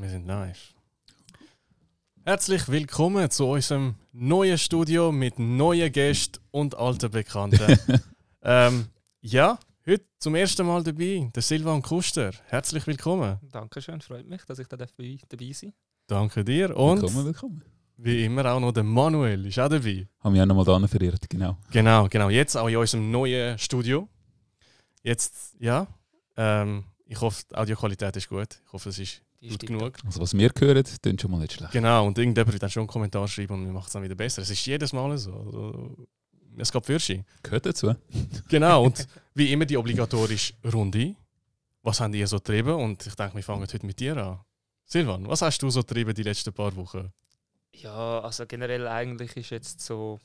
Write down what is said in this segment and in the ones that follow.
Wir sind live. Herzlich willkommen zu unserem neuen Studio mit neuen Gästen und alten Bekannten. ähm, ja, heute zum ersten Mal dabei, der Silvan Kuster. Herzlich willkommen. Dankeschön, freut mich, dass ich da dabei, dabei sein Danke dir. Und Willkommen, willkommen. wie immer auch noch der Manuel ist auch dabei. Haben wir auch nochmal da verirrt, genau. Genau, genau. Jetzt auch in unserem neuen Studio. Jetzt, ja. Ähm, ich hoffe, die Audioqualität ist gut. Ich hoffe, es ist Die gut ist genug. Also was wir hören, klingt schon mal nicht schlecht. Genau, und irgendjemand wird dann schon einen Kommentar schreiben und wir machen es dann wieder besser. Es ist jedes Mal so. Also, es geht für Gehört dazu. Genau, und wie immer die obligatorische Runde. Was habt ihr so getrieben? Und ich denke, wir fangen heute mit dir an. Silvan, was hast du so getrieben die letzten paar Wochen? Ja, also generell eigentlich ist jetzt so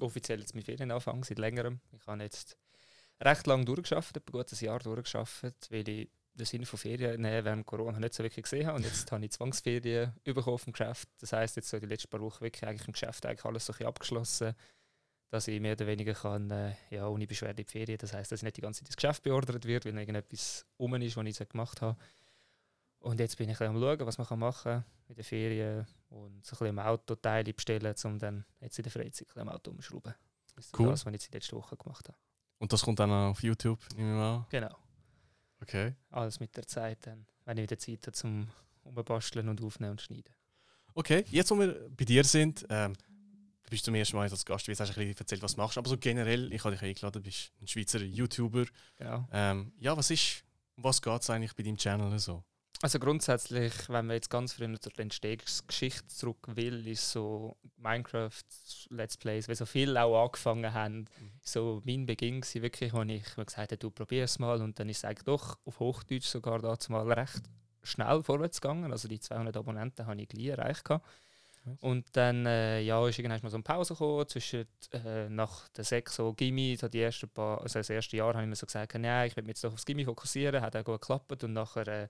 offiziell jetzt mein Ferienanfang seit längerem. Ich habe jetzt recht lange durchgeschafft, ein Jahr durchgeschafft, weil ich den Sinn von Ferien nehmen während Corona nicht so wirklich gesehen habe. Und jetzt habe ich Zwangsferien bekommen dem Geschäft. Das heisst, jetzt so die letzten paar Wochen wirklich eigentlich im Geschäft eigentlich alles so ein bisschen abgeschlossen, dass ich mehr oder weniger kann, äh, ja, ohne Beschwerde in die Ferien. Das heisst, dass ich nicht die ganze Zeit ins Geschäft beordert wird, weil noch irgendetwas um ist, was ich so gemacht habe. Und jetzt bin ich am schauen, was man machen kann in den Ferien und so ein bisschen am Auto Teile bestellen, um dann jetzt in der Freizeit ein bisschen am Auto umschrauben. Das ist Cool. das, was ich jetzt die letzten Woche gemacht habe. Und das kommt dann auch auf YouTube, nehme ich mal an. Genau. Okay. Alles mit der Zeit, dann, wenn ich wieder Zeit habe zum Umbasteln und Aufnehmen und Schneiden. Okay, jetzt wo wir bei dir sind, ähm, du bist zum ersten Mal als Gast, jetzt hast du ein bisschen erzählt, was du machst. Aber so generell, ich habe dich eingeladen, du bist ein Schweizer YouTuber. Genau. Ähm, ja, was ist, um was geht es eigentlich bei deinem Channel so? Also grundsätzlich, wenn man jetzt ganz früh zur Entstehungsgeschichte zurück will, ist so Minecraft Let's Plays, weil so viele auch angefangen haben, so mein Beginn war wirklich, als ich mir gesagt habe, du probier's mal und dann ist es eigentlich doch auf Hochdeutsch sogar dazu mal recht schnell vorwärts gegangen. Also die 200 Abonnenten habe ich gleich erreicht. gehabt. Und dann äh, ja, ist irgendwann mal so eine Pause gekommen, zwischen äh, nach der sechs so Gimmi, so die ersten paar, also das erste Jahr habe ich mir so gesagt, nein, ich will mich jetzt doch aufs Gimmi fokussieren, hat auch gut geklappt und nachher äh,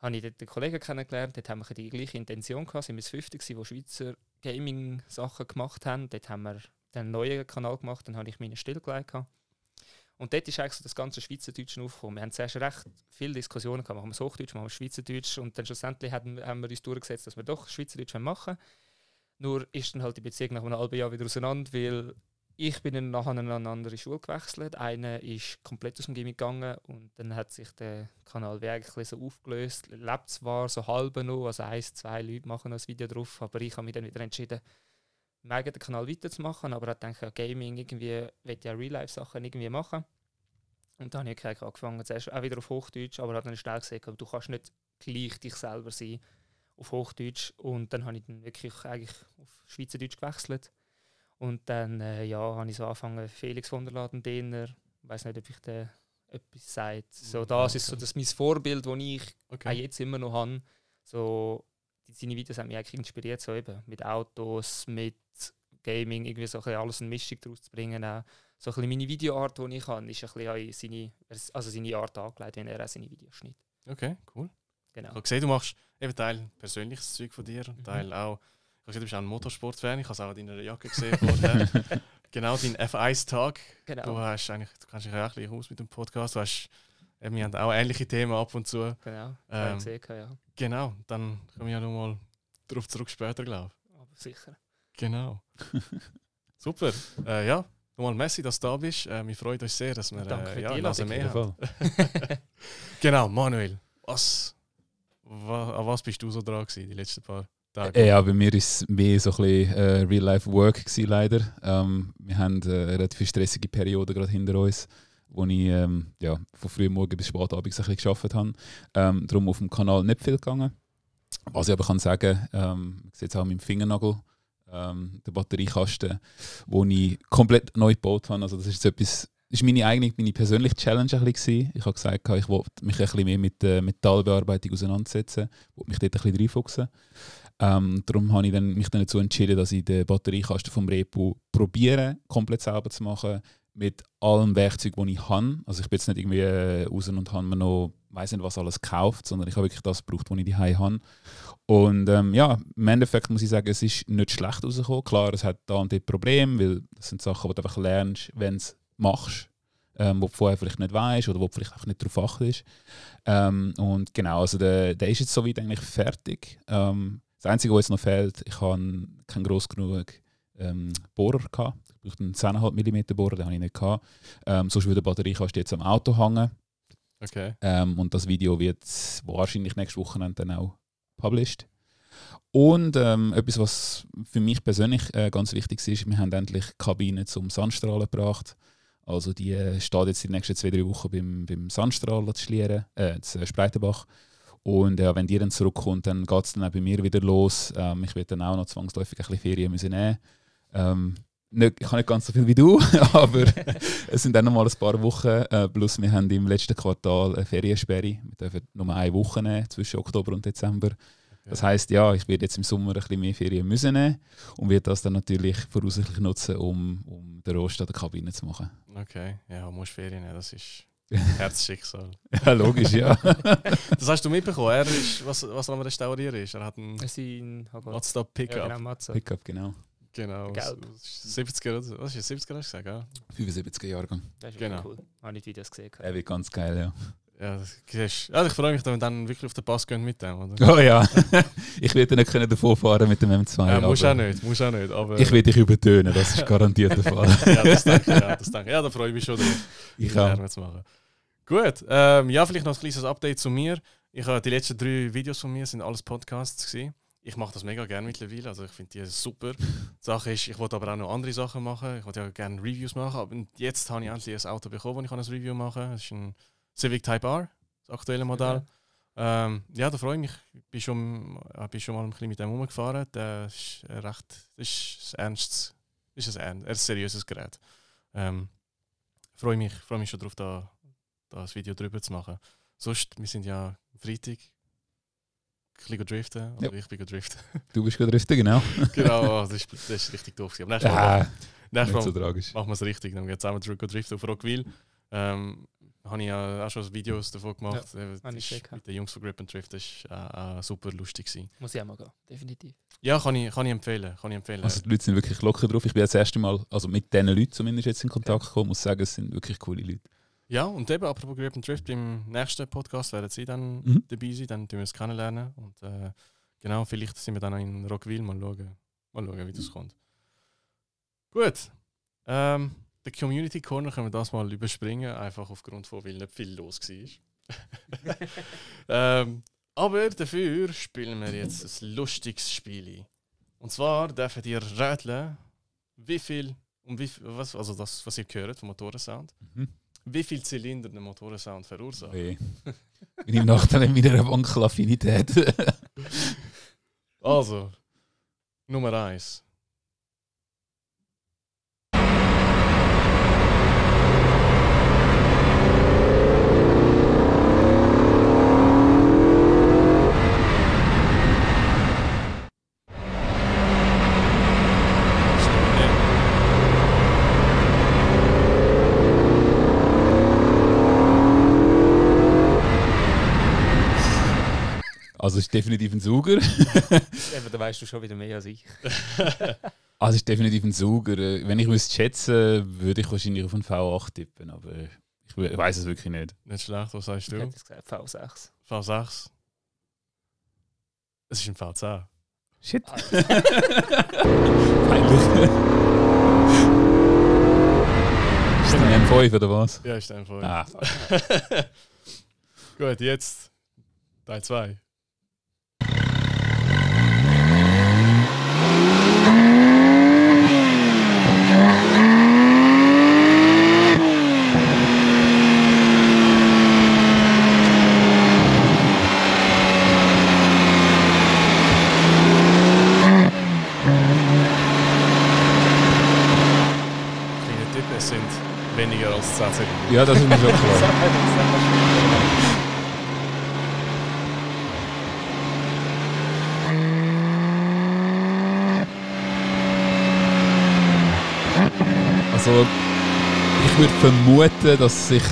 habe ich dort einen Kollegen kennengelernt, dort haben wir die gleiche Intention gehabt, sind wir das 50 gewesen, die Schweizer Gaming-Sachen gemacht haben, dort haben wir einen neuen Kanal gemacht, dann habe ich meine stillgelegt. Und dort ist eigentlich so das ganze Schweizerdeutsche aufgekommen. Wir haben zuerst recht viele Diskussionen gehabt, machen wir es Hochdeutsch, machen wir Schweizerdeutsch und dann schlussendlich haben, haben wir uns durchgesetzt, dass wir doch Schweizerdeutsch machen wollen. Nur ist dann halt die Beziehung nach einem halben Jahr wieder auseinander, weil ich bin dann nachher in eine andere Schule gewechselt. Einer ist komplett aus dem Gimmick gegangen und dann hat sich der Kanal eigentlich so aufgelöst. Lebt zwar so halb noch, also eins, zwei Leute machen noch ein Video drauf, aber ich habe mich dann wieder entschieden, meinen eigenen Kanal weiterzumachen, aber ich denke, ja, Gaming irgendwie, will ja Real-Life-Sachen irgendwie machen. Und dann habe ich angefangen, zuerst auch wieder auf Hochdeutsch, aber habe dann schnell gesehen, du kannst nicht gleich dich selber sein auf Hochdeutsch. Und dann habe ich dann wirklich eigentlich auf Schweizerdeutsch gewechselt. Und dann äh, ja, habe ich so angefangen, Felix von der Laden. Ich weiß nicht, ob ich da etwas sagt. So, das ist so das mein Vorbild, das ich auch Okay. jetzt immer noch habe. So, die, seine Videos haben mich eigentlich inspiriert, so eben mit Autos, mit Gaming, irgendwie so ein alles in Mischung daraus zu bringen. Auch. So ein bisschen meine Videoart, die ich habe, ist ein bisschen seine, also seine Art angelegt, wenn er auch seine Videos schneidet. Okay, cool. Genau. Ich habe gesehen, du machst eben Teil persönliches Zeug von dir, Mhm. und Teil auch. Ich habe gesehen, du bist auch ein Motorsport-Fan. Ich habe es auch an deiner Jacke gesehen vorher. genau, dein F1-Tag. Du, Genau. hast eigentlich, du kennst dich ja auch ein bisschen aus mit dem Podcast. Du hast, eben, wir haben auch ähnliche Themen ab und zu. genau. Ähm, gesehen, ja. Genau, dann kommen wir ja nochmal darauf zurück später, glaube Aber sicher. ich. Genau. Super. Äh, ja, nochmal Messi, dass du da bist. Äh, wir freuen uns sehr, dass wir Danke für äh, die ja, Auf mehr haben. Genau, Manuel, was, wa, an was bist du so dran gewesen, die letzten paar Tage? Äh, Ja, bei mir war es mehr so ein bisschen äh, Real-Life-Work leider. Ähm, wir haben äh, eine relativ stressige Periode gerade hinter uns, wo ich ähm, ja, von früh Morgen bis spät abends ein bisschen gearbeitet habe. Ähm, darum auf dem Kanal nicht viel gegangen. Was ich aber kann sagen, ähm, man sieht es auch an meinem Fingernagel, ähm, der Batteriekasten, den ich komplett neu gebaut habe. Also das ist etwas, ist meine eigene, meine persönliche Challenge ein bisschen. Ich habe gesagt, ich wollte mich ein bisschen mehr mit der Metallbearbeitung auseinandersetzen, wollte mich dort ein bisschen reinfuchsen. Ähm, darum habe ich dann, mich dann dazu entschieden, dass ich den Batteriekasten vom Repo probiere, komplett selber zu machen, mit allem Werkzeug, das ich habe. Also ich bin jetzt nicht irgendwie äh, raus und habe mir noch, weiß nicht was alles gekauft, sondern ich habe wirklich das gebraucht, was ich daheim habe. Und ähm, ja, im Endeffekt muss ich sagen, es ist nicht schlecht rausgekommen. Klar, es hat da und dort Probleme, weil das sind Sachen, die du einfach lernst, wenn du es machst. ähm, wo du vorher vielleicht nicht weißt oder wo du vielleicht auch nicht darauf achtest. Ähm, und genau, also der, der ist jetzt soweit eigentlich fertig. Ähm, das Einzige, was jetzt noch fehlt, ich habe keinen gross genug ähm, Bohrer gehabt. Ich brauchte einen 10,5 mm Bohrer, den habe ich nicht gehabt. Ähm, sonst würde die Batterie kannst du jetzt am Auto hängen. Okay. Ähm, und das Video wird wahrscheinlich nächste Woche dann auch published. Und ähm, etwas, was für mich persönlich äh, ganz wichtig ist, wir haben endlich Kabine zum Sandstrahlen gebracht. Also die äh, steht jetzt die nächsten zwei, drei Wochen beim, beim Sandstrahlen zu Schlieren, äh, zu Spreitenbach. Und ja, wenn die dann zurückkommt, dann geht es dann auch bei mir wieder los. Ähm, ich werde dann auch noch zwangsläufig ein bisschen Ferien müssen nehmen. Ähm, nicht, ich habe nicht ganz so viel wie du, aber es sind dann noch mal ein paar Wochen. Äh, plus wir haben im letzten Quartal eine Feriensperre. Wir dürfen nur eine Woche nehmen zwischen Oktober und Dezember. Das heißt, ja, ich werde jetzt im Sommer ein bisschen mehr Ferien müssen nehmen und werde das dann natürlich voraussichtlich nutzen, um, um den Rost an der Kabine zu machen. Okay, ja, musst Ferien nehmen, das ist Herzschicksal. ja, logisch, ja. das hast du mitbekommen, er ist, was, was er am Restaurieren ist. Er hat einen Sein Mazda Pickup. Ja, genau, Mazda. Pickup, genau. Genau. Gelb. 70er, oder- was ist das, 70er hast du gesagt, ja? 75er Jahrgang. Das ist Genau. genau. cool. Habe ich die Videos gesehen. Er wird ganz geil, ja. Ja, das siehst- also ich freue mich, wenn wir dann wirklich auf den Pass gehen mit dem, oder? Oh ja, ich werde nicht können davor fahren mit dem M2. Ja, musst auch nicht, musst auch nicht, aber... Ich werde dich übertönen, das ist garantiert der Fall. ja, das denke ich, ja, das denke ich. Ja, da freue ich mich schon drauf. Ich auch. machen. Gut, ähm, ja, vielleicht noch ein kleines Update zu mir. Ich habe die letzten drei Videos von mir sind alles Podcasts gewesen. Ich mache das mega gerne mittlerweile, also ich finde die super. Die Sache ist, ich wollte aber auch noch andere Sachen machen. Ich wollte ja gerne Reviews machen, aber jetzt habe ich endlich ein Auto bekommen, wo ich ein Review machen kann. Das ist ein Civic Type R, das aktuelle Modell. Ähm, ja, da freue ich mich. Ich bin schon, äh, bin schon mal ein bisschen mit dem rumgefahren. Das ist äh, recht, das ist ein ernstes, ist ein, ein seriöses Gerät. Ähm, freue mich, freue mich schon darauf, da, da ein Video drüber zu machen. Sonst, wir sind ja Freitag ein bisschen driften. Oder Ja. ich bin driften. Du bist richtig, genau. genau, das ist, das ist richtig doof. Aber nächstes Mal, Ja, nächstes nicht so Mal tragisch. machen wir es richtig. Dann gehen wir zusammen driften auf Rockville. Ähm, habe ich ja auch schon Videos davon gemacht. Äh, ich das gesehen, ist ja. mit den Jungs von Grip and Drift. Das war äh, äh, super lustig. Gewesen. Muss ich auch mal gehen, definitiv. Ja, kann ich, kann ich empfehlen. Kann ich empfehlen. Also die Leute sind wirklich locker drauf. Ich bin das erste Mal, also mit diesen Leuten zumindest jetzt in Kontakt gekommen, muss sagen, es sind wirklich coole Leute. Ja, und eben, apropos Grip and Drift, beim nächsten Podcast werden sie dann Mhm. dabei sein, dann tun wir es kennenlernen. Und äh, genau, vielleicht sind wir dann in Rockville, mal schauen, mal schauen wie das kommt. Gut. Ähm, den Community Corner können wir das mal überspringen, einfach aufgrund von, weil nicht viel los war. ähm, aber dafür spielen wir jetzt ein lustiges Spiel. Und zwar dürfen ihr rätseln, wie viel, um wie, viel- was, also das, was ihr hört vom Motorensound, Mhm. Wie viel Zylinder der Motorensound verursacht. Okay. Bin im Nachteil mit meiner Wankelaffinität. Also, Nummer 1. also ist definitiv ein Sauger. Eben, da weißt du schon wieder mehr als ich. Also ist definitiv ein Sauger. Äh, Wenn ich müsste schätzen, würde ich wahrscheinlich auf einen V8 tippen, aber ich we- weiß es wirklich nicht. Nicht schlecht, was sagst Ich du? hätte jetzt gesagt V6. V6. Es ist ein V10. Shit. Ah, Peinlich. ist das ein M5 oder was? Ja, ist einfach. Ah, Gut, jetzt Teil 2. Kleine Tipp, es sind weniger als 10 Sekunden. Ja, das ist mir schon klar. Also, ich würde vermuten, dass sich.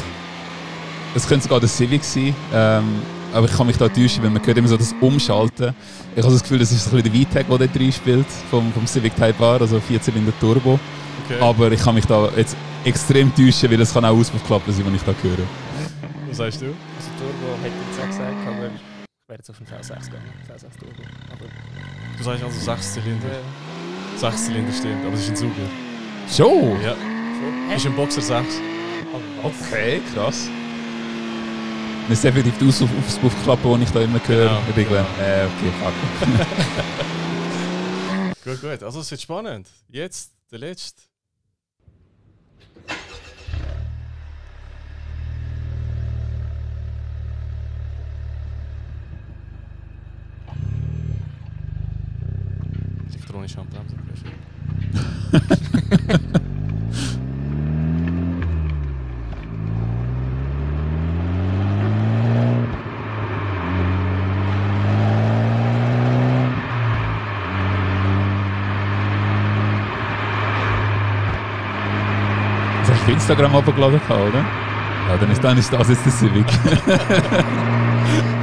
Es könnte sogar der Civic sein. Ähm, aber ich kann mich da täuschen, weil man hört immer so das Umschalten. Ich habe das Gefühl, das ist ein bisschen der VTEC, der dort reinspielt, vom, vom Civic Type R, also 4 Zylinder Turbo. Okay. Aber ich kann mich da jetzt extrem täuschen, weil es kann auch Auspuffklappen sein, wenn ich da höre. Was sagst du? Also Turbo hätte ich jetzt auch gesagt, aber ich wäre jetzt auf den V6 gegangen. V6 Turbo. Aber Du sagst also sechs Zylinder. äh, Sechs Zylinder stimmt, aber es ist ein Zuger. Schon? Ja, schon. ist ein Boxer 6. Aber was? Okay, krass. Das ist effektiv die Aus- Auspuffklappe, die ich da immer höre. Genau, regeln. genau. Äh, okay, fuck. Gut, gut. Also es wird spannend. Jetzt der letzte. Elektronische schön. Das hast du auf Instagram abgeladen, oder? Ja, dann ist, dann ist das jetzt der Civic.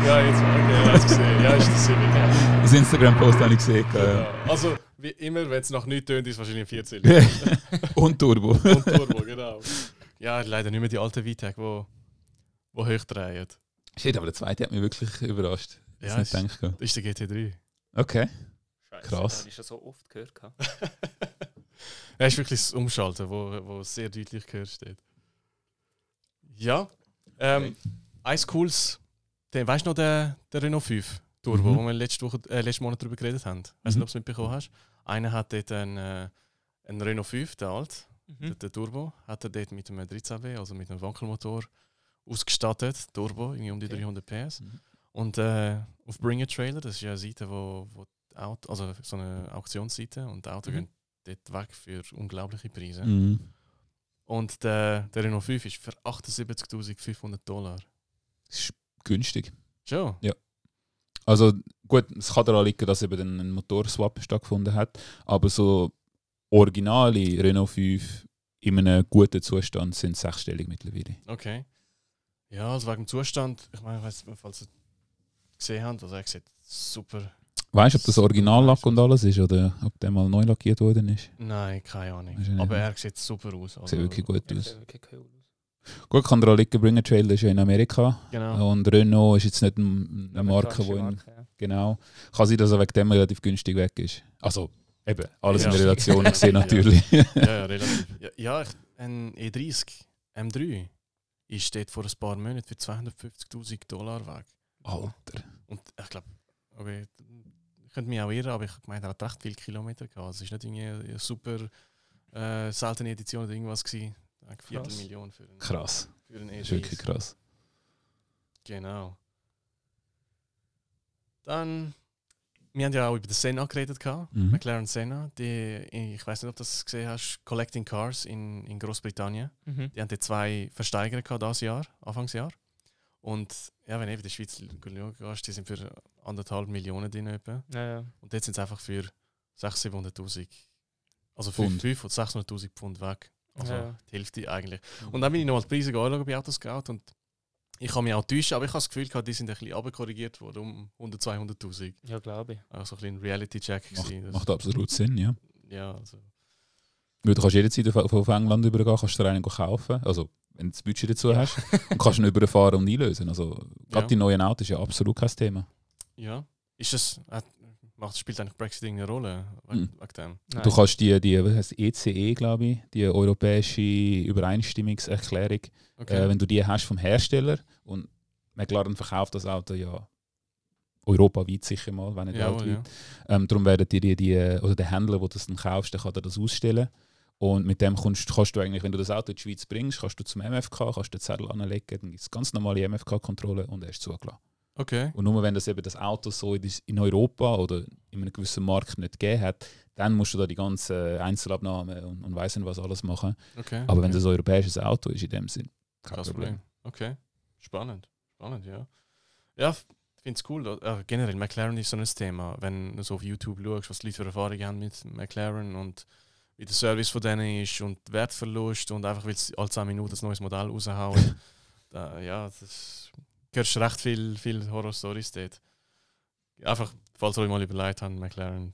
Ja, jetzt okay. Ja, ist der Civic. Das Instagram-Post habe ich gesehen. Ja. Ja. Also, wie immer, wenn es nach nichts tönt, ist es wahrscheinlich ein Vierzylinder. Und Turbo. Und Turbo, genau. Ja, leider nicht mehr die alten VTEC, die wo hochdrehen. Shit, aber der zweite hat mich wirklich überrascht. Das Ja, nicht ist, gehabt. das ist der GT3. Okay. Scheiße, Krass. Das habe ich schon so oft gehört. Ja, ist wirklich das Umschalten, wo, wo sehr deutlich gehört steht. Ja. Ähm, Eins cooles, den, weißt du noch den, den Renault 5 Turbo, Mhm. wo wir letzte Woche, äh, letzten Monat darüber geredet haben? Weißt du Mhm. nicht, ob du es mitbekommen hast? Einer hat dort einen, äh, einen Renault 5, der alt, Mhm. der, der Turbo, hat er dort mit einem 13W, also mit einem Wankelmotor, ausgestattet, Turbo, irgendwie um die Okay. 300 PS. Mhm. Und äh, auf Bring a Trailer, das ist ja eine Seite, wo, wo die Auto, also so eine Auktionsseite, und die Autos Mhm. gehen dort weg für unglaubliche Preise. Mhm. Und der, der Renault 5 ist für 78.500 Dollar. Das ist günstig. Schon? Also gut, es kann daran liegen, dass eben ein Motorswap stattgefunden hat, aber so originale Renault 5 in einem guten Zustand sind sechsstellig mittlerweile. Okay. Ja, also wegen dem Zustand, ich meine, ich weiß nicht, falls ihr gesehen habt, also er sieht super. Weißt du, ob das Originallack und alles ist oder ob der mal neu lackiert worden ist? Nein, keine Ahnung. Aber er sieht super aus. Also, Sieht wirklich gut aus. Gut, kann liegen, Bringer Trail ist ja in Amerika Genau. und Renault ist jetzt nicht ein- eine Marke, wo in, Marke, ja. genau. Kann sein, dass er wegen dem relativ günstig weg ist. Also eben, alles Ja. in Relation gesehen natürlich. ja, ja, relativ. Ja, ich, ein E30 M3 ist steht vor ein paar Monaten für 250.000 Dollar weg. Alter. Und ich glaube, okay, ich könnte mich auch irren, aber ich meine, er hat recht viele Kilometer gehabt. Es ist nicht irgendwie eine super äh, seltene Edition oder irgendwas gewesen. Eine Krass. Viertelmillion für einen, Krass. für Das ist wirklich E30. krass. Genau. Dann, wir haben ja auch über den Senna geredet, Mhm. McLaren Senna. Die, ich weiß nicht, ob du das gesehen hast, Collecting Cars in, in Großbritannien. Mhm. Die haben die zwei Versteiger gehabt dieses Jahr, Anfangsjahr. Und ja, wenn du in die Schweiz gehst, die sind für anderthalb Millionen drin. Etwa. Ja, ja. Und jetzt sind sie einfach für 600.000, 700.000, also für Pfund. 5 oder 600.000 Pfund weg. Also Ja. die Hälfte eigentlich. Und dann bin ich noch mal die Preise anschauen bei Autoscout und ich habe mich auch täuscht, aber ich habe das Gefühl gehabt, die sind ein bisschen abkorrigiert worden um 100, 200.000. ja glaube ich. Also ein bisschen ein Reality-Check. Macht, gewesen. Das- macht absolut Sinn, ja. Ja, also. Weil du kannst jederzeit auf, auf England übergehen, kannst dir einen kaufen. Also, wenn du das Budget dazu Ja. hast. Und kannst ihn überfahren und einlösen. Also, gerade Ja. die neuen Autos ist ja absolut kein Thema. Ja. Ist das, äh, macht, spielt eigentlich Brexit irgendeine Rolle wegen, Mhm. wegen dem? Nein. Du kannst die, die was heisst, ECE, glaube ich, die europäische Übereinstimmungserklärung, Okay. äh, wenn du die hast vom Hersteller und McLaren verkauft das Auto ja europaweit sicher mal, wenn nicht Jawohl, weltweit. ja. Ähm, darum werden dir die, die, oder der Händler, der das dann kaufst, der kann dir das ausstellen. Und mit dem kannst, kannst du eigentlich, wenn du das Auto in die Schweiz bringst, kannst du zum MFK, kannst den Zettel anlegen, dann gibt es ganz normale MFK-Kontrolle und er ist zugelassen. Okay. Und nur wenn das eben das Auto so in, Europa oder in einem gewissen Markt nicht gegeben hat, dann musst du da die ganzen Einzelabnahmen und, und weiss nicht was alles machen. okay. Aber wenn okay. das ein europäisches Auto ist, in dem Sinn, kein Problem. Problem. Okay. Spannend. Spannend, ja. Ja, ich finde es cool. Äh, generell, McLaren ist so ein Thema. Wenn du so auf YouTube schaust, was die Leute für Erfahrungen haben mit McLaren und wie der Service von denen ist und Wertverlust und einfach, weil sie alle 10 Minuten ein neues Modell raushauen. da, ja, das hörst du recht viel, viel Horror-Stories dort. Einfach, falls ihr euch mal überlegt habt, McLaren.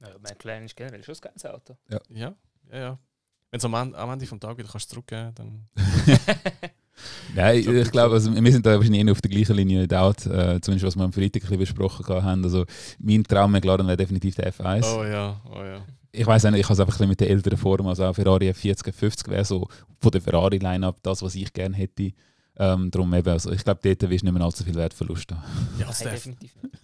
Ja, McLaren ist generell schon ein geiles Auto. Ja, ja, ja. Wenn du am, Ende- am Ende vom Tag wieder kannst zurückgeben dann. Nein, So, ich glaube, so. also, wir sind da wahrscheinlich auf der gleichen Linie dort, äh, zumindest was wir am Freitag ein bisschen besprochen haben. Also, mein Traum McLaren wäre definitiv der F1. Oh ja, oh ja. Ich weiß nicht, ich habe es einfach ein bisschen mit der älteren Form, also auch Ferrari F40, F50 wäre so von der Ferrari-Line-Up das, was ich gerne hätte. Ähm, darum eben, also ich glaube, dort wirst du nicht mehr allzu viel Wertverlust haben. Ja, also der,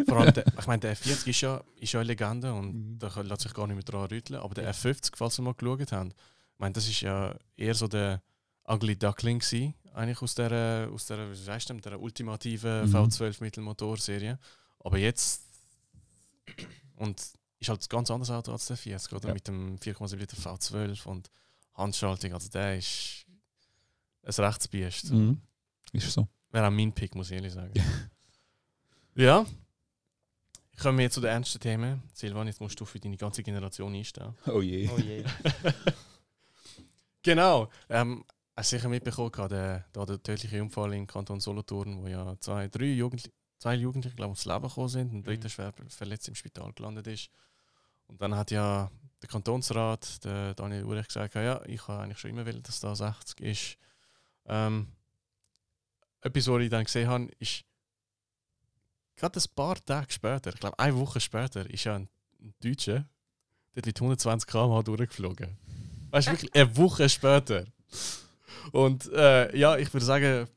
vor allem, der, ich meine, der F40 ist ja, ist ja eine Legende und Mhm. da lässt sich gar nicht mehr dran rütteln. Aber der F50, falls ihr mal geschaut habt, ich meine, das ist ja eher so der Ugly Duckling gewesen, eigentlich aus der, aus der, wie heißt denn, der ultimativen Mhm. V12 Mittelmotorserie. Aber jetzt und ist halt ein ganz anderes Auto als der 40, oder? Ja. Mit dem 4,7 Liter V12 und Handschaltung. Also der ist ein Rechtsbiest. Mhm. Ist so. Wäre auch mein Pick, muss ich ehrlich sagen. ja. Kommen wir jetzt zu den ernsten Themen. Silvan, jetzt musst du für deine ganze Generation einstehen. Oh je. Oh je. Genau. Ähm, hast du sicher mitbekommen, gehabt, der, da der tödliche Unfall im Kanton Solothurn, wo ja zwei, drei Jugendliche, zwei Jugendliche glaube ich, ums Leben gekommen sind, ein dritter Mhm. schwer verletzt im Spital gelandet ist. Und dann hat ja der Kantonsrat, der Daniel Urech, gesagt, ja, ich habe eigentlich schon immer will, dass da 60 ist. Ähm, etwas, was ich dann gesehen habe, ist gerade ein paar Tage später, ich glaube eine Woche später, ist ja ein, Deutscher dort mit 120 km/h durchgeflogen. Weißt du, wirklich eine Woche später. Und äh, ja, ich würde sagen,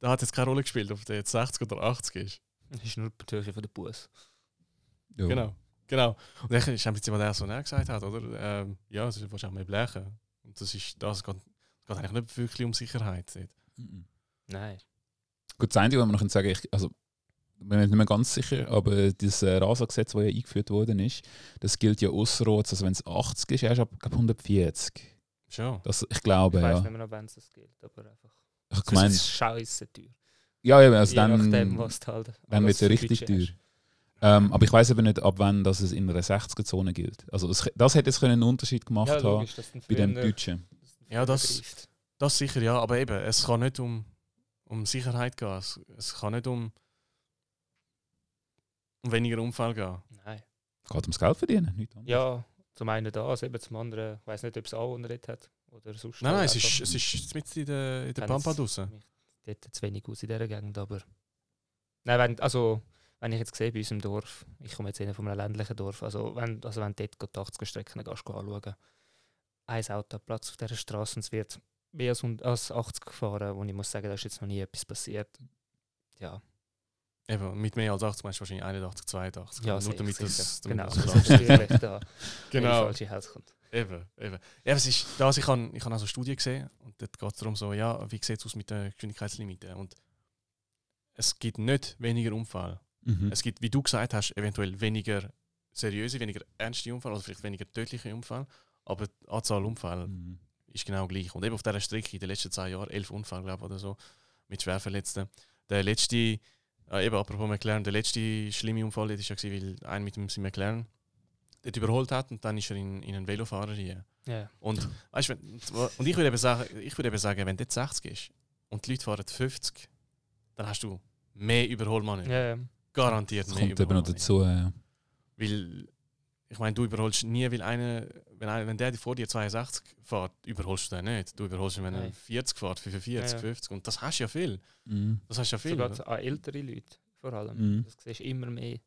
da hat jetzt keine Rolle gespielt, ob der jetzt 60 oder 80 ist. Das ist nur die Höhe von der Bus. Ja. Genau. Genau. Und dann ist im Prinzip, was der so näher gesagt hat, oder? Ähm, ja, es ist wahrscheinlich mehr Blechen. Und das ist das, es geht, es geht eigentlich nicht wirklich um Sicherheit. dort. Mhm. Nein. Gut, das Einzige, was man noch sagen kann, ich, also, bin mir nicht mehr ganz sicher, aber das äh, Rasa-Gesetz, das ja eingeführt worden ist, das gilt ja ausserorts, also wenn es 80 ist, erst ab glaub, 140. Schon. Das, ich glaube, Ich weiß ja. nicht mehr noch, wann es das gilt, aber einfach. Ich Das meine, ist scheiße teuer. ja, ja, also Je nachdem, dann, was du halt. dann wird es ja richtig Budget teuer. Ähm, aber ich weiß aber nicht, ab wann das es in einer 60er-Zone gilt. Also das, das hätte jetzt können einen Unterschied gemacht Ja, haben logisch, dass dann bei dem Deutschen. dass Ja, das-. Das sicher ja, aber eben, es kann nicht um, um Sicherheit gehen. Es, es kann nicht um, um weniger Unfall gehen. Nein. Geht ums Geld verdienen, nicht anders. Ja, zum einen das, eben zum anderen, ich weiß nicht, ob es auch unrecht hat. Oder sonst Nein, nein, es ist, es ist mitten in der, in der Pampa es- draussen. dort zu wenig aus in dieser Gegend, aber... Nein, wenn, also, wenn ich jetzt sehe bei uns im Dorf, ich komme jetzt eher von einem ländlichen Dorf, also wenn, also wenn du dort die 80er Strecken gehst, anschauen, ein Auto hat Platz auf dieser Straße und es wird mehr als, hund- als 80 gefahren und ich muss sagen, da ist jetzt noch nie etwas passiert. Ja, Eben, mit mehr als 80 meinst du wahrscheinlich 81, 82. ja Nur sicher, damit das, damit genau, das ist da, Genau. falsche herauskommt. Eben, eben. Ja, es ist das, ich habe ich hab also Studien gesehen und dort geht es darum, so, ja, wie sieht es aus mit den Geschwindigkeitslimiten. Und es gibt nicht weniger Unfall. Mhm. Es gibt, wie du gesagt hast, eventuell weniger seriöse, weniger ernste Unfall oder vielleicht weniger tödliche Unfall, aber die Anzahl Unfälle Mhm. Ist genau gleich. Und eben auf dieser Strecke in den letzten zwei Jahren, elf Unfälle, glaube ich, oder so, mit Schwerverletzten. Der letzte, äh, eben apropos McLaren, der letzte schlimme Unfall war ja, gewesen, weil ein mit dem McLaren dort überholt hat und dann ist er in, in einen Velofahrer rein. Ja, Und, weißt, wenn, und ich würde eben, sagen, ich würde eben sagen, wenn dort 60 ist und die Leute fahren 50, dann hast du mehr Überholmanöver. ja. Garantiert Das mehr kommt eben noch dazu. Ja. Weil, ich meine, du überholst nie, weil einer, wenn, einer, wenn der vor dir 62 fährt, überholst du den nicht. Du überholst ihn, wenn er Nein. 40 fährt, 45, Ja, ja. 50. Und das hast du ja viel. Mhm. Das hast du ja viel. Sogar an ältere Leute vor allem. Mhm. Das siehst du immer mehr.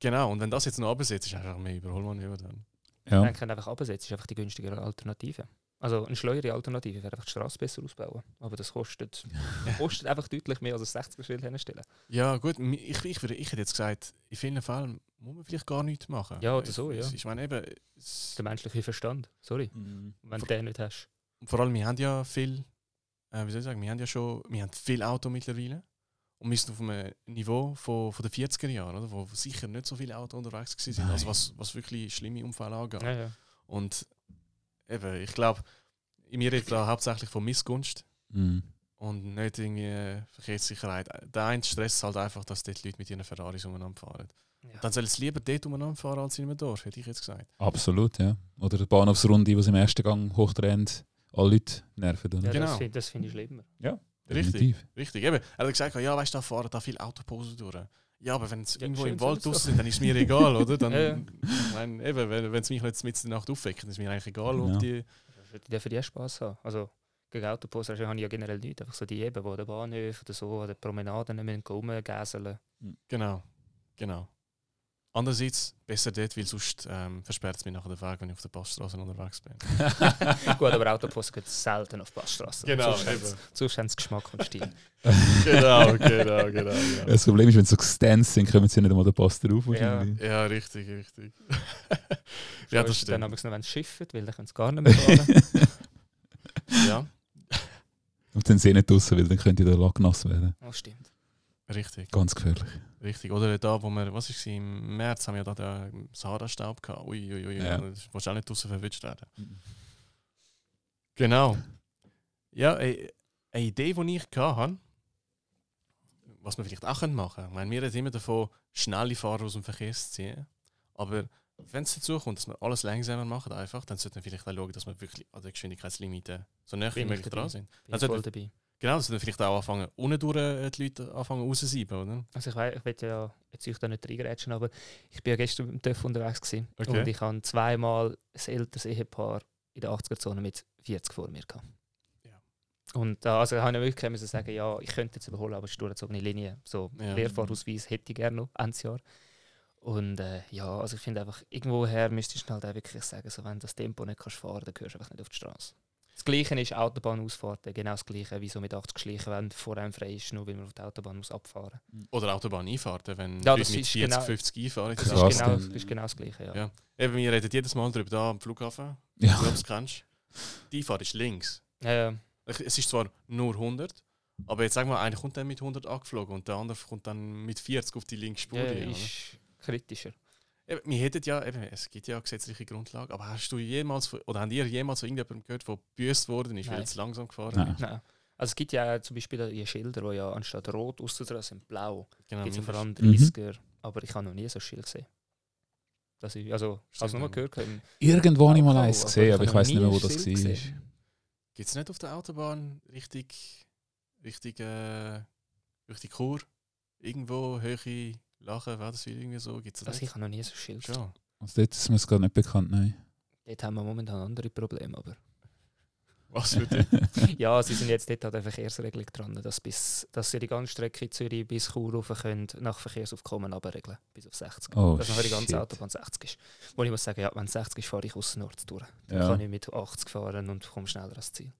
Genau, und wenn das jetzt noch absetzt, ist einfach mehr Überholmanöver dann. Ja. Man kann einfach absetzen, ist einfach die günstigere Alternative. Also eine schleuere Alternative wäre einfach die Straße besser ausbauen. Aber das kostet, kostet einfach deutlich mehr als ein 60er-Schild hinstellen. Ja, gut, ich, ich, würde, ich hätte jetzt gesagt, in vielen Fällen muss man vielleicht gar nichts machen. Ja, oder so, Es- ja. Ich meine eben, Der menschliche Verstand, sorry, Mhm. wenn du den nicht hast. vor allem, wir haben ja viel, äh, wie soll ich sagen, wir haben ja schon, wir haben viel Auto mittlerweile. Und wir sind auf einem Niveau von, von den 40er Jahren, oder? wo sicher nicht so viele Autos unterwegs waren, also was, was wirklich schlimme Unfälle angeht. Ja, ja. Und eben, ich glaube, wir reden da hauptsächlich von Missgunst Mhm. und nicht irgendwie äh, Verkehrssicherheit. Der eine stresst halt einfach, dass dort Leute mit ihren Ferraris umeinander fahren. Ja. Dann sollen sie lieber dort umeinander fahren als in einem Dorf, hätte ich jetzt gesagt. Absolut, ja. Oder die Bahnhofsrunde, die sie im ersten Gang hochdreht, alle Leute nerven. Oder? Ja, Genau. Das finde das find ich schlimmer. Richtig, Definitiv. richtig. Eben, er hat gesagt, ja, weißt du, da fahren da viele Autoposen durch. Ja, aber wenn es Ja, irgendwo im Wald es draußen sind, dann ist es mir egal, oder? Dann, Ja, ja. Ich meine, eben, wenn es mich jetzt mit der Nacht aufweckt, dann ist mir eigentlich egal, ob Ja. die. ich dürfen die Spaß haben. Also gegen Autoposter habe ich ja generell nichts. Einfach so die eben, die an den Bahnhöfen oder so, an den Promenaden müssen rumgäseln. Genau, genau. Andererseits besser dort, weil sonst ähm, versperrt es mich nachher den Weg, wenn ich auf der Passstraße unterwegs bin. Gut, aber Autoposten geht selten auf Passstraßen. Genau, sonst, haben sie- Geschmack und Stil. genau, genau, genau, genau. Das Problem ist, wenn sie so Stands sind, kommen sie nicht einmal den Pass drauf. Ja. Ja, richtig, richtig. Ja, ja, das Dann stimmt. haben sie noch, wenn sie schiffen, weil dann können sie gar nicht mehr fahren. Ja, Und dann sind sie nicht draussen, weil dann könnte der Lack nass werden. oh, stimmt. richtig, Ganz gefährlich. Richtig. Oder da, wo wir, was ist im März, haben wir da den Sahara-Staub gehabt. Ui, ui, ui, Ja. das willst du auch nicht draussen verwünscht werden. Genau. Ja, eine, eine Idee, die ich hatte, was man vielleicht auch machen könnte. Ich meine, wir reden immer davon, schnelle Fahrer aus dem Verkehr zu ziehen. Aber wenn es dazu kommt, dass wir alles langsamer machen, einfach, dann sollten wir vielleicht auch schauen, dass wir wirklich an der Geschwindigkeitslimite so nah wie möglich dran sind. Bin Also, voll dabei. Genau, dass wir vielleicht auch anfangen, ohne durch äh, die Leute anfangen rauszusieben, oder? Also ich, wei- ich will ja jetzt euch da nicht reingrätschen, aber ich bin ja gestern mit dem TÜV unterwegs gewesen Okay. und ich habe zweimal ein älteres Ehepaar in der 80er-Zone mit 40 vor mir gehabt. Ja. Und da also, habe ich wirklich müssen sagen, ja, ich könnte jetzt überholen, aber es ist durchgezogene Linie. So Ja. Lehrfahrausweis hätte ich gerne noch, Endsjahr. Und äh, ja, also ich finde einfach, irgendwoher müsstest du halt auch wirklich sagen, so, wenn du das Tempo nicht kannst fahren, dann gehörst du einfach nicht auf die Straße. Das Gleiche ist Autobahnausfahrten, genau das Gleiche, wie so mit 80 schleichen, wenn vor einem frei ist, nur weil man auf die Autobahn muss abfahren Oder Autobahneinfahrten, wenn Ja, Leute das mit ist 40, genau- 50 einfahren. Das, Krass, ist, genau, das ist genau das Gleiche, ja. Ja. Eben, wir reden jedes Mal darüber da am Flughafen. Ja. Ich glaube, es kennst. Die Einfahrt ist links. Ja, ja. Es ist zwar nur 100, aber jetzt sagen wir, einer kommt dann mit 100 angeflogen und der andere kommt dann mit 40 auf die linke Spur. ja, ist kritischer. Eben, wir hätten ja, eben, es gibt ja gesetzliche Grundlagen, aber hast du jemals, oder haben ihr jemals von irgendjemandem gehört, der gebüßt worden ist, weil Nein. er zu langsam gefahren Nein. ist? Nein. Also es gibt ja zum Beispiel die Schilder, die ja anstatt rot auszudrehen sind blau. Genau, gibt es ja vor allem Mhm. 30er, aber ich habe noch nie so ein Schild gesehen. Das ist, also, ich habe es nur gehört. Irgendwo habe ich mal eins aber gesehen, ich aber ich habe weiß nicht mehr, wo das war. Gibt es nicht auf der Autobahn richtig, richtig, äh, richtig Chur? Irgendwo, Höhe, Lachen, war das irgendwie so? Gibt es das Also ich nicht? habe noch nie so ein Schild. Schon. Also dort ist mir es gerade nicht bekannt, nein. Dort haben wir momentan andere Probleme, aber... Was für ja, sie sind jetzt dort an der Verkehrsregelung dran, dass, bis, dass sie die ganze Strecke Zürich bis Chur rauf können, nach Verkehrsaufkommen abregeln, bis auf 60. Oh, dass nachher die ganze. Autobahn 60 ist. Wo ich muss sagen, ja, wenn 60 ist, fahre ich außen Nord durch. Dann Ja. kann ich mit 80 fahren und komme schneller ans Ziel.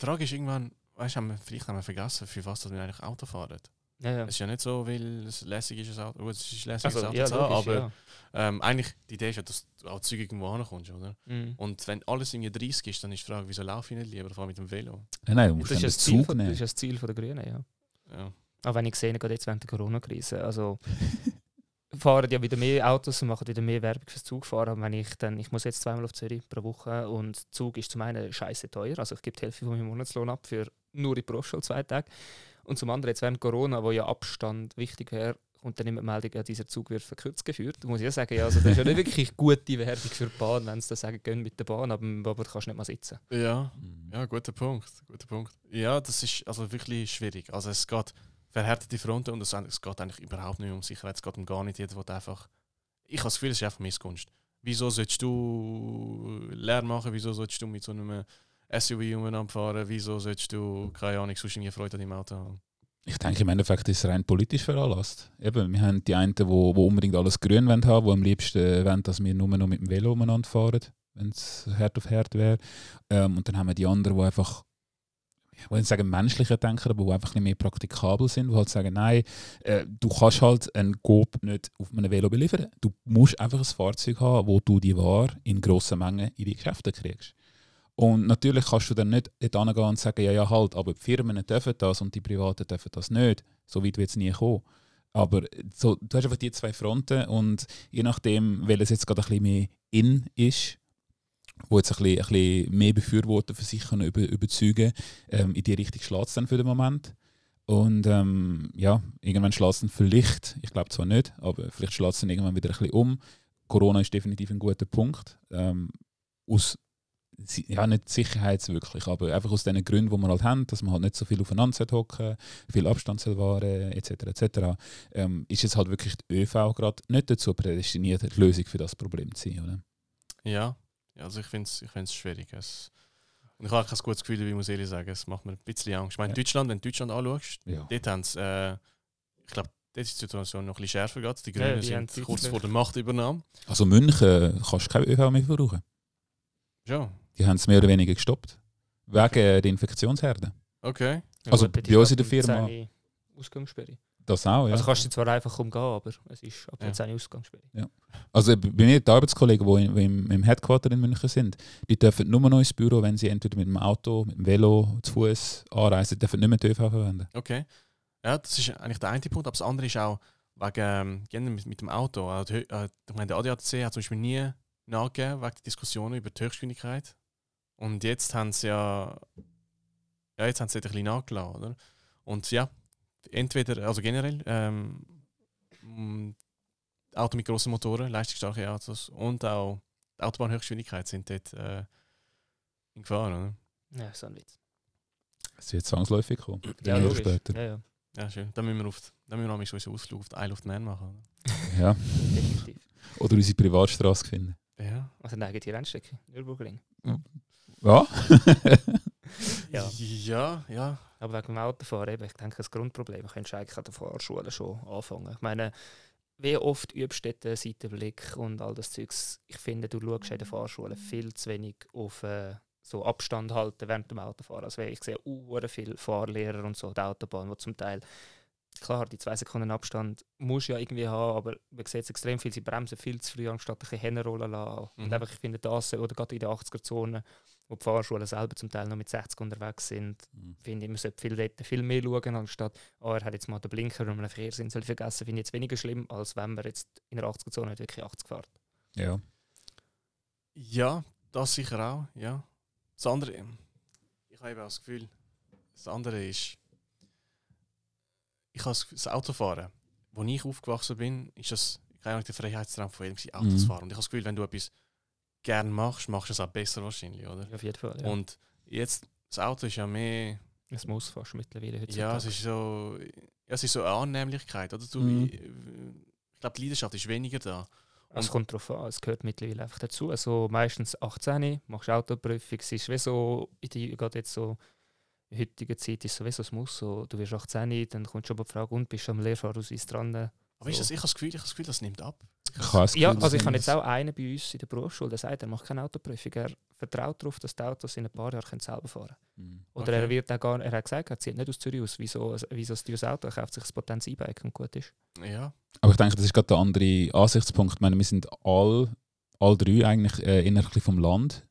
Die Frage ist irgendwann, weißt du, haben wir, vielleicht haben wir vergessen, für was wir eigentlich Auto fahren. Ja, ja. Es ist ja nicht so, weil es lässig ist, ein Auto, gut, es ist lässig, Also, ein Auto ja, zu haben, aber ja. ähm, eigentlich die Idee ist ja, dass du auch zügig irgendwo ankommst, oder? Mhm. Und wenn alles irgendwie 30 ist, dann ist die Frage, wieso laufe ich nicht lieber, fahre mit dem Velo? Nein, nein, du musst Das ist, das, Ziel Zug von, das ist das Ziel von der Grünen, ja. Ja. Auch wenn ich sehe, gerade jetzt während der Corona-Krise, also fahren ja wieder mehr Autos und machen wieder mehr Werbung fürs Zugfahren. Und Wenn ich dann, ich muss jetzt zweimal auf Zürich pro Woche und Zug ist zum einen scheiße teuer, also ich gebe die Hälfte von meinem Monatslohn ab für nur in Proschall zwei Tage. Und zum anderen jetzt während Corona, wo ja Abstand wichtig wäre, kommt dann immer die Meldung, ja, dieser Zug wird verkürzt geführt. Da muss ich ja sagen, ja, also das ist ja nicht wirklich gute Werbung für die Bahn, wenn sie dann sagen, gehen mit der Bahn, aber, aber du kannst nicht mal sitzen. ja, Mhm. ja, guter Punkt, guter Punkt. Ja, das ist also wirklich schwierig. Also es geht verhärtete Fronten und es, es geht eigentlich überhaupt nicht um Sicherheit, es geht um gar nicht. Jeder will einfach... Ich habe das Gefühl, es ist einfach Missgunst. Wieso sollst du Lärm machen? Wieso sollst du mit so einem SUV umeinander fahren? Wieso sollst du, keine Ahnung, sonst irgendwie Freude an deinem Auto haben? Ich denke, im Endeffekt ist es rein politisch veranlasst. Eben, wir haben die einen, die wo unbedingt alles grün wollen haben, die am liebsten wollen, dass wir nur noch mit dem Velo umeinander fahren, wenn es Herd auf Herd wäre. Ähm, und dann haben wir die anderen, die einfach, ich will nicht sagen menschlicher denken, aber die einfach ein mehr praktikabel sind, die halt sagen, nein, äh, du kannst halt einen Coop nicht auf einem Velo beliefern. Du musst einfach ein Fahrzeug haben, wo du die Ware in grossen Mengen in die Geschäfte kriegst. Und natürlich kannst du dann nicht dort und sagen, ja, ja, halt, aber die Firmen dürfen das und die Privaten dürfen das nicht. So weit wird es nie kommen. Aber so, du hast einfach die zwei Fronten und je nachdem, welches jetzt gerade ein bisschen mehr in ist, wo jetzt ein bisschen, ein bisschen mehr Befürworter für sich können über, überzeugen ähm, in die Richtung schlägt es dann für den Moment. Und ähm, ja, irgendwann schlägt es dann vielleicht, ich glaube zwar nicht, aber vielleicht schlägt es dann irgendwann wieder ein bisschen um. Corona ist definitiv ein guter Punkt. Ähm, aus ja, nicht sicherheitswirklich, aber einfach aus den Gründen, die wir halt haben, dass man halt nicht so viel aufeinander hocken, viel Abstand soll wahren, etc., etc., ähm, ist jetzt halt wirklich die ÖV gerade nicht dazu prädestiniert, die Lösung für das Problem zu sein, oder? Ja, ja also ich finde es ich find's schwierig. Es, Und ich habe kein gutes Gefühl, wie ich muss ehrlich sagen. Es macht mir ein bisschen Angst. Ich meine, Ja. Deutschland, wenn du Deutschland anschaust, Ja. dort haben sie, äh, ich glaube, dort ist die Situation noch ein bisschen schärfer gerade. Die Ja, Grünen die haben sind kurz vor der Machtübernahme. Also München kannst du kein ÖV mehr brauchen. Ja, Die haben es mehr oder weniger gestoppt. Wegen der Infektionsherde. okay. Ja, Also dort bei ist uns in der Firma- 10 Ausgangssperre. Das auch, ja. Also kannst du zwar einfach umgehen, aber es ist ab Ja. der 10 Ausgangssperre. Also bei mir, die Arbeitskollegen, die im, im, im Headquarter in München sind, die dürfen nur noch ins Büro, wenn sie entweder mit dem Auto, mit dem Velo, zu Fuß anreisen, dürfen nicht mehr die ÖV verwenden. Okay. Ja, das ist eigentlich der eine Punkt. Aber das andere ist auch wegen ähm, generell mit, mit dem Auto. Also, äh, ich meine, der ADAC hat zum Beispiel nie nachgegeben wegen der Diskussionen über die Höchstgeschwindigkeit. Und jetzt haben sie ja. Ja, jetzt haben sie ein bisschen nachgelassen, oder? Und ja, entweder, also generell, ähm, m, Auto mit grossen Motoren, leistungsstarke Autos und auch die Autobahnhöchstgeschwindigkeit sind dort äh, in Gefahr, oder? Ja, so ein Witz. Es wird zwangsläufig kommen. Ja, oder logisch. später. Ja, ja, Ja, schön. Dann müssen wir, auf, dann müssen wir so unseren Ausflug auf die Isle of Man machen. Ja. definitiv. Oder unsere Privatstraße finden. Ja. Also eine eigene Rennstrecke, Nürburgring. Ja. Ja. Ja, ja. Aber wegen dem Autofahren, eben, ich denke, das Grundproblem könntest du eigentlich an der Fahrschule schon anfangen. Ich meine, wie oft übst du den Seitenblick und all das Zeugs? Ich finde, du schaust in der Fahrschule viel zu wenig auf äh, so Abstand halten während dem Autofahren. Also ich sehe uh, viele Fahrlehrer und so, auf der Autobahn, die zum Teil Klar, die zwei Sekunden Abstand musst du ja irgendwie haben, aber man sieht es extrem viel, sie bremsen viel zu früh, anstatt ein bisschen Hennen rollen lassen. Und Mhm. einfach, ich finde das, oder gerade in der 80er-Zone, wo die Fahrschulen selber zum Teil noch mit 60 unterwegs sind, finde ich, man sollte viel, dort viel mehr schauen, anstatt, oh, er hat jetzt mal den Blinker um einen Verkehrsinsel vergessen, finde ich jetzt weniger schlimm, als wenn man jetzt in der 80er-Zone nicht wirklich 80 fährt. Ja. Ja, das sicher auch, ja. Das andere, ich habe eben auch das Gefühl, das andere ist, ich habe das, Autofahren, wo ich aufgewachsen bin, ist das keine der Freiheitstraum von jedem Auto Mhm. zu fahren. Und ich habe das Gefühl, wenn du etwas gerne machst, machst du es auch besser wahrscheinlich, oder? Auf jeden Fall. Ja. Und jetzt, das Auto ist ja mehr, es muss fast mittlerweile ja, heutzutage. es ist so, ja, es ist so eine Annehmlichkeit, oder? Du, Mhm. ich ich glaube, die Leidenschaft ist weniger da. Es kommt darauf an, es gehört mittlerweile einfach dazu. Also meistens 18, machst du Autoprüfung, es ist wie so, gerade jetzt so in der heutigen Zeit ist es sowieso ein Muss. So, du wirst 18, dann kommt schon die Frage, und bist du am Lehrfahrausweis dran? Aber ist So. das, ich habe das Gefühl, ich habe das Gefühl, das nimmt ab. Ich habe das Ja, also ich habe jetzt das- auch einen bei uns in der Berufsschule, der sagt, er macht keine Autoprüfung. Er vertraut darauf, dass die Autos in ein paar Jahren können selber fahren Mhm. Oder Okay. er wird auch gar er hat gesagt, er zieht nicht aus Zürich aus, wieso, wieso ein teures Auto, er kauft sich ein Potenz E-Bike und gut ist. Ja, Aber ich denke, das ist gerade der andere Ansichtspunkt. Ich meine, wir sind all, all drei eigentlich äh, bisschen vom Land.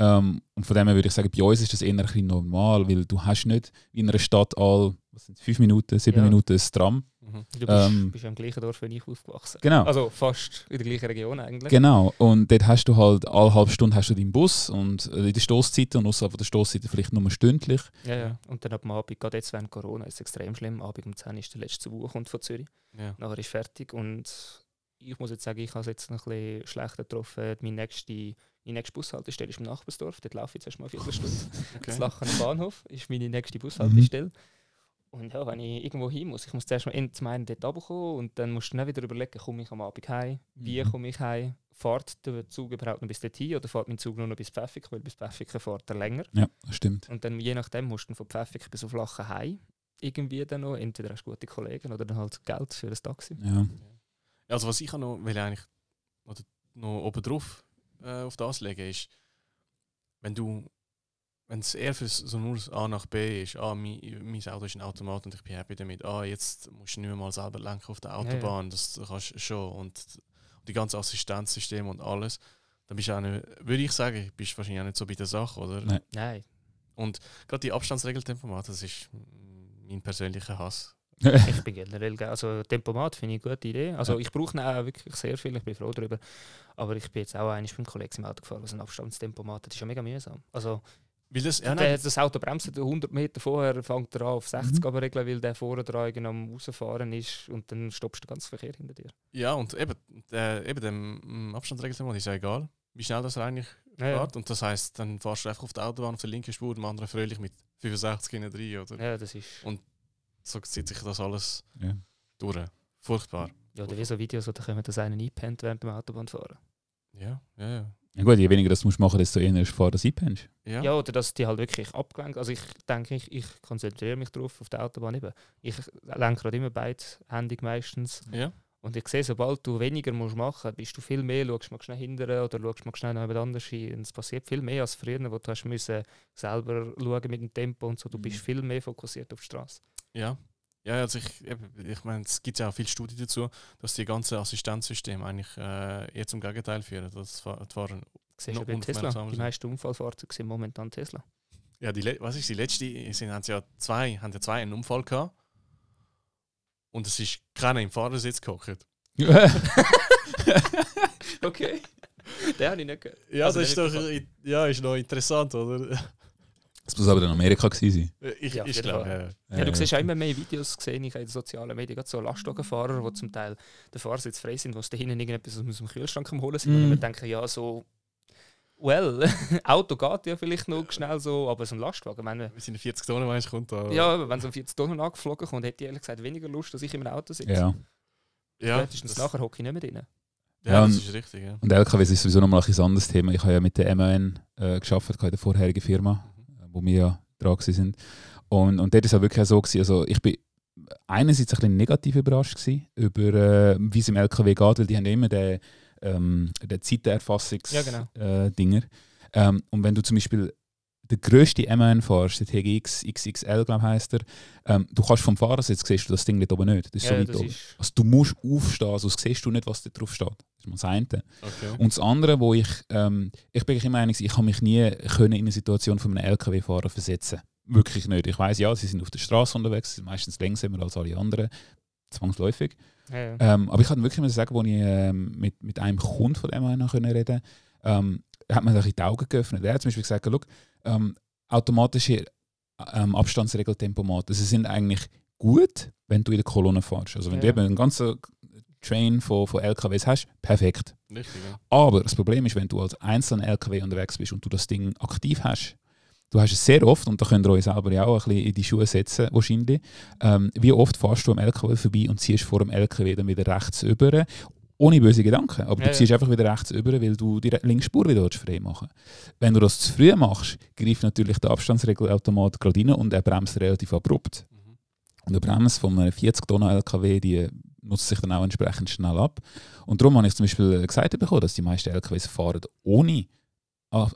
Ähm, und von dem her würde ich sagen, bei uns ist das eher ein bisschen normal, weil du hast nicht wie in einer Stadt all was sind fünf Minuten, sieben Ja. Minuten ein Tram. mhm. Du bist, Ähm. bist ja im gleichen Dorf wie ich aufgewachsen. Genau. Also fast in der gleichen Region eigentlich. Genau, und dort hast du halt alle halbe Stunde hast du deinen Bus und äh, in der Stoßzeit und außerhalb der Stoßzeit vielleicht nur stündlich. Ja, ja. Und dann ab dem Abend, gerade jetzt während Corona, ist es extrem schlimm. Abend um 10 ist der letzte Zug kommt von Zürich. ja. Nachher ist fertig. Und ich muss jetzt sagen, ich habe es jetzt noch ein bisschen schlechter getroffen. Meine nächste, meine nächste Bushaltestelle ist im Nachbarsdorf. Dort laufe ich jetzt erst mal eine Viertelstunde. Das Okay. Lachen am Bahnhof ist meine nächste Bushaltestelle. Und ja, wenn ich irgendwo hin muss, ich muss zuerst mal in- zum einen dort runterkommen und dann musst du dann wieder überlegen, komme ich am Abend heim, wie Mhm. komme ich heim, fährt der Zug überhaupt noch bis dorthin oder fährt mein Zug nur noch bis Pfäffik, weil bis Pfäffik fährt er länger. Ja, das stimmt. Und dann je nachdem musst du von Pfäffik bis auf Lachen heim irgendwie dann noch, entweder hast du gute Kollegen oder dann halt Geld für ein Taxi. Ja. Also was ich auch noch will eigentlich oder noch oben drauf äh, auf das legen ist, wenn du wenn es eher für so nur A nach B ist, ah, mein, mein Auto ist ein Automat und ich bin happy damit, ah, jetzt musst du nicht mehr mal selber lenken auf der ja. Autobahn, das kannst du schon und die ganze Assistenzsystem und alles, dann bist du auch nicht, würde ich sagen, bist du wahrscheinlich auch nicht so bei der Sache, oder? Nein. Nein, Gerade die Abstandsregeltempomat, das ist mein persönlicher Hass. Ich bin generell, ge- also Tempomat finde ich eine gute Idee. Also Ja. ich brauche ihn auch wirklich sehr viel, ich bin froh darüber. Aber ich bin jetzt auch einmal beim Kollegen im Auto gefahren, was ein Abstandstempomat das ist ja mega mühsam. Also Weil das, ja, der, das Auto bremst 100 Meter vorher, fängt er an auf 60 Mhm. aber regeln, weil der vorne dran am rausfahren ist und dann stoppst du den ganzen Verkehr hinter dir. ja, und eben, der, eben dem Abstandsregeltempomat ist ja egal, wie schnell das eigentlich Ja, ja. fährt. Und das heisst, dann fährst du einfach auf der Autobahn auf der linken Spur, dem anderen fröhlich mit 65 hinten rein, oder? ja, das ist... So zieht sich das alles Ja. durch. Furchtbar. Ja, oder wie so Videos, wo da kommen, dass einer einpennt während dem Autobahnfahren. Ja, ja, ja. Ja gut, je weniger das musst du machen, desto eher ist Fahrer, dass du einpennst. Ja. Ja, oder dass die halt wirklich abgelenkt Also ich denke, ich, ich konzentriere mich darauf auf der Autobahn eben. Ich lenke gerade immer beidhändig meistens. ja. Und ich sehe, sobald du weniger musst machen bist du viel mehr, schaust mal schnell hinterher oder schaust mal schnell noch jemand anders hin. Und es passiert viel mehr als früher, wo du hast müssen selber schauen mit dem Tempo und so. Du bist Mhm. viel mehr fokussiert auf die Straße. Ja. Ja, also ich, ich meine, es gibt ja auch viele Studien dazu, dass die ganzen Assistenzsysteme eigentlich äh, eher zum Gegenteil führen. Dass Fa- die Fahrer, Siehst Noch du bei Tesla? Die meisten Unfallfahrzeuge sind momentan Tesla. ja, die, was ist die letzte? Sind, haben sie ja zwei, haben ja zwei einen Unfall gehabt. Und es ist keiner im Fahrersitz gehockt. Okay. Den habe ich nicht gehört. Ja, Also das ist doch ja, ist noch interessant, oder? Das muss aber in Amerika gewesen Ich, Ja, ich glaube, ja. sein. Ja, du Äh, siehst auch immer mehr Videos gesehen, ich habe in den sozialen Medien, gerade so Lastwagenfahrer, die zum Teil den Fahrersitz frei sind, wo sie da hinten irgendetwas aus dem Kühlschrank am holen sind. Und Mhm. wir denken, ja, so, well, Auto geht ja vielleicht noch schnell so, aber so ein Lastwagen, meine, Wir sind 40 Tonnen, meinst du, kommt da. ja, wenn so ein 40 Tonnen angeflogen kommt, hätte ich ehrlich gesagt weniger Lust, dass ich in einem Auto sitze. Ja. ja Spätestens das, nachher hocke ich nicht mehr drin. Ja, Ja, das und- ist richtig, ja. Und LKWs ist sowieso nochmal ein anderes Thema. Ich habe ja mit der MAN äh, in der vorherigen Firma, äh, wo wir ja dran sind. Und, und dort ist es auch wirklich so, gewesen, also ich bin einerseits ein bisschen negativ überrascht gewesen, über äh, wie es im LKW geht, weil die haben ja immer den, ähm, den Zeitenerfassungs Ja, genau. äh. Ähm, und wenn du zum Beispiel den grössten MAN fährst, der TGX XXL, glaube ich, heisst er, ähm, du kannst vom Fahrersitz siehst du das Ding dort oben nicht. Das ist Ja, so weit oben. ist, Also du musst aufstehen, sonst siehst du nicht, was da drauf steht. Das ist mal das eine. Okay. Und das andere, wo ich, ähm, ich bin immer einig, ich habe mich nie können in eine Situation von einem LKW-Fahrer versetzen. Wirklich nicht. Ich weiß ja, sie sind auf der Straße unterwegs, sie sind meistens langsamer als alle anderen, zwangsläufig. ja, ja. Ähm, aber ich kann wirklich mal sagen, als ich ähm, mit, mit einem Kunden von dem können reden ähm, hat man sich die Augen geöffnet. Er hat zum Beispiel gesagt, schau, ähm, automatische ähm, Abstandsregeltempomaten, sie sind eigentlich gut, wenn du in der Kolonne fährst. Also wenn Ja. du eben einen ganzen Train von, von LKWs hast, perfekt. Richtig, ja. Aber das Problem ist, wenn du als einzelner LKW unterwegs bist und du das Ding aktiv hast, du hast es sehr oft, und da könnt ihr euch selber ja auch ein bisschen in die Schuhe setzen, wahrscheinlich, ähm, wie oft fährst du am LKW vorbei und ziehst vor dem LKW dann wieder rechts über, ohne böse Gedanken, aber Ja, du ja. ziehst einfach wieder rechts über, weil du die re- linke Spur wieder willst frei machen Wenn du das zu früh machst, greift natürlich der Abstandsregelautomat gerade rein und er bremst relativ abrupt. Mhm. Und die Bremse von einem 40 Tonnen LKW, die nutzt sich dann auch entsprechend schnell ab. Und darum habe ich zum Beispiel gesagt bekommen, dass die meisten LKWs fahren ohne äh,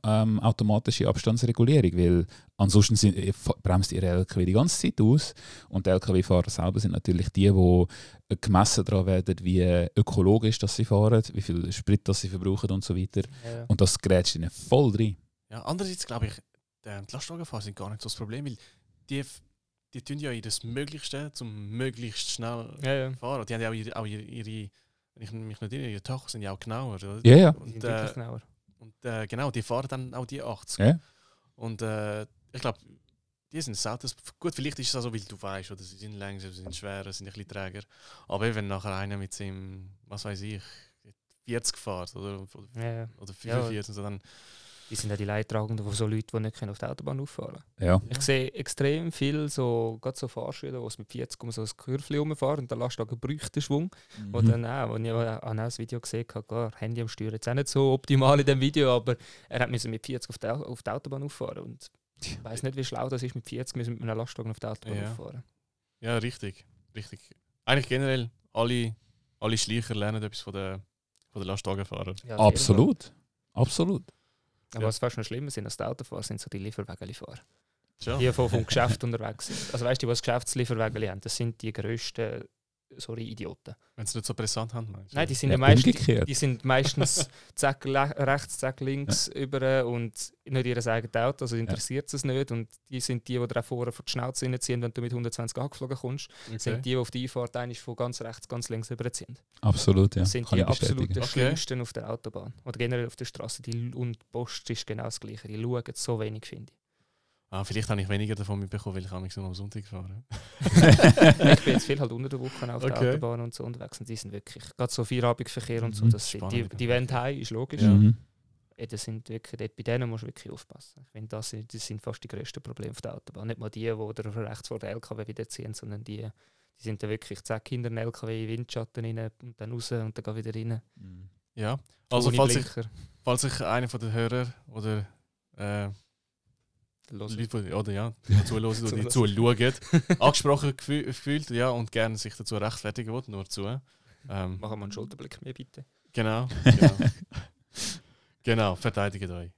ähm, automatische Abstandsregulierung, weil ansonsten sind, äh, bremst ihre LKW die ganze Zeit aus und die LKW-Fahrer selber sind natürlich die, die äh, gemessen daran werden, wie äh, ökologisch das sie fahren, wie viel Sprit das sie verbrauchen und so weiter. ja. Und das grätscht ihnen voll rein. Ja, andererseits glaube ich, die Lastwagenfahrer sind gar nicht so das Problem, weil die, die tun ja ihr das Möglichste, zum möglichst schnell Ja, ja. fahren. Die haben ja auch ihre, auch ihre, ihre wenn ich mich nicht irre, ihre Tachos sind ja auch genauer. Oder? Ja, ja. Die Und, äh, genauer. Und äh, genau, die fahren dann auch die 80. Ja. Und äh, ich glaube, die sind. Das, gut, vielleicht ist es auch so, weil du weißt, oder sie sind länger, sie sind schwerer, sind ein bisschen träger. Aber wenn nachher einer mit seinem, was weiß ich, 40 fährt oder, oder, Ja, ja. oder Ja. 45, und so, dann Die sind ja die Leidtragenden von so Leuten, die nicht können auf der Autobahn auffahren Ja. Ich sehe extrem viel so, gerade so Fahrschüler, die mit 40 um so ein Kürfli rumfahren und der Lastwagen bräuchte den Schwung. Mhm. Wo dann auch, wo ich auch das Video gesehen habe, klar, Handy am Steuer jetzt auch nicht so optimal in dem Video, aber er hat müssen mit 40 auf Au- auf die Autobahn auffahren und ich weiß nicht, wie schlau das ist, mit 40 müssen mit einem Lastwagen auf die Autobahn Ja. auffahren. Ja, richtig. richtig. Eigentlich generell, alle, alle Schleicher lernen etwas von den, von den Lastwagenfahrern. Ja, Absolut. Absolut. Aber was fast noch schlimmer sind als die Autofahrer, sind so die Lieferwagenfahrer. Tja. Die von vom Geschäft unterwegs sind. Also weißt du, die, die das Geschäftslieferwagen haben, das sind die grössten sorry, Idioten. Wenn sie es nicht so brisant haben, meinst du? Nein, die sind Ja, ja, meistens, die, die sind meistens zack rechts, zack links über und nicht ihr eigenes Auto, also interessiert es nicht. Und die sind die, die dir auch vorne vor die Schnauze reinziehen, wenn du mit 120 angeflogen kommst. Okay. Sind die, die auf die Einfahrt eigentlich von ganz rechts, ganz links überziehen. Absolut, ja. Das sind Kann die absoluten Okay. Schlimmsten auf der Autobahn. Oder generell auf der Straße. Die, und die Post ist genau das Gleiche. Die schauen so wenig, finde ich. Ah, vielleicht habe ich weniger davon mitbekommen, weil ich mich nur am Sonntag fahre. ich bin jetzt viel halt unter der Woche auf der Okay. Autobahn und so unterwegs und die sind wirklich, gerade so Feierabendverkehr und so, Mhm. das sind, die, Spannend. die wollen heim, ist logisch. Ja. Mhm. Ja, das sind wirklich, dort, bei denen musst du wirklich aufpassen. Ich finde, das, sind- das sind fast die grössten Probleme auf der Autobahn. Nicht mal die, die rechts vor der LKW wieder ziehen, sondern die, die sind dann wirklich zack hinter den LKW in den Windschatten rein und dann raus und dann gehen wieder rein. Mhm. Ja. Also, falls Blinker. falls sich einer von den Hörern oder äh, Los. Leute, oder ja, die zuhören oder die zuschauen, angesprochen gefü- gefühlt ja, und gerne sich dazu rechtfertigen will, nur zu. Ähm, Machen wir einen Schulterblick mehr, bitte. genau, genau. genau, verteidigt euch.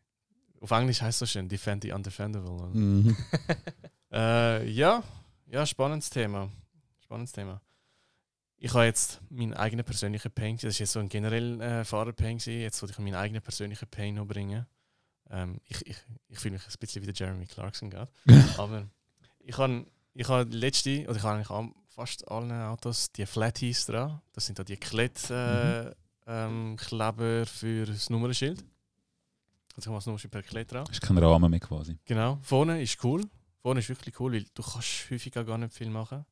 Auf Englisch heißt das schon Defend the Undefendable. Mhm. Äh, ja, ja, spannendes Thema. Spannendes Thema. Ich habe jetzt meinen eigenen persönlichen Pain, das ist jetzt so ein generell äh, Fahrer-Pain, jetzt wollte ich meinen eigenen persönlichen Pain noch bringen. Ähm, ich ich, ich fühle mich ein bisschen wie der Jeremy Clarkson gerade. Aber ich habe ich habe letzte, oder ich habe eigentlich an fast allen Autos die Flatheads dran. Das sind da die Klett-Kleber äh, ähm, Kleber für das Nummernschild. Also ich habe das Nummernschild per Klett dran. ist kein Rahmen mehr quasi. Genau, vorne ist cool. Vorne ist wirklich cool, weil du kannst häufig auch gar nicht viel machen.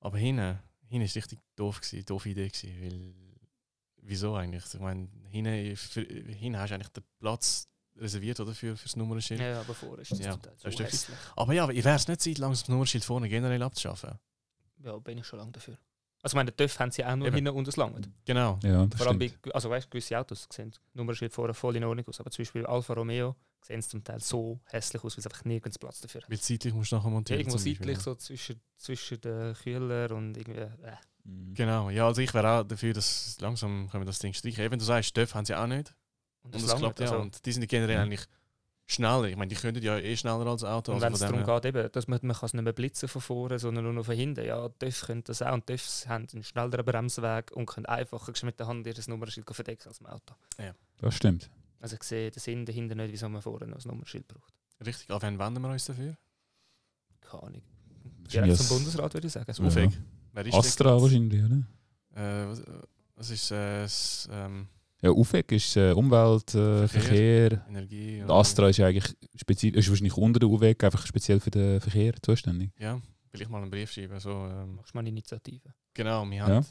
Aber hinten, hinten ist richtig doof gewesen, doofe Idee gewesen, weil wieso eigentlich? Ich meine, hinten, hinten hast du eigentlich den Platz reserviert oder für fürs Nummernschild. Ja, aber vorher ist das Ja, total so ist. Aber ja, ich wäre es nicht Zeit lang, das Nummernschild vorne generell abzuschaffen. Ja, bin ich schon lange dafür. Also, ich meine, den TÜV haben sie auch nur Eben. hinten und das langt. Genau. Ja, das Vor allem bei, also weißt du, gewisse Autos sehen Nummernschild vorne voll in Ordnung aus, aber zum Beispiel Alfa Romeo sehen sie zum Teil so hässlich aus, weil es einfach nirgends Platz dafür hat. Weil zeitlich musst du nachher montieren. Irgendwo zum Beispiel, seitlich ja. so zwischen, zwischen den Kühler und irgendwie. Äh. Mhm. Genau, ja, also ich wäre auch dafür, dass langsam können wir das Ding streichen. Eben, du sagst, Dörf haben sie auch nicht. Und, Und das das langt, klappt ja. also, Und die sind generell Ja. eigentlich schneller. Ich meine, die können ja eh schneller als Auto. und also wenn es darum geht, eben, dass man, man kann es nicht mehr blitzen von vorne, sondern nur noch von hinten. Ja, TÜV können das auch. Und TÜVs haben einen schnelleren Bremsweg und können einfacher mit der Hand ihr Nummernschild verdecken als im Auto. Das stimmt. Also ich sehe den Sinn dahinter nicht, wieso man vorne noch ein Nummernschild braucht. Richtig, auf wen wenden wir uns dafür? Keine Ahnung. Direkt das- zum Bundesrat würde ich sagen. Das Ja. Wer ist Astra wahrscheinlich, oder? Äh, was, was ist äh, das, ähm, Ja, UFEC ist äh, Umwelt, äh, Verkehr. Verkehr. Energie? Und Astra ist ja eigentlich speziell, ist wahrscheinlich unter der UWEG einfach speziell für den Verkehr zuständig. Ja, will ich mal einen Brief schreiben. So, ähm, Machst du mal eine Initiative? genau, wir Ja. haben.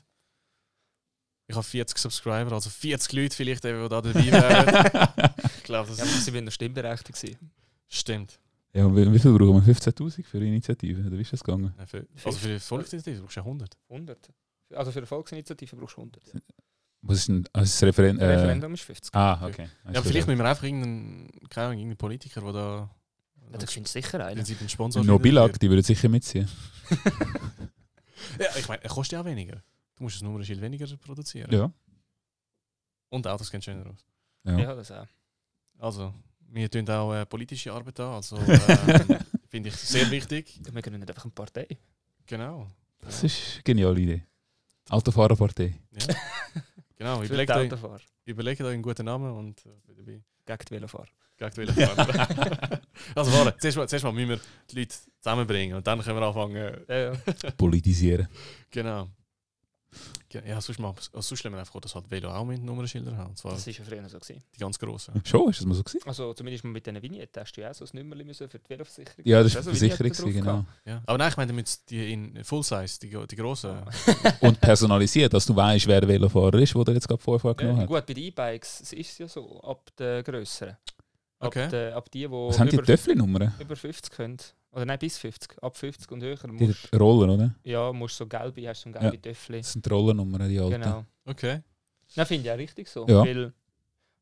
Ich habe 40 Subscriber, also 40 Leute vielleicht, eben, die da dabei wären. ich glaube, das Ja, sie werden noch stimmberechtigt sein. stimmt. Ja, und wie, wie viel brauchen wir? 15.000 für eine Initiative? Oder wie ist das gegangen? Ja, für, also für die Volksinitiative brauchst du ja 100. 100. Also für eine Volksinitiative brauchst du 100. Ja. Was ist denn also das Referen Ein äh, Referendum ist 50. Ah, okay. Ja, vielleicht müssen wir einfach irgendeinen, keine Ahnung, irgendeinen Politiker, der da. Ja, da findest du sicher einen. Einen Sponsor No findet Bilag, die würden sicher mitziehen. Ja, ich meine, er kostet ja auch weniger. Du musst das Nummernschild weniger produzieren. Ja. Und Autos gehen schöner aus. ja. Ja, das auch. Also, wir tun auch äh, politische Arbeit an. Also, ähm, finde ich sehr wichtig. Wir können nicht einfach eine Partei. Genau. Das ist eine geniale Idee. Autofahrerpartei. Ja. Genau, überlegt euch, Autofahrer. überlegt euch einen guten Namen und äh, bin dabei. Gegen die Velofahrer. Gegen die Velofahrer. also, warte, zuerst mal, zuerst mal müssen wir die Leute zusammenbringen und dann können wir anfangen. Ja, ja. Politisieren. Genau. Ja, sonst, mal, also sonst stellen wir einfach vor, dass halt Velo auch mit Nummernschildern haben. Und zwar Das war ja früher so. Gewesen. die ganz grossen. Schon, ist das mal so gewesen? Also zumindest mal mit diesen Vignetten hast du ja auch so ein Nummer müssen für die Veloversicherung. Ja, das Hast war du die auch so Versicherung, gewesen, genau. Ja. Aber nein, ich meine damit die in Full Size, die, die grossen. Und personalisiert, dass du weißt, wer der Velofahrer ist, der dir jetzt gerade Vorfahrt Ja, genommen hat. gut, bei den E-Bikes ist es ja so, ab den grösseren. Ab, Okay. den, ab die, die Was haben die über, Töffli-Nummern? über 50 können. Oder nein, bis 50. Ab 50 und höher Die musst Rollen, oder? ja, musst so gelbe, hast so gelbe Töffli. Das sind die Rollennummern, die alten. Genau. Okay. Nein, finde ich auch richtig so. Ja. Weil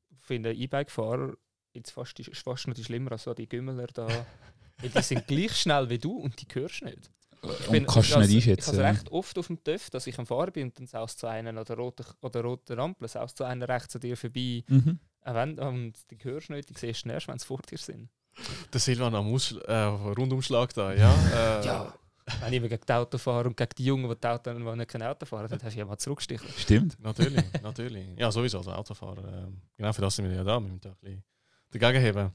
ich finde E-Bike-Fahrer jetzt fast, ist fast noch die schlimmer als so die Gümmeler da. Weil die sind gleich schnell wie du und die hörst nicht. Ich Und kannst du ich nicht einschätzen. Ich ja. habe recht oft auf dem TÜV, dass ich am Fahren bin und dann saust zu einer oder rote, oder rote Ampel, saust zu einer rechts an dir vorbei. Mhm. Wenn, und die hörst nicht, die siehst du erst, wenn sie vor dir sind. Der Silvan am Ausschl äh, Rundumschlag da, ja. Äh, Ja. Wenn ich gegen die Auto fahre und gegen die Jungen, die, die, Auto, die nicht kein Auto fahren, dann hast du ja mal zurückstechen. Stimmt. Natürlich, natürlich. Ja, sowieso als Autofahrer. Genau für das sind wir ja da. Wir müssen da ein bisschen dagegen heben.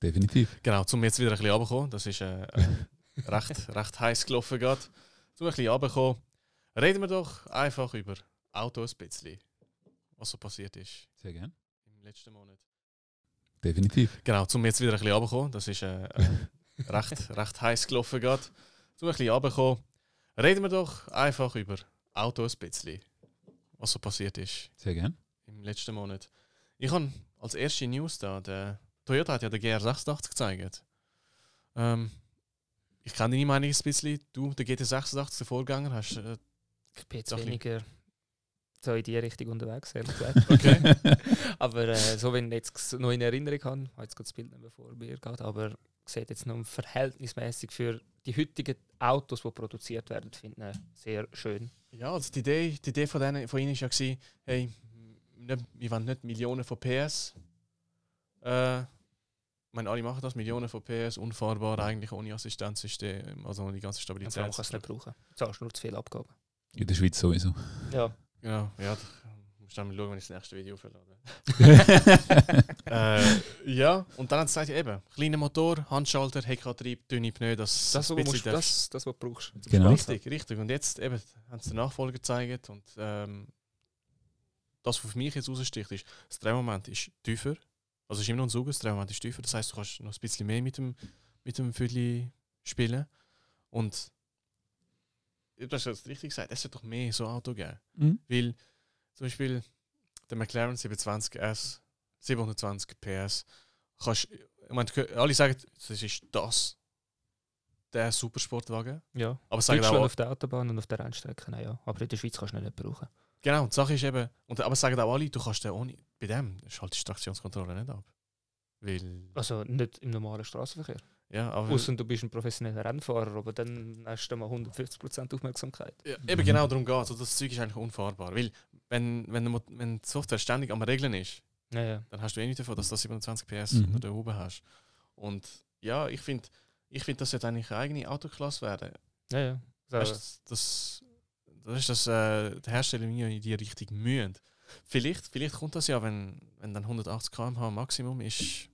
Definitiv. Genau, zum jetzt wieder ein bisschen runterkommen. Das ist äh, äh, recht, recht heiß gelaufen gerade. Zum ein bisschen runterkommen. Reden wir doch einfach über Autos ein bisschen. Was so passiert ist Sehr gerne. im letzten Monat. Definitiv. Genau, zum jetzt wieder ein bisschen runterkommen. Das ist äh, äh, recht, recht heiß gelaufen gerade. Zum ein bisschen runterkommen. Reden wir doch einfach über Autos ein bisschen. Was so passiert ist Sehr gerne. im letzten Monat. Ich habe als erste News da, der Toyota hat ja den GR86 gezeigt. Ähm, ich kenne deine Meinung ein bisschen. Du, der GT86, der Vorgänger, hast äh, Ich bin jetzt weniger so in die Richtung unterwegs, ehrlich gesagt. Okay. aber äh, so, wenn ich jetzt noch in Erinnerung habe, ich habe jetzt gerade das Bild nicht mehr vor mir gehabt, aber sieht jetzt noch verhältnismäßig für die heutigen Autos, die produziert werden, finde ich sehr schön. Ja, also die Idee, die Idee von, denen, von ihnen war ja, hey, nicht, wir wollen nicht Millionen von PS. Äh, ich meine, alle machen das, Millionen von PS, unfahrbar, eigentlich ohne Assistenzsystem, also ohne die ganze Stabilität. allem kannst du es nicht brauchen. Du zahlst nur zu viel Abgaben. In der Schweiz sowieso. Ja. Genau, ja, da musst du dann mal schauen, wenn ich das nächste Video verlade. äh, ja, und dann hat es gesagt, eben, kleiner Motor, Handschalter, Heckantrieb, dünne Pneu, das, Das, was du, musst, das, das, was du brauchst. Genau. Richtig, richtig. Und jetzt eben, haben sie den Nachfolger gezeigt und ähm, das, was für mich jetzt raussticht, ist, das Drehmoment ist tiefer. Also es ist immer noch ein Sog, das Drehmoment ist tiefer. Das heißt, du kannst noch ein bisschen mehr mit dem, mit dem Viertel spielen. Und du hast es richtig gesagt, es wird doch mehr so Auto geben. Mhm. Weil zum Beispiel der McLaren 720S, 720 PS, kannst, ich meine, alle sagen, das ist das, der Supersportwagen. Ja. Aber sagen auch, auf der Autobahn und auf der Rennstrecke, ja. Aber in der Schweiz kannst du ihn nicht brauchen. Genau, die Sache ist eben, und, aber sagen auch alle, du kannst den ohne, bei dem schaltest du die Traktionskontrolle nicht ab. Weil, Also nicht im normalen Straßenverkehr. Ja, aber, Außer du bist ein professioneller Rennfahrer, aber dann hast du mal 150% Aufmerksamkeit. ja, eben genau darum geht es. Also das Zeug ist eigentlich unfahrbar. Weil, wenn, wenn, wenn die Software ständig am Regeln ist, Ja, ja. dann hast du eh nicht davon, dass du 27 PS Mhm. unter oben hast. Und ja, ich finde, ich find, das sollte eigentlich eine eigene Autoklasse werden. ja, ja. So, Weißt, das, das, das ist das, äh, die Hersteller mir in die Richtung mühen. Vielleicht, vielleicht kommt das ja, wenn, wenn dann 180 km/h Maximum ist.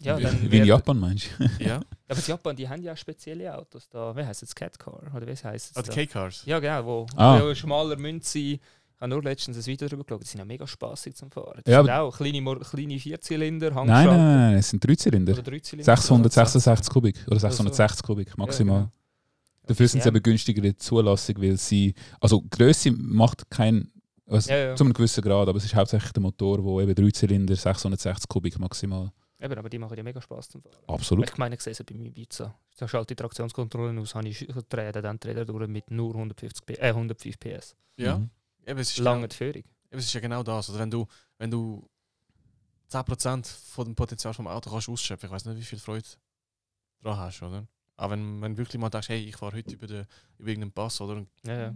Ja, wie, dann wie in Japan, meinst du? Ja, Aber in Japan, die haben ja spezielle Autos da. Wie heißt es? Cat Car? Oder wie heißt es? ah? K-Cars. Ja, genau, wo, Ah. wo schmaler Münze. Ich habe nur letztens ein Video darüber geschaut. Die sind ja mega spaßig zum Fahren. Das Ja, sind auch kleine, kleine Vierzylinder, Nein, nein, Handschalter nein, es sind Dreizylinder. oder Dreizylinder. 666 Kubik oder 660 Kubik maximal. Ja, genau. Dafür sind sie Ja. eben günstigere Zulassung, weil sie. Also Größe macht kein. Also Ja, ja. Zu einem gewissen Grad, aber es ist hauptsächlich der Motor, wo eben Dreizylinder, 660 Kubik maximal. Eben, aber die machen ja mega Spaß zum Fahren. Absolut. Ich meine, ich sehe es bei meinem Ibiza. Da schalte ich die Traktionskontrollen aus, habe ich drehe dann Räder durch mit nur 150 P äh, 105 PS. Ja, Mhm. eben, es, ist Lange genau, die Führung. eben, es ist ja genau das. Also wenn du, wenn du 10% von dem Potenzial vom Auto kannst ausschöpfen, ich weiß nicht, wie viel Freude du dran hast, oder? Aber wenn, wenn du wirklich mal denkst, hey, ich fahre heute über, den, über irgendeinen Pass, oder? Ja, ja.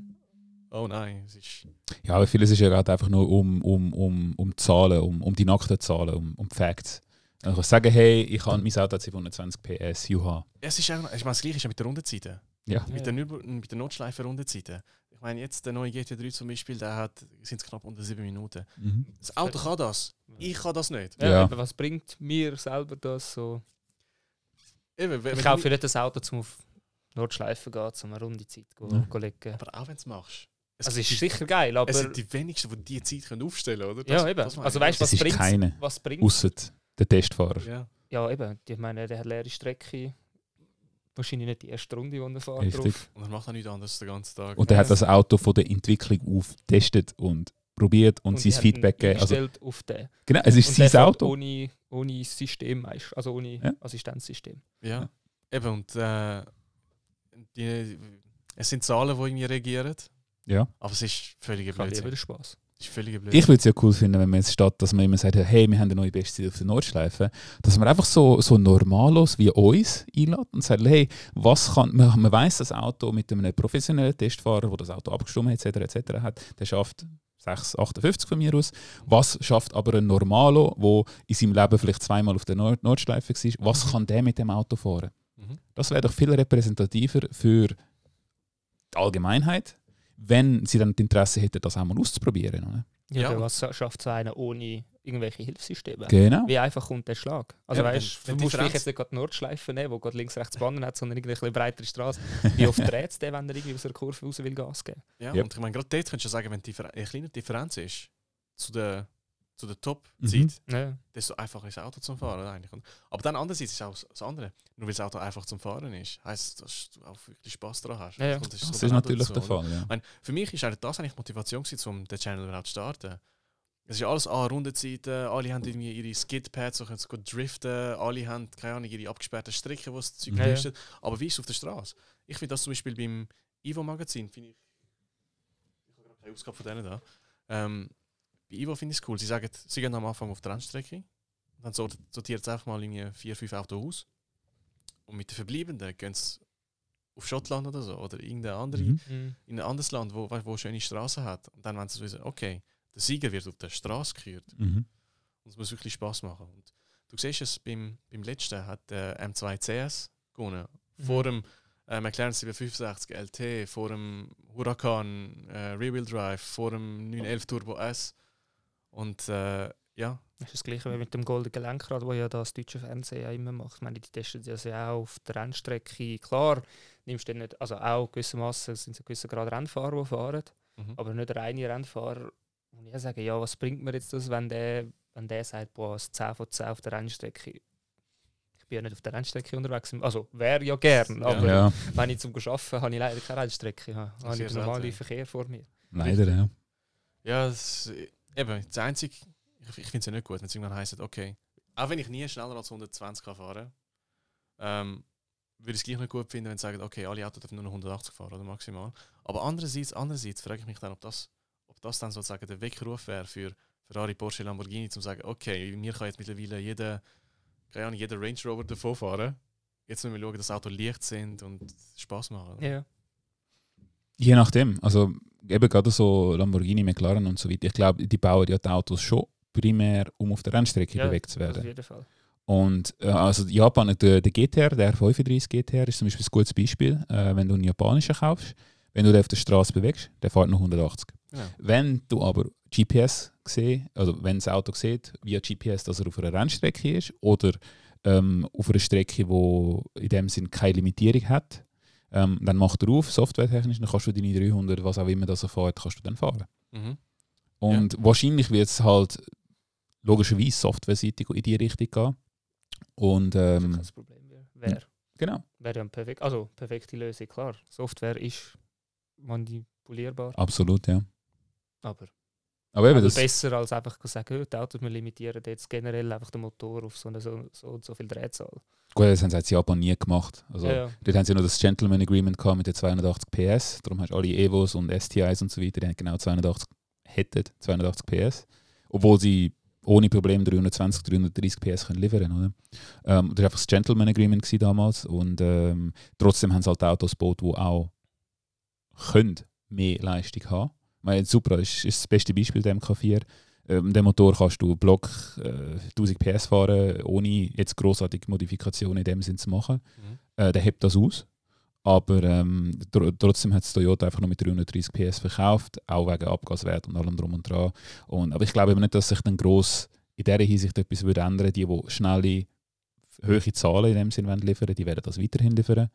Oh nein, es ist. Ja, aber vieles ist ja gerade einfach nur um, um, um, um Zahlen, um, um die nackten Zahlen, um, um die Facts. Du sagen, hey, ich habe mein Auto hat 720 PS, juha. Es ist auch, ich meine, das gleiche ist ja mit der Rundenzeiten. Ja. Mit, den, mit den Notschleifen-Rundenzeiten. Ich meine, jetzt der neue GT3 zum Beispiel, der hat, sind es knapp unter 7 Minuten. Mhm. Das Auto kann das. Ich kann das nicht. Ja, Ja. Was bringt mir selber das so? Eben, wenn, Ich wenn kaufe nicht das Auto, um auf Nordschleife zu gehen, um eine runde Zeit zu Ja. legen. aber auch wenn du es machst. Es Also ist gibt sicher geil, aber... Es sind die wenigsten, die diese Zeit können aufstellen können, oder? ja, eben. das Also weißt du, Es was bringt keine. Was bringt der Testfahrer. Ja. Ja, eben. Ich meine, der hat leere Strecke. Wahrscheinlich nicht die erste Runde, die er fährt. Richtig. Drauf. Und er macht auch nichts anderes den ganzen Tag. Und er hat das Auto von der Entwicklung auf getestet und probiert und, Und sein Feedback gegeben. Also, auf den. genau, es ist Und sein Auto. Ohne, ohne System, also ohne Ja. Assistenzsystem. Ja. Eben, und äh, die, es sind Zahlen, die irgendwie regieren. Ja. Aber es ist völliger Ich habe lieber Blödsinn. den Spaß. Ist völliger Blödsinn. Ich würde es ja cool finden, wenn man jetzt statt, dass man immer sagt, hey, wir haben eine neue Bestzeit auf der Nordschleife, dass man einfach so, so normalos wie uns einlädt und sagt, hey, was kann, man, man weiss, das Auto mit einem professionellen Testfahrer, der das Auto abgestimmt etc. etc. hat, der schafft 6,58 von mir aus. Was schafft aber ein Normalo, der in seinem Leben vielleicht zweimal auf der Nord Nordschleife war, was Mhm. kann der mit dem Auto fahren? Mhm. Das wäre doch viel repräsentativer für die Allgemeinheit, wenn sie dann das Interesse hätten, das auch mal auszuprobieren. Oder? Ja, Ja. was schafft so einer ohne irgendwelche Hilfssysteme? Genau. Wie einfach kommt der Schlag? Also Ja, weißt wenn- du, musst vielleicht jetzt nicht gerade die Nordschleife nehmen, wo gerade links, rechts Bahnen hat, sondern irgendwie eine breitere Straße. Wie oft dreht es der, wenn er irgendwie aus einer Kurve raus will Gas geben? Ja, Yep. und ich meine, gerade dort könntest du sagen, wenn die eine kleine Differenz ist zu der, zu der Top-Zeit, Mhm. Desto einfacher ist das Auto zum Fahren eigentlich. Und, aber dann andererseits ist auch das andere. Nur weil das Auto einfach zum Fahren ist, heisst dass du auch wirklich Spaß daran hast. Ja, Das ist dann auch natürlich dazu, der? Fall. Ja. Meine, für mich ist eigentlich das eigentlich Motivation, gewesen, um den Channel überhaupt zu starten. Es ist alles an Rundenzeiten, alle haben irgendwie ihre Skidpads, so können sie gut driften, alle haben, keine Ahnung, ihre abgesperrten Strecke, wo das Zeug Ja, ja. Aber wie ist es auf der Straße? Ich finde das zum Beispiel beim Ivo-Magazin, finde ich, ich habe gerade keine Ausgabe von denen da, Ähm, bei Ivo finde ich es cool. Sie sagen, sie gehen am Anfang auf die Rennstrecke. Dann sort- sortiert es einfach mal irgendwie vier, fünf Autos aus. Und mit den Verbleibenden gehen sie auf Schottland oder so. Oder irgendeine andere, Mhm. Mhm. in ein anderes Land, wo, wo schöne Straßen hat. Und dann, wenn sie so wissen, okay, der Sieger wird auf der Straße gekürt. Mhm. Und es muss wirklich Spaß machen. Und du siehst es, beim, beim letzten hat der M2 CS gewonnen. Mhm. Vor dem äh, McLaren 765 LT, vor dem Huracan äh, Rear-Wheel Drive, vor dem 911 Turbo S. Und äh, ja, Das ist das gleiche wie mit dem goldenen Lenkrad, das ja das deutsche Fernsehen ja immer macht. Ich meine, die testen das ja auch auf der Rennstrecke. Klar, nimmst du nicht, also auch gewissermaßen sind es gewisser Grad Rennfahrer, die fahren, mhm. aber nicht reine Rennfahrer. Und ich sage, ja, was bringt mir jetzt das, wenn der, wenn der sagt, boah, es 10 von 10 auf der Rennstrecke. Ich bin ja nicht auf der Rennstrecke unterwegs. Also wäre ja gern, aber Ja, wenn ich zum Arbeiten habe ich leider keine Rennstrecke. Ich habe habe ich den normalen. Verkehr vor mir. leider, ja. ja das, eben, das Einzige, ich, ich finde es ja nicht gut, wenn es irgendwann heisst, okay, auch wenn ich nie schneller als 120 kann fahren ähm, würde ich es gleich nicht gut finden, wenn sie sagen, okay, alle Autos dürfen nur noch 180 fahren oder maximal. Aber andererseits, andererseits frage ich mich dann, ob das, ob das dann sozusagen der Weckruf wäre für Ferrari, Porsche, Lamborghini, zum sagen, okay, mir kann jetzt mittlerweile jeder, keine Ahnung, jeder Range Rover davon fahren. Jetzt müssen wir schauen, dass Autos leicht sind und Spaß machen. Ja. Je nachdem. Also eben gerade so Lamborghini, McLaren und so weiter. Ich glaube, die bauen ja die Autos schon primär, um auf der Rennstrecke Ja, bewegt zu Auf werden. jeden Fall. Und äh, also Japan, der, der GTR, der 35 GTR ist zum Beispiel ein gutes Beispiel. Äh, wenn du einen japanischen kaufst, wenn du den auf der Straße bewegst, der fährt noch 180. Genau. Wenn du aber GPS siehst, also wenn das Auto sieht, via GPS, dass er auf einer Rennstrecke ist oder ähm, auf einer Strecke, wo in dem Sinn keine Limitierung hat, ähm, dann macht er auf, softwaretechnisch, dann kannst du deine 300, was auch immer das er fährt, kannst du dann fahren. Mhm. Und wahrscheinlich wird es halt logischerweise softwareseitig in die Richtung gehen. Und Also ähm, kein Problem wäre. Wär, genau, wäre ja ein perfekt, also perfekte Lösung, klar. Software ist manipulierbar, absolut, ja. aber, Aber eben, aber das, besser als einfach zu sagen, «Oh, die Autos, wir limitieren jetzt generell einfach den Motor auf so, eine, so, so und so viel Drehzahl. gut, das haben sie jetzt in Japan nie gemacht. Also, ja, ja. Dort haben sie nur das Gentleman Agreement gehabt mit den 280 PS. Darum hast du alle Evos und STIs und so weiter, die haben genau 280, hätten 280 PS. Obwohl sie ohne Probleme 320, 330 PS können liefern oder? Ähm, das war einfach das Gentleman Agreement damals. Und ähm, trotzdem haben sie halt Autos gebaut, die auch können mehr Leistung haben. Meine, Supra ist, ist das beste Beispiel der MK4. Ähm, den Motor kannst du Block äh, 1000 PS fahren, ohne jetzt großartige Modifikationen in dem Sinn zu machen. Mhm. Äh, der hebt das aus. Aber ähm, tr trotzdem hat es Toyota einfach nur mit 330 PS verkauft, auch wegen Abgaswert und allem drum und dran. Und, aber ich glaube eben nicht, dass sich dann gross in dieser Hinsicht etwas würde ändern. Die, die schnelle, hohe Zahlen in dem Sinn liefern, die werden das weiterhin liefern.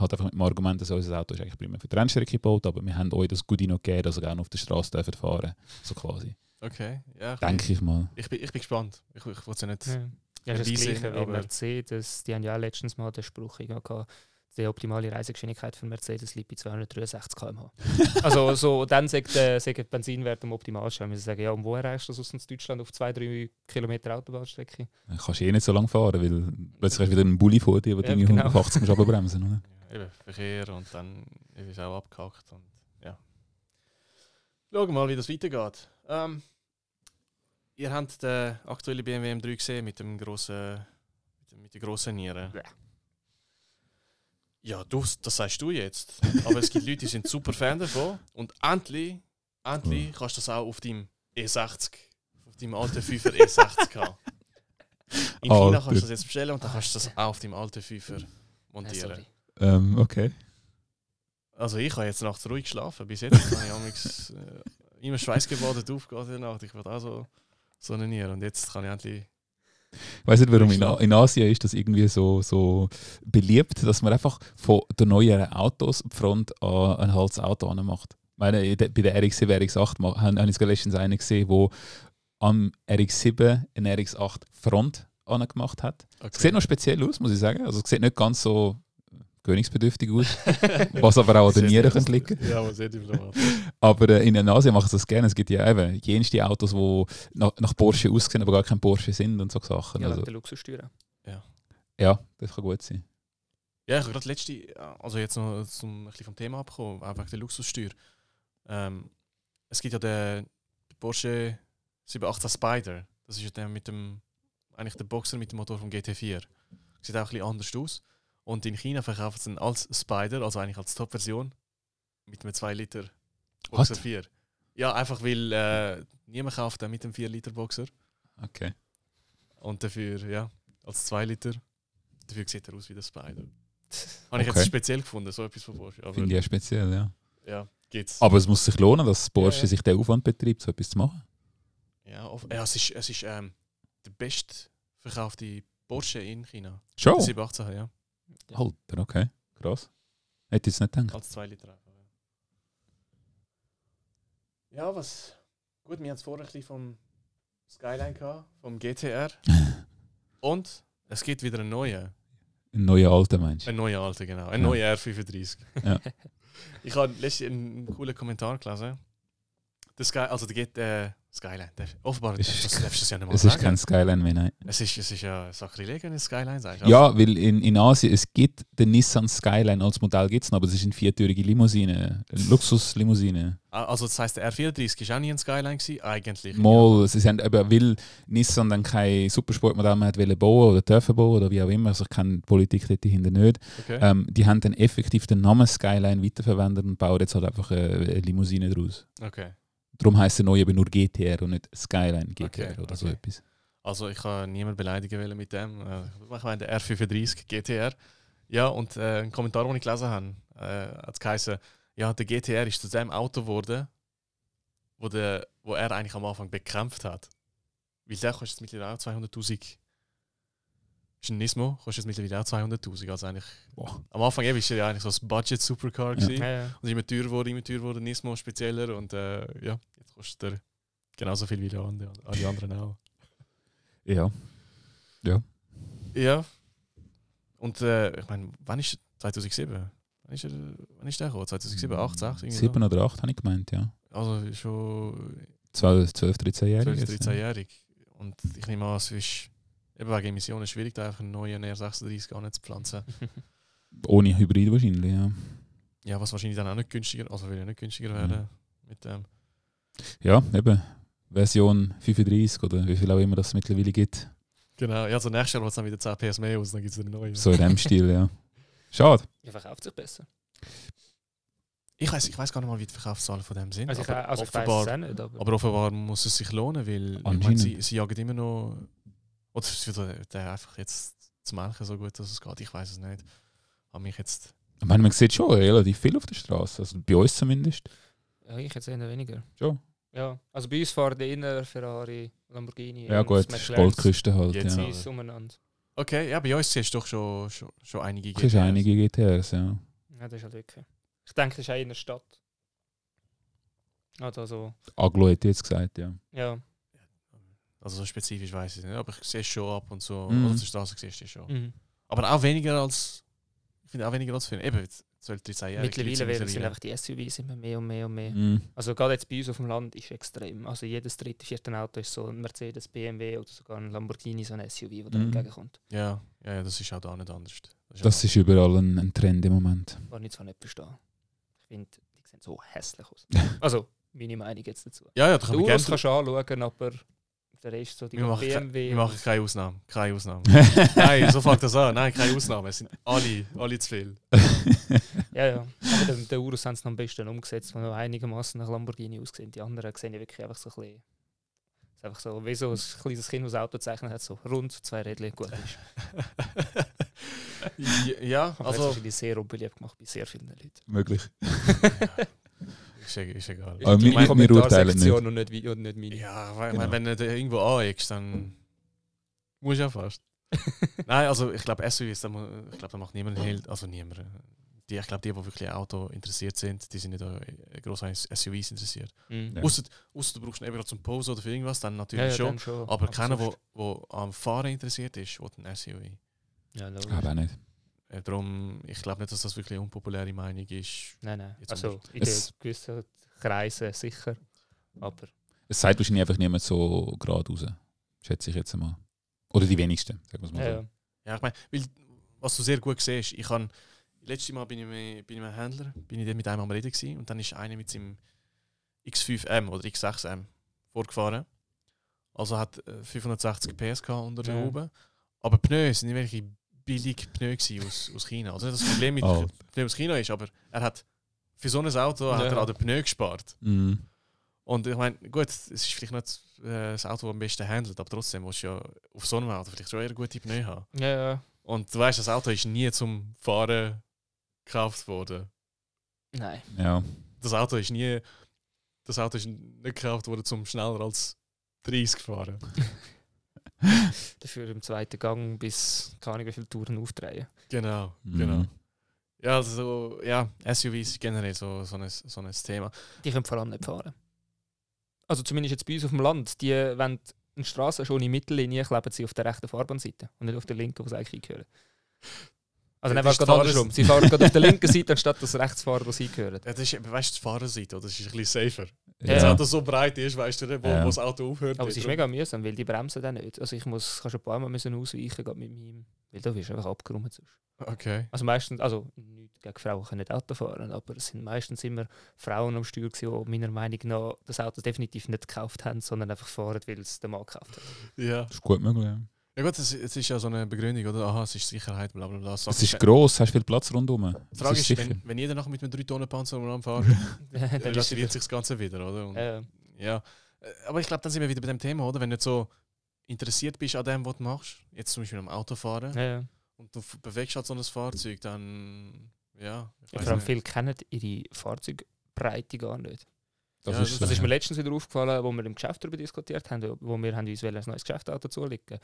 Halt einfach mit dem Argument, dass unser Auto ist eigentlich primär für die Rennstrecke gebaut, aber wir haben euch das Gute noch gegeben, dass ihr gerne auf der Straße dürft fahren So quasi. Okay, ja. Ich, Denke ich mal. ich, bin, ich bin gespannt. Ich, ich wollte es ja nicht. Ja, ja das ist das Gleiche wie Mercedes. Die haben ja auch letztens mal den Spruch gehabt, die optimale Reisegeschwindigkeit von Mercedes liegt bei 263 km/h. also so, dann sagt der, sagt der Benzinwert am optimalsten. Wir müssen sagen, ja, und wo erreichst du das aus Deutschland auf 2-3 Kilometer Autobahnstrecke? Dann kannst du eh nicht so lange fahren, weil plötzlich hast du wieder einen Bulli vor dir, wo du Ja, irgendwie genau. 180 musst runterbremsen oder? Ja, eben, Verkehr und dann ist es auch abgehakt. Und, ja. Schauen wir mal, wie das weitergeht. Ähm, ihr habt den aktuellen BMW M3 gesehen mit dem grossen, mit, dem- mit der grossen Niere. Ja. Ja, du, das sagst du jetzt. Aber es gibt Leute, die sind super Fan davon. Und endlich, endlich kannst du das auch auf deinem E60, auf deinem alten 5er E60 haben. In China kannst du das jetzt bestellen und dann kannst du das auch auf deinem alten 5er Äh, montieren. Ähm, okay. Also ich habe jetzt nachts ruhig geschlafen. Bis jetzt habe ich amigs, äh, immer schweißgebadet aufgehört in der Nacht. Ich wollte auch so, so eine Niere. Und jetzt kann ich endlich... Ich weiß nicht, warum in, in Asien ist das irgendwie so, so beliebt, dass man einfach von den neueren Autos Front an ein altes Auto macht. Ich meine, bei der RX-7, RX-8 ma- haben habe ich letztens einen gesehen, wo am RX-7 ein RX-8 Front angemacht hat. Okay. Sieht noch speziell aus, muss ich sagen. Also es sieht nicht ganz so königsbedürftig aus, was aber auch an den Nieren könnte liegen. Ja, was sehr diplomat. Aber äh, in Asien machen sie das gerne. Es gibt ja eben jenste Autos, die nach, nach Porsche aussehen, aber gar kein Porsche sind und so Sachen. Ja, also, der Luxussteuer. ja, das kann gut sein. Ja, ich habe gerade letzte, also jetzt noch zum, ein bisschen vom Thema abgekommen, auch wegen der Luxussteuer. Ähm, es gibt ja den, den Porsche 718 Spider. Das ist ja der mit dem, eigentlich der Boxer mit dem Motor vom GT4. Sieht auch ein bisschen anders aus. Und in China verkaufen sie ihn als Spider, also eigentlich als Top-Version, mit einem 2 Liter Boxer What? 4. Ja, einfach weil äh, niemand kauft den mit dem 4 Liter Boxer. Okay. Und dafür, ja, als 2 Liter, dafür sieht er aus wie der Spider. Habe ich Okay. jetzt speziell gefunden, so etwas von Porsche. Aber Finde ich ja speziell, ja. ja, geht's. Aber es muss sich lohnen, dass Porsche Ja, ja. sich den Aufwand betreibt, so etwas zu machen. Ja, auf, ja es ist, es ist ähm, der bestverkaufte Porsche in China. Schon? Der 718, ja. Alter, okay. Krass. Hätte ich jetzt nicht gedacht. Als 2 Liter einfach. Ja. ja, was. Gut, wir haben es vorher ein bisschen vom Skyline gehabt, vom GTR. Und es gibt wieder einen neuen. Ein neuer alter Mensch. Ein neuer alter, genau. Ein Ja. neuer R35. Ja. ich habe letztens einen coolen Kommentar gelesen. Der Sky, also der geht, äh, Skyline. Der, offenbar Es ist- das, darfst du das ja nicht mal Es ist sagen. kein Skyline mehr, nein. es, ist, es ist ja Sakrileg, wenn du Skyline sagst. Ja, weil in, in Asien, es gibt den Nissan Skyline als Modell, gibt es noch, aber es ist eine viertürige Limousine. Eine Luxuslimousine. Ah, Also das heisst, der R34 war auch nie ein Skyline gewesen? Eigentlich. Mal, sie haben eben, weil Nissan dann kein Supersportmodell mehr hat wollen bauen oder dürfen bauen oder wie auch immer, also ich kenne die Politik dahinter nicht. Okay. Ähm, die haben dann effektiv den Namen Skyline weiterverwendet und bauen jetzt halt einfach eine, eine Limousine daraus. okay. Darum heisst der neue eben nur GTR und nicht Skyline GTR Okay, oder so okay. etwas. Also ich kann niemanden beleidigen wollen mit dem. Äh, Ich meine, der R35 GTR. Ja, und äh, ein Kommentar, den ich gelesen habe, äh, hat es geheißen, ja, der GTR ist zu dem Auto geworden, wo, der, wo er eigentlich am Anfang bekämpft hat. Weil der kostet mittlerweile auch 200'000. Ist ein Nismo, kostet jetzt mittlerweile auch 200'000. Also eigentlich, Boah. am Anfang eben ist ja eigentlich so ein Budget-Supercar Ja. gewesen. Ja, ja. Und immer teurer wurde, immer teurer wurde, Nismo spezieller. Und äh, ja, jetzt kostet er genauso viel wie die anderen, alle anderen auch. Ja. Ja. Und äh, ich meine, wann ist 2007? Wann ist, er, wann ist der gekommen? 2007, 8, 6? irgendwie so? 7 oder 8 habe ich gemeint, ja. Also schon 12, 12 13-Jährige. 12, 13-jährig. Und ich nehme an, es ist eben wegen Emissionen schwierig, da einfach einen neuen R36 gar nicht zu pflanzen. Ohne Hybrid wahrscheinlich, ja. Ja, was wahrscheinlich dann auch nicht günstiger, also will ja nicht günstiger werden mit dem. Ja, eben. Version 35 oder wie viel auch immer das mittlerweile gibt. Genau, ja, also nächstes Jahr wird es dann wieder 10 PS mehr aus, dann gibt es einen neuen. So in dem Stil, ja. Schade. Ja, verkauft sich besser. Ich weiß ich weiß gar nicht mal, wie die Verkaufszahlen von dem sind. Also ich, aber, also ich weiß offenbar, es auch nicht, aber, aber offenbar muss es sich lohnen, weil ich meine, sie, sie jagen immer noch. Oder ist wieder der einfach jetzt zu melken so gut, dass es geht. Ich weiß es nicht. Habe mich jetzt. Ich meine, man sieht schon relativ viel auf der Straße. Also bei uns zumindest. ja, ich jetzt eher weniger. Schon. Ja, also bei uns fahren eher Ferrari, Lamborghini Ja, gut. Goldküste halt. Jetzt ja. ist- umeinander. Okay, ja, bei uns siehst du doch schon, schon, schon einige GTRs. einige GTRs, ja. Ja, das ist halt wirklich. Ich denke, das ist auch in der Stadt. Also, so, Aglo hätte ich jetzt gesagt, ja. ja. Also so spezifisch weiß ich nicht, aber ich sehe es schon ab und so. Mhm. Auf der Straße siehst du schon. Mhm. Aber auch weniger als. Ich finde auch weniger als für Eben, 12, 13 Jahre. Mittlerweile werden sind einfach die SUVs immer mehr und mehr und mehr. Mhm. Also gerade jetzt bei uns auf dem Land ist extrem. Also jedes dritte, vierte Auto ist so ein Mercedes, BMW oder sogar ein Lamborghini, so ein SUV, das da Mhm. entgegenkommt. Ja, ja, ja, das ist auch da nicht anders. Das Das auch- ist überall ein, ein Trend im Moment. Was ich zwar nicht verstehe. Ich finde, die sehen so hässlich aus. also, meine Meinung jetzt dazu. Ja, ja, da kann Du man das gerne. kannst anschauen, aber der Rest so die Wir machen, ke- BMW. wir machen keine Ausnahme. Keine Ausnahme. Nein, so fängt das an. Nein, keine Ausnahme. Es sind alle, alle zu viel. Ja, ja. Aber den, den Urus haben sie noch am besten umgesetzt, noch einigermaßen nach Lamborghini aussehen. Die anderen sehen ja wirklich einfach so ein bisschen. ist einfach so, wie so ein kleines Kind, das Auto gezeichnet hat, so rund, zwei Rädchen, gut ist. ja, ja, Aber also. also, wahrscheinlich sehr unbeliebt gemacht bei sehr vielen Leuten. Möglich. Ist, ist egal. Aber Die wir- wir urteilen Kommentarsektion Und nicht, wie- und nicht meine. Ja, weil, Genau. wenn du da irgendwo aneckst, dann musst du ja fast. Nein, also ich glaube, SUVs, ich glaube, da macht niemand Hehl, also niemand. Die, ich glaube, die, die wirklich Auto interessiert sind, die sind nicht an groß an SUVs interessiert. Mhm. Ja. Ausser, ausser du brauchst eben gerade zum Pose oder für irgendwas, dann Ja, natürlich ja, schon. dann schon. Aber keiner, sonst- der am Fahren interessiert ist, will ein SUV. Ja, logisch. Aber nicht. Äh, darum, ich glaube nicht, dass das wirklich eine unpopuläre Meinung ist. Nein, nein. Jetzt Also in Es- den gewissen Kreisen sicher. Aber Es sagt wahrscheinlich einfach niemand so gerade raus. Schätze ich jetzt einmal. Oder die wenigsten, sagen wir es mal ja, so. ja. Ja, ich meine, weil, was du sehr gut siehst, ich kann, letztes Mal bin ich mit, bin ich mit einem Händler, bin ich dort mit einem am Reden gewesen, und dann ist einer mit seinem X5M oder X6M vorgefahren. Also hat äh, 560 PS gehabt unter der Ja. Haube. Aber die Pneu sind welche billig Pneu aus, aus China. Also nicht das Problem mit Oh. Pneu aus China ist, aber er hat für so ein Auto hat Ja. er an den Pneu gespart. Mhm. Und ich meine, gut, es ist vielleicht nicht äh, das Auto, das am besten handelt, aber trotzdem musst du ja auf so einem Auto vielleicht schon eher gute Pneu haben. Ja, ja. Und du weißt, das Auto ist nie zum Fahren gekauft worden. Nein. Ja. Das Auto ist nie, das Auto ist nicht gekauft worden, zum schneller als 30 fahren. Dafür im zweiten Gang bis keine Ahnung wie viele Touren aufdrehen. Genau, Mhm. genau. Ja, also so, ja, SUVs generell so, so, ein, so ein Thema. Die können vor allem nicht fahren. Also zumindest jetzt bei uns auf dem Land. Die, wenn eine Straße schon in Mittellinie kleben sie auf der rechten Fahrbahnseite und nicht auf der linken, wo sie eigentlich hingehören. Also Ja, das ist gerade andersrum. Sie fahren gerade auf der linken Seite, anstatt dass sie rechts fahren, wo sie hingehören. Ja, das ist, weißt du, die Fahrerseite, oder? das ist ein bisschen safer. Ja. Wenn das Auto so breit ist, weißt du, nicht, wo, Ja. wo das Auto aufhört. Aber es ist mega mühsam, weil die bremsen dann nicht. Also ich muss, kann schon ein paar Mal müssen ausweichen, gerade mit meinem, weil da wirst du einfach abgeräumt sonst. Okay. Also meistens, also nicht gegen Frauen können nicht Auto fahren, aber es sind meistens immer Frauen am Steuer gewesen, die meiner Meinung nach das Auto definitiv nicht gekauft haben, sondern einfach fahren, weil es der Mann gekauft hat. Ja. Das ist gut möglich. Ja. Ja gut, es, es ist ja so eine Begründung, oder? Aha, es ist Sicherheit, bla bla bla. Es ist gross, hast viel Platz rundherum. Die Frage ist, sicher. wenn, wenn jeder noch mit einem 3-Tonnen-Panzer umeinander fährt, dann dann ist relativiert sich das Ganze wieder, oder? Und, äh, Ja. Äh, Aber ich glaube, dann sind wir wieder bei dem Thema, oder? Wenn du nicht so interessiert bist an dem, was du machst, jetzt zum Beispiel am Autofahren, äh, und du bewegst halt so ein Fahrzeug, dann, ja, Ja, vor allem viele kennen ihre Fahrzeugbreite gar nicht. Das Ja, ist das Das ist ja. mir letztens wieder aufgefallen, wo wir im Geschäft darüber diskutiert haben, wo wir haben uns ein neues Geschäftsauto zulegen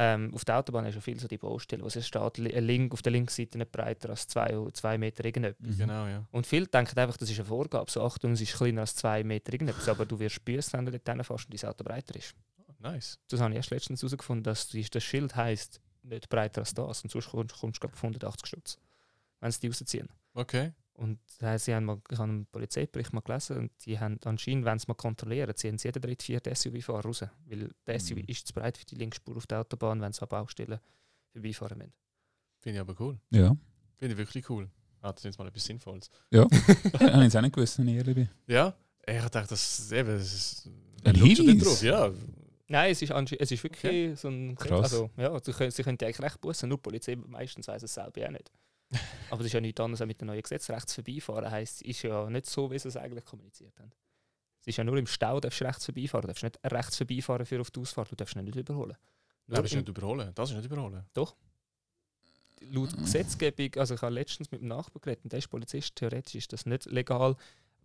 ähm, Auf der Autobahn ist ja viel so die Baustelle, wo es steht, li- link, auf der linken Seite nicht breiter als 2 zwei Meter irgendetwas. Mhm. Genau, ja. Und viele denken einfach, das ist eine Vorgabe, so Achtung, es ist kleiner als 2 Meter irgendetwas, aber du wirst büssen, wenn du dort hinfährst und dein Auto breiter ist. Nice. Das habe ich erst letztens herausgefunden, dass das Schild heisst, nicht breiter als das und sonst kommst kommst du auf 180 Stutz, wenn sie die rausziehen. Okay. Und äh, sie haben mal, ich habe einen Polizeibericht mal gelesen und die haben anscheinend, wenn sie mal kontrollieren, ziehen sie jeden dritten, vierten SUV-Fahrer raus. Weil der SUV Mhm. ist zu breit für die Linksspur auf der Autobahn, wenn sie an Baustellen vorbeifahren müssen. Finde ich aber cool. Ja. Finde ich wirklich cool. Ah, das ist jetzt mal etwas Sinnvolles. Habe ich jetzt auch nicht gewusst, wenn ich ehrlich bin. Ja? Ich dachte, das, eben, das ist... Ein Hinweis? drauf? Ja. Nein, es ist, es ist wirklich so ein Krass. Also, ja, sie können, sie können die eigentlich recht bussen, nur die Polizei meistens weiß es selber auch nicht. Aber das ist ja nichts anderes als mit dem neuen Gesetz. Rechts vorbeifahren heisst, ist ja nicht so, wie sie es eigentlich kommuniziert haben. Es ist ja nur im Stau, darfst du rechts vorbeifahren. Du darfst nicht rechts vorbeifahren für auf die Ausfahrt, du darfst nicht überholen. Nur das ist nicht überholen. Das ist nicht überholen. laut Gesetzgebung, also ich habe letztens mit dem Nachbarn geredet, und der ist Polizist, theoretisch ist das nicht legal,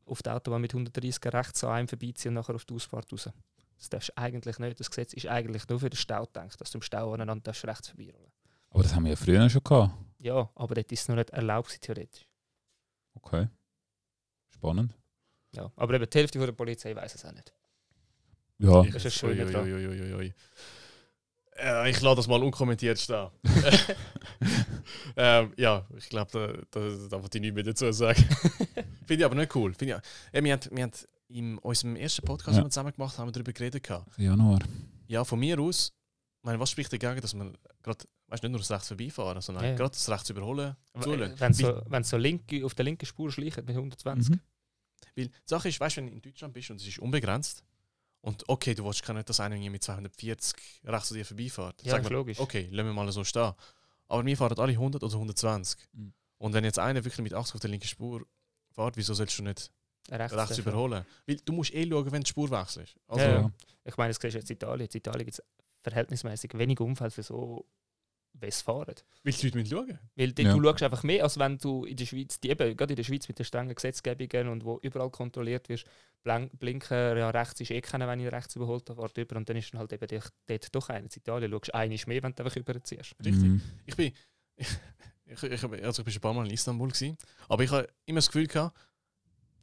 auf der Autobahn mit 130 rechts an einem vorbeiziehen und nachher auf die Ausfahrt raus. Das darfst du eigentlich nicht. Das Gesetz ist eigentlich nur für den Stau gedacht, dass du im Stau aneinander rechts vorbeirollen. Aber das haben wir ja früher schon gehabt. Ja, aber dort ist es noch nicht erlaubt, theoretisch. Okay. Spannend. Ja. Aber eben die Hälfte von der Polizei weiß es auch nicht. Ja. Das ist das Schöne Ui, dran. ui, ui, ui, ui. Äh, ich lasse das mal unkommentiert stehen. ähm, ja, ich glaube, da, da, da wollte ich nichts mehr dazu sagen. Finde ich aber nicht cool. Ich, äh, wir haben, wir haben in unserem ersten Podcast, Ja. den wir zusammen gemacht haben, darüber geredet. Gehabt. Januar. Ja, von mir aus, meine, was spricht dagegen, dass man gerade, weißt du, nicht nur das rechts vorbeifahren, sondern Ja, gerade das rechts überholen zulässt. Wenn so, wenn so linke, auf der linken Spur schleicht mit 120. Mhm. Weil die Sache ist, weißt du, wenn du in Deutschland bist und es ist unbegrenzt und okay, du willst gar nicht, dass einer mit 240 rechts an dir vorbeifährt. Ja, Sag ist mal, logisch. okay, lassen wir mal so stehen. Aber wir fahren alle 100 oder 120. Mhm. Und wenn jetzt einer wirklich mit 80 auf der linken Spur fährt, wieso sollst du nicht Rechts, rechts überholen? Weil du musst eh schauen, wenn die Spur wechselst. Also, Ja, Ja. ja. Ich meine, das siehst du jetzt in Italien. In Italien gibt es verhältnismäßig wenig Unfälle für so, wie es fahren. Weil die Leute müssen schauen. Weil dort, Ja. du schaust einfach mehr, als wenn du in der Schweiz, die, eben, gerade in der Schweiz mit den strengen Gesetzgebungen und wo überall kontrolliert wirst, blinken, ja, rechts ist eh keiner, wenn ich rechts überholt habe, über und dann ist dann halt eben dort, dort doch einer. In Italien schaust du einiges mehr, wenn du einfach überziehst. Richtig. Mhm. Ich bin. Ich, ich, ich, also ich bin schon ein paar Mal in Istanbul gewesen, aber ich habe immer das Gefühl gehabt,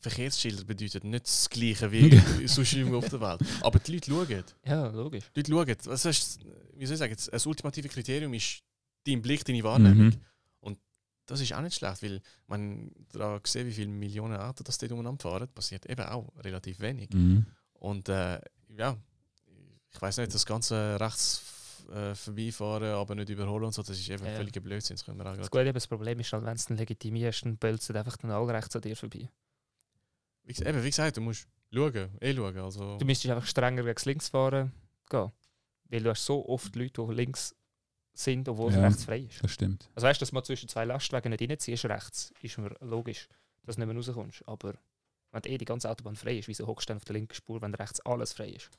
Verkehrsschilder bedeuten nicht das Gleiche wie sonst irgendwo auf der Welt. Aber die Leute schauen. Ja, logisch. Die Leute schauen. Was heißt, wie soll ich sagen, das ultimative Kriterium ist dein Blick, deine Wahrnehmung. Mhm. Und das ist auch nicht schlecht, weil man da sieht, wie viele Millionen Autos das dort umeinander fahren, passiert eben auch relativ wenig. Mhm. Und äh, ja, ich weiß nicht, das ganze rechts äh, vorbeifahren, aber nicht überholen und so, das ist eben Ja. völliger Blödsinn. Das können wir auch Das, eben, das Problem ist halt, wenn es dann legitimierst, dann bölzt einfach dann alle rechts an dir vorbei. Wie, eben, wie gesagt, du musst Schauen, eh schauen. Also, Du müsstest einfach strenger gegen links fahren gehen. Weil du hast so oft Leute, die links sind, obwohl es Ja. rechts frei ist. Das stimmt. Also weißt du, dass man zwischen zwei Lastwagen nicht reinziehst rechts, ist mir logisch, dass du nicht mehr rauskommst. Aber wenn eh die ganze Autobahn frei ist, wieso hockst du dann auf der linken Spur, wenn rechts alles frei ist?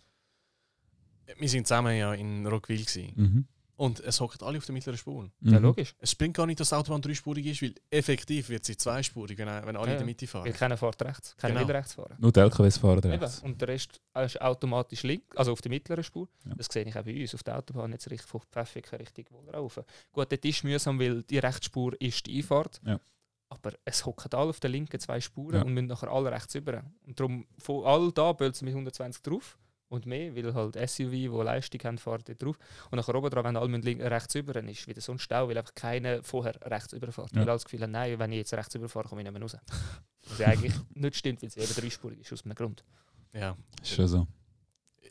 wir sind zusammen ja in Rockville. Mhm. Und es hocken alle auf der mittleren Spur. Ja, Mhm. logisch. Es bringt gar nicht, dass die Autobahn dreispurig ist, weil effektiv wird sie zweispurig, wenn, wenn alle Ja, in der Mitte fahren. Weil keiner fährt rechts, keiner Genau. will rechts fahren. Nur die LKWs fahren Eben. rechts. Und der Rest ist automatisch links, also auf der mittleren Spur. Ja. Das sehe ich auch bei uns auf der Autobahn jetzt richtig von Pfäffiken Richtung Wolleraufen. Gut, dort ist mühsam, weil die Rechtsspur ist die Einfahrt. Ja. Aber es hocken alle auf der linken zwei Spuren Ja. und müssen nachher alle rechts über. Und darum, von all da bölzen wir 120 drauf und mehr, weil halt SUV, die Leistung haben, fahren dort drauf. Und nachher oben dran, wenn alle rechts über, dann ist wieder so ein Stau, weil einfach keiner vorher rechts überfährt. Ja. Weil alle das Gefühl haben, nein, wenn ich jetzt rechts überfahre, komme ich nicht mehr raus. Was ja eigentlich nicht stimmt, weil sie eben dreispurig ist, aus einem Grund. Ja. Ist schon so.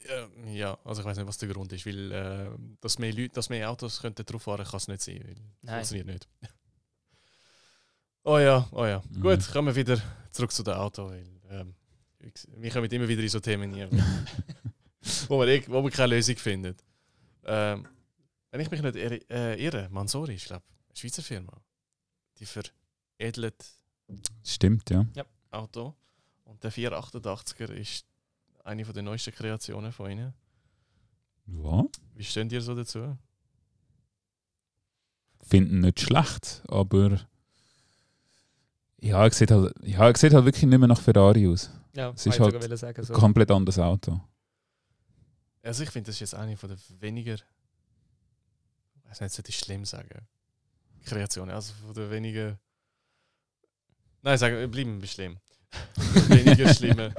Ja, ja, also ich weiß nicht, was der Grund ist, weil äh, dass mehr Leute, dass mehr Autos könnten drauf fahren, kann es nicht sein, weil Nein. funktioniert nicht. oh ja, oh ja. Mhm. Gut, kommen wir wieder zurück zu dem Auto, weil ähm, wir kommen immer wieder in so Themen hier, wo man, wo man keine Lösung findet. Ähm, wenn ich mich nicht irre, äh, irre Mansori ist, glaube eine Schweizer Firma, die veredelt Stimmt, ja. Auto und der 488er ist eine von der neuesten Kreationen von ihnen. Ja. Wie stehen dir so dazu? Finden nicht schlecht, aber. Ja, er sieht halt, ja, er sieht halt wirklich nicht mehr nach Ferrari aus. Ja, Es ist halt sagen. So. Komplett anderes Auto. Also ich finde, das ist jetzt eine von der weniger, ich weiß nicht, sollte ich schlimm sagen, Kreationen, also von der weniger, nein, sagen, bleiben wir schlimm. weniger schlimme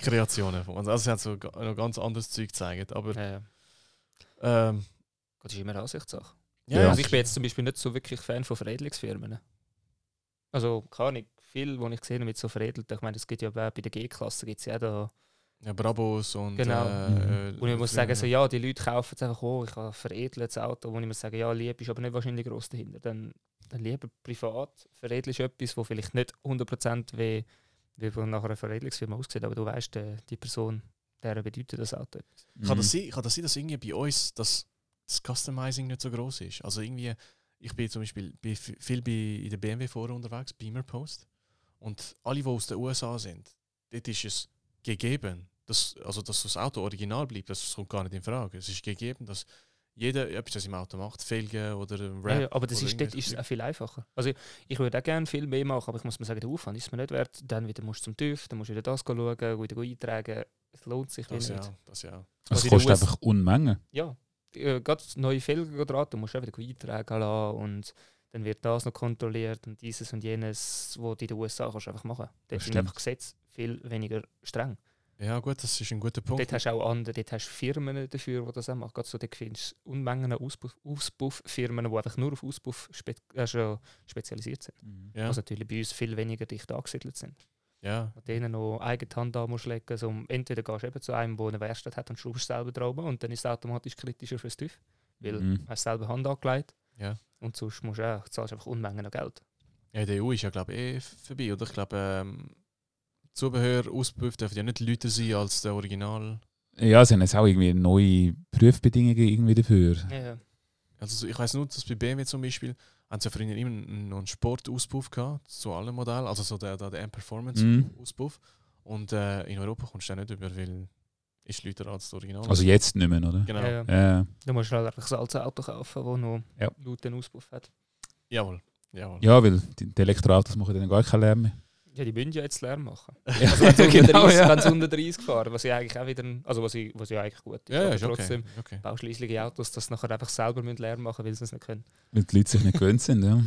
Kreationen von uns. Also sie hat so noch ganz anderes Zeug gezeigt, aber Ja, ja. ähm, Gott, das ist immer eine Ansichtssache. ja, Ja. Also ich bin jetzt zum Beispiel nicht so wirklich Fan von Veredelungsfirmen. Also keine Ahnung, viel, was ich gesehen habe mit so veredelt. Ich meine, es gibt ja bei der G-Klasse gibt es ja da. ja, Brabos und Genau. äh, Wo ich muss sagen, so, ja, die Leute kaufen jetzt einfach, oh, ich habe ein veredeltes Auto, wo ich muss sagen, ja, lieb ist aber nicht wahrscheinlich groß dahinter. Dann, dann lieber privat. Veredelst etwas, wo vielleicht nicht 100% wie, wie von nachher eine Veredelungsfirma aussieht, aber du weißt, die, die Person, der bedeutet das Auto. etwas. Kann, Mhm. das sein, kann das sein, dass irgendwie bei uns das, das Customizing nicht so groß ist? Also irgendwie, ich bin zum Beispiel bei, viel bei, in der BMW-Foren unterwegs, Beamer Post. Und alle, die aus den USA sind, dort ist es gegeben, dass, also dass das Auto original bleibt, das kommt gar nicht in Frage. Es ist gegeben, dass jeder etwas im Auto macht, Felgen oder ein Wrap. Ja, aber das ist, dort ist es auch viel einfacher. Also ich würde auch gerne viel mehr machen, aber ich muss mir sagen, der Aufwand ist mir nicht wert. Dann wieder musst du zum TÜV, dann musst du wieder das schauen, wieder eintragen. Es lohnt sich das nicht. ja, das ja. Es in den kostet einfach Unmengen. Ja, äh, neue Felgen dran, du musst auch wieder eintragen lassen und dann wird das noch kontrolliert und dieses und jenes, was du in den USA kannst du einfach machen. Dort sind einfach Gesetze viel weniger streng. Ja, gut, das ist ein guter Punkt. Dort hast du auch andere, dort hast du Firmen dafür, die das auch machen. Gerade so, dort findest du Unmengen an Auspuff- Auspuff-Firmen, die einfach nur auf Auspuff spe äh, schon spezialisiert sind. ja, Was natürlich bei uns viel weniger dicht angesiedelt sind. Ja, Und denen noch eigene Hand an musst legen. So, entweder gehst du eben zu einem, der eine Werkstatt hat und schraubst selber drauf und dann ist es automatisch kritischer fürs TÜV. Weil Mhm. du hast selber Hand angelegt ja. und sonst musst du auch, zahlst einfach Unmengen an Geld. Ja, die EU ist ja, glaube ich, eh vorbei, oder? Ich glaube, ähm, Zubehör, Auspuff dürfen ja nicht lauter sein als der Original. Ja, sie haben jetzt auch irgendwie neue Prüfbedingungen irgendwie dafür. Ja, ja. Also so- ich weiß nur, dass bei BMW zum Beispiel haben sie ja früher immer einen, noch einen Sportauspuff gehabt, zu allen Modellen, also so der, der, der M-Performance Mhm. Auspuff. Und äh, in Europa kommst du den nicht über, weil ist lauter als das Original. Also jetzt nicht mehr, oder? Genau. Ja, ja. Ja, Du musst halt einfach ein altes Auto kaufen, das noch Ja. lauten Auspuff hat. Jawohl. Jawohl. ja weil die, die Elektroautos machen dann gar keinen Lärm mehr. Ja, die müssen ja jetzt Lärm machen. Ja, Also wenn sie unter, genau, 30 ja. wenn sie unter 30 fahren, was ja eigentlich auch wieder, also was, ich, was ja eigentlich gut ist, Ja, aber ist okay. trotzdem okay. schliessliche Autos, dass sie nachher einfach selber müssen Lärm machen weil sie es nicht können. Weil die Leute sich nicht gewöhnt sind. Ja,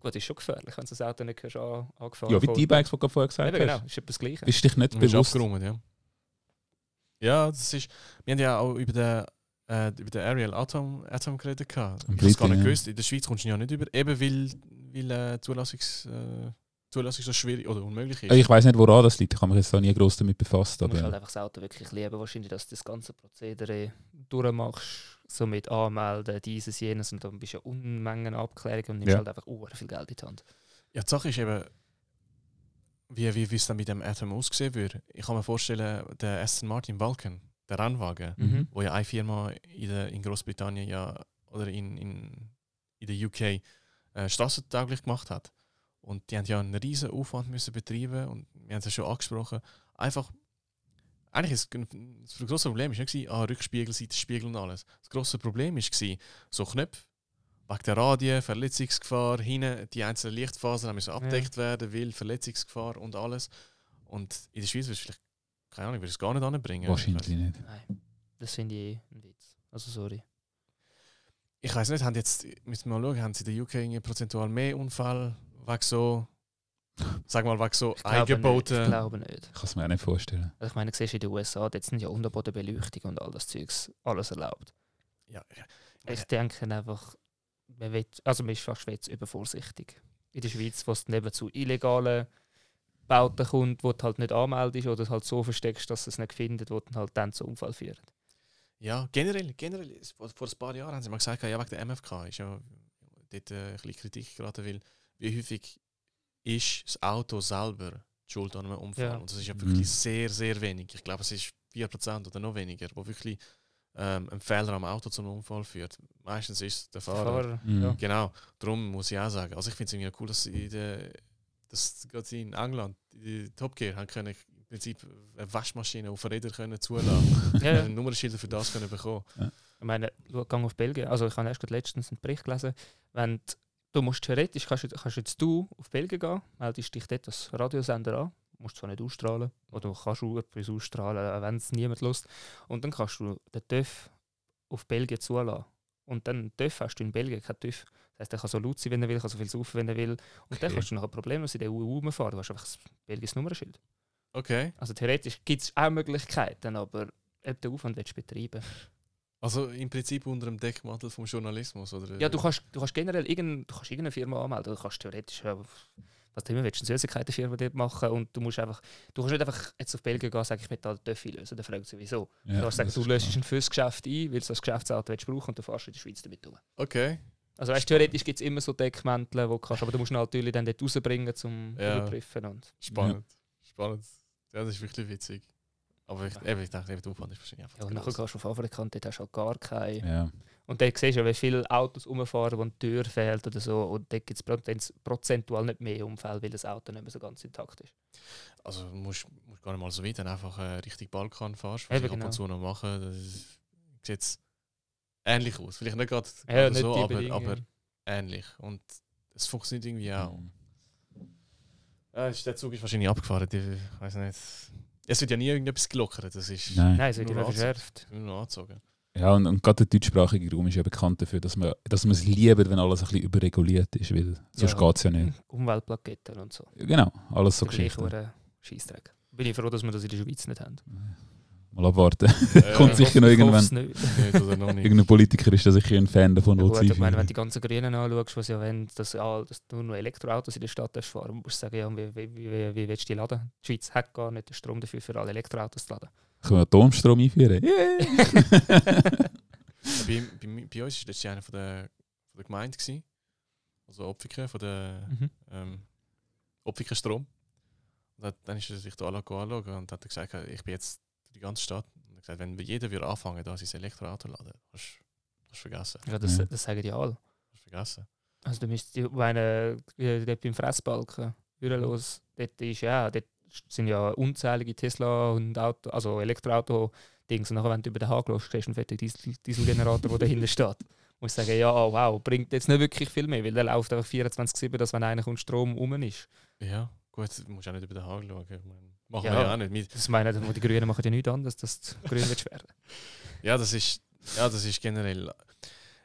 Gut, ist schon gefährlich, wenn du das Auto nicht hörst, an, angefahren ja wie von- die E-Bikes, die du vorher gesagt Eben, hast. genau, ist etwas das Gleiche. Bist dich nicht Du bewusst. abgeräumt, ja. Ja, das ist. Wir haben ja auch über den, äh, über den Ariel Atom, Atom geredet. Ich habe es gar nicht ja. gewusst. In der Schweiz kommst du ihn ja nicht über, eben weil, weil äh, Zulassungs, äh, Zulassung so schwierig oder unmöglich ist. Ich weiß nicht, woran das liegt. Ich habe mich jetzt da nie groß damit befasst. Du musst halt Aber einfach das Auto wirklich lieben, wahrscheinlich, dass du das ganze Prozedere durchmachst, so mit anmelden, dieses, jenes und dann bist du ja Unmengen Abklärungen und nimmst Ja. halt einfach uh, viel Geld in die Hand. Ja, die Sache ist eben, wie, wie, wie es dann mit dem Atom ausgesehen würde. Ich kann mir vorstellen, der Aston Martin Vulcan, der Rennwagen, Mhm. wo ja eine Firma in, der, in Großbritannien ja oder in, in, in der UK äh, strassentauglich gemacht hat. Und die haben ja einen riesen Aufwand müssen betreiben und wir haben es ja schon angesprochen. Einfach, eigentlich ist das große Problem ist nicht gewesen, ah, Rückspiegel, Seitenspiegel und alles. Das große Problem ist gewesen, so Knöpfe, wegen der Radien, Verletzungsgefahr, hinten die einzelnen Lichtphasen müssen abgedeckt werden, weil Verletzungsgefahr und alles. Und in der Schweiz würde es vielleicht, keine Ahnung, würde es gar nicht anbringen. Wahrscheinlich nicht. Nein, das finde ich eh ein Witz. Also sorry. Ich weiß nicht, haben jetzt, müssen wir mal schauen, haben sie in der UK irgendwie prozentual mehr Unfälle wegen so, sag mal, wegen so Ich glaube nicht. Ich eingebauten. glaube nicht. Ich kann es mir auch nicht vorstellen. Also ich meine, siehst du in den USA, dort sind ja Unterbodenbeleuchtung und all das Zeugs alles erlaubt. Ja, ja. Ich denke einfach, man, will, also man ist fast jetzt übervorsichtig. In der Schweiz, wo es dann eben zu illegalen Bauten kommt, wo du halt nicht anmeldest oder es halt so versteckst, dass du es nicht findet, wo dann halt dann zu Unfall führt. ja, generell, generell, vor ein paar Jahren haben sie mal gesagt, ja, wegen der MFK ist ja dort äh, ein bisschen Kritik geraten, weil wie häufig ist das Auto selber die schuld an einem Unfall? Ja. Und das ist ja Mhm. wirklich sehr, sehr wenig. Ich glaube, es ist 4% oder noch weniger, wo wirklich ähm, ein Fehler am Auto zum Unfall führt. Meistens ist es der Der Fahrer. Fahrer, Mhm. ja. Genau, darum muss ich auch sagen. Also ich finde es irgendwie cool, dass sie in der, dass gerade sie in England die Top Gear haben können im Prinzip eine Waschmaschine auf Rädern können zulassen. Ja, ja. Ein Nummerschilder für das können bekommen. Ich meine, schau, gang auf Belgien. Also ich habe erst gerade letztens einen Bericht gelesen, wenn d- du musst theoretisch, kannst, du- kannst jetzt du auf Belgien gehen, meldest dich dort als Radiosender an, musst zwar nicht ausstrahlen, oder du kannst du etwas ausstrahlen, wenn es niemand lust. Und dann kannst du den TÜV auf Belgien zulassen. Und dann TÜV hast du in Belgien kein TÜV. Das heisst, er kann so laut sein, wenn er will, kann so viel saufen, wenn er will. Und dann Okay. kannst du nachher problemlos in der EU rumfahren. Du hast einfach das Belgiens Nummernschild. Okay. Also theoretisch gibt es auch Möglichkeiten, aber ob der Aufwand willst du betreiben Also im Prinzip unter dem Deckmantel vom Journalismus, oder? Ja, du kannst, du kannst generell irgend, du kannst irgendeine Firma anmelden. Du kannst theoretisch, ja, was du immer willst, eine Süßigkeitenfirma dort machen und du musst einfach, du kannst nicht einfach jetzt auf Belgien gehen und sagen, ich möchte halt Töffi lösen. Dann fragt sie, wieso. Ja, du kannst sagen, du löst ein fürs Geschäft ein, weil du das Geschäftsauto willst brauchen und du fährst in der Schweiz damit um. Okay. Also weißt, theoretisch gibt es immer so Deckmäntel, die du kannst, aber du musst ihn natürlich dann dort rausbringen, zum Ja. überprüfen. Und Spannend. Spannend. Ja, das ist wirklich witzig. Aber ich, eben, ich dachte, eben, der Aufwand ist wahrscheinlich einfach ja, und nachher gehst du auf Afrika und dort hast du halt gar keine. Ja. Und dann siehst du ja, wie viele Autos rumfahren, wo die Tür fehlt oder so. Und dort gibt es prozentual nicht mehr Unfälle, weil das Auto nicht mehr so ganz intakt ist. Also du musst, musst gar nicht mal so weit, dann einfach äh, Richtung Balkan fahrst, was Eben, ich ab genau. und zu noch mache. Das sieht jetzt ähnlich aus. Vielleicht nicht gerade Ja, so, aber, aber ähnlich. Und es funktioniert irgendwie auch. Mhm. Ist- der Zug ist wahrscheinlich abgefahren. Ich weiß nicht. Es wird ja nie irgendetwas gelockert. Das ist Nein. Nein, es wird immer verschärft. nur noch angezogen. Ja, und, und gerade der deutschsprachige Raum ist ja bekannt dafür, dass man, dass man es liebt, wenn alles ein bisschen überreguliert ist, weil sonst Ja. geht es ja nicht. Umweltplaketten und so. Genau, alles so Geschichten. hure Scheissdreck. Bin ich froh, dass wir das in der Schweiz nicht haben. Mal abwarten. Äh, Kommt sicher noch irgendwann. nicht. Nicht noch nicht. Irgendein Politiker ist da sicher ein Fan davon, Ja, gut, ich meine, wenn du die ganzen Grünen anschaust, was ja wollen, dass, ah, dass du nur Elektroautos in der Stadt darfst fahren musst du sagen, ja, wie, wie, wie, wie willst du die laden? Die Schweiz hat gar nicht den Strom dafür, für alle Elektroautos zu laden. Können wir Atomstrom einführen? Yeah. bei, bei, bei uns war das einer von der, von der Gemeinde. Gewesen. Also Opfiken, von der Mhm. ähm, Opfiken Strom. Und dann ist er sich da alle anschauen und hat gesagt, ich bin jetzt durch die ganze Stadt. Und hat gesagt, wenn jeder würde anfangen, da sein Elektroauto laden, hast du vergessen. Ja, das, Ja. das sagen die alle. Hast vergessen. Also du müsstest, die- meine, äh, dort beim Fressbalken, los, dort ist ja, dort sind ja unzählige Tesla und Auto, also Elektroauto-Dings. Und nachher, wenn du über den Haken läufst, siehst du einen fetten Diesel Dieselgenerator, der dahinter steht. Muss ich sagen, ja, oh, wow, bringt jetzt nicht wirklich viel mehr, weil der läuft einfach 24-7, dass wenn einer kommt, Strom um ist. Ja, gut, du musst auch nicht über den Haaren schauen. Ich meine, machen Ja. wir ja auch nicht. Wir- Das meine ich, die Grünen machen ja nichts anderes, dass die Grünen wird werden. Ja, das ist, ja, das ist generell.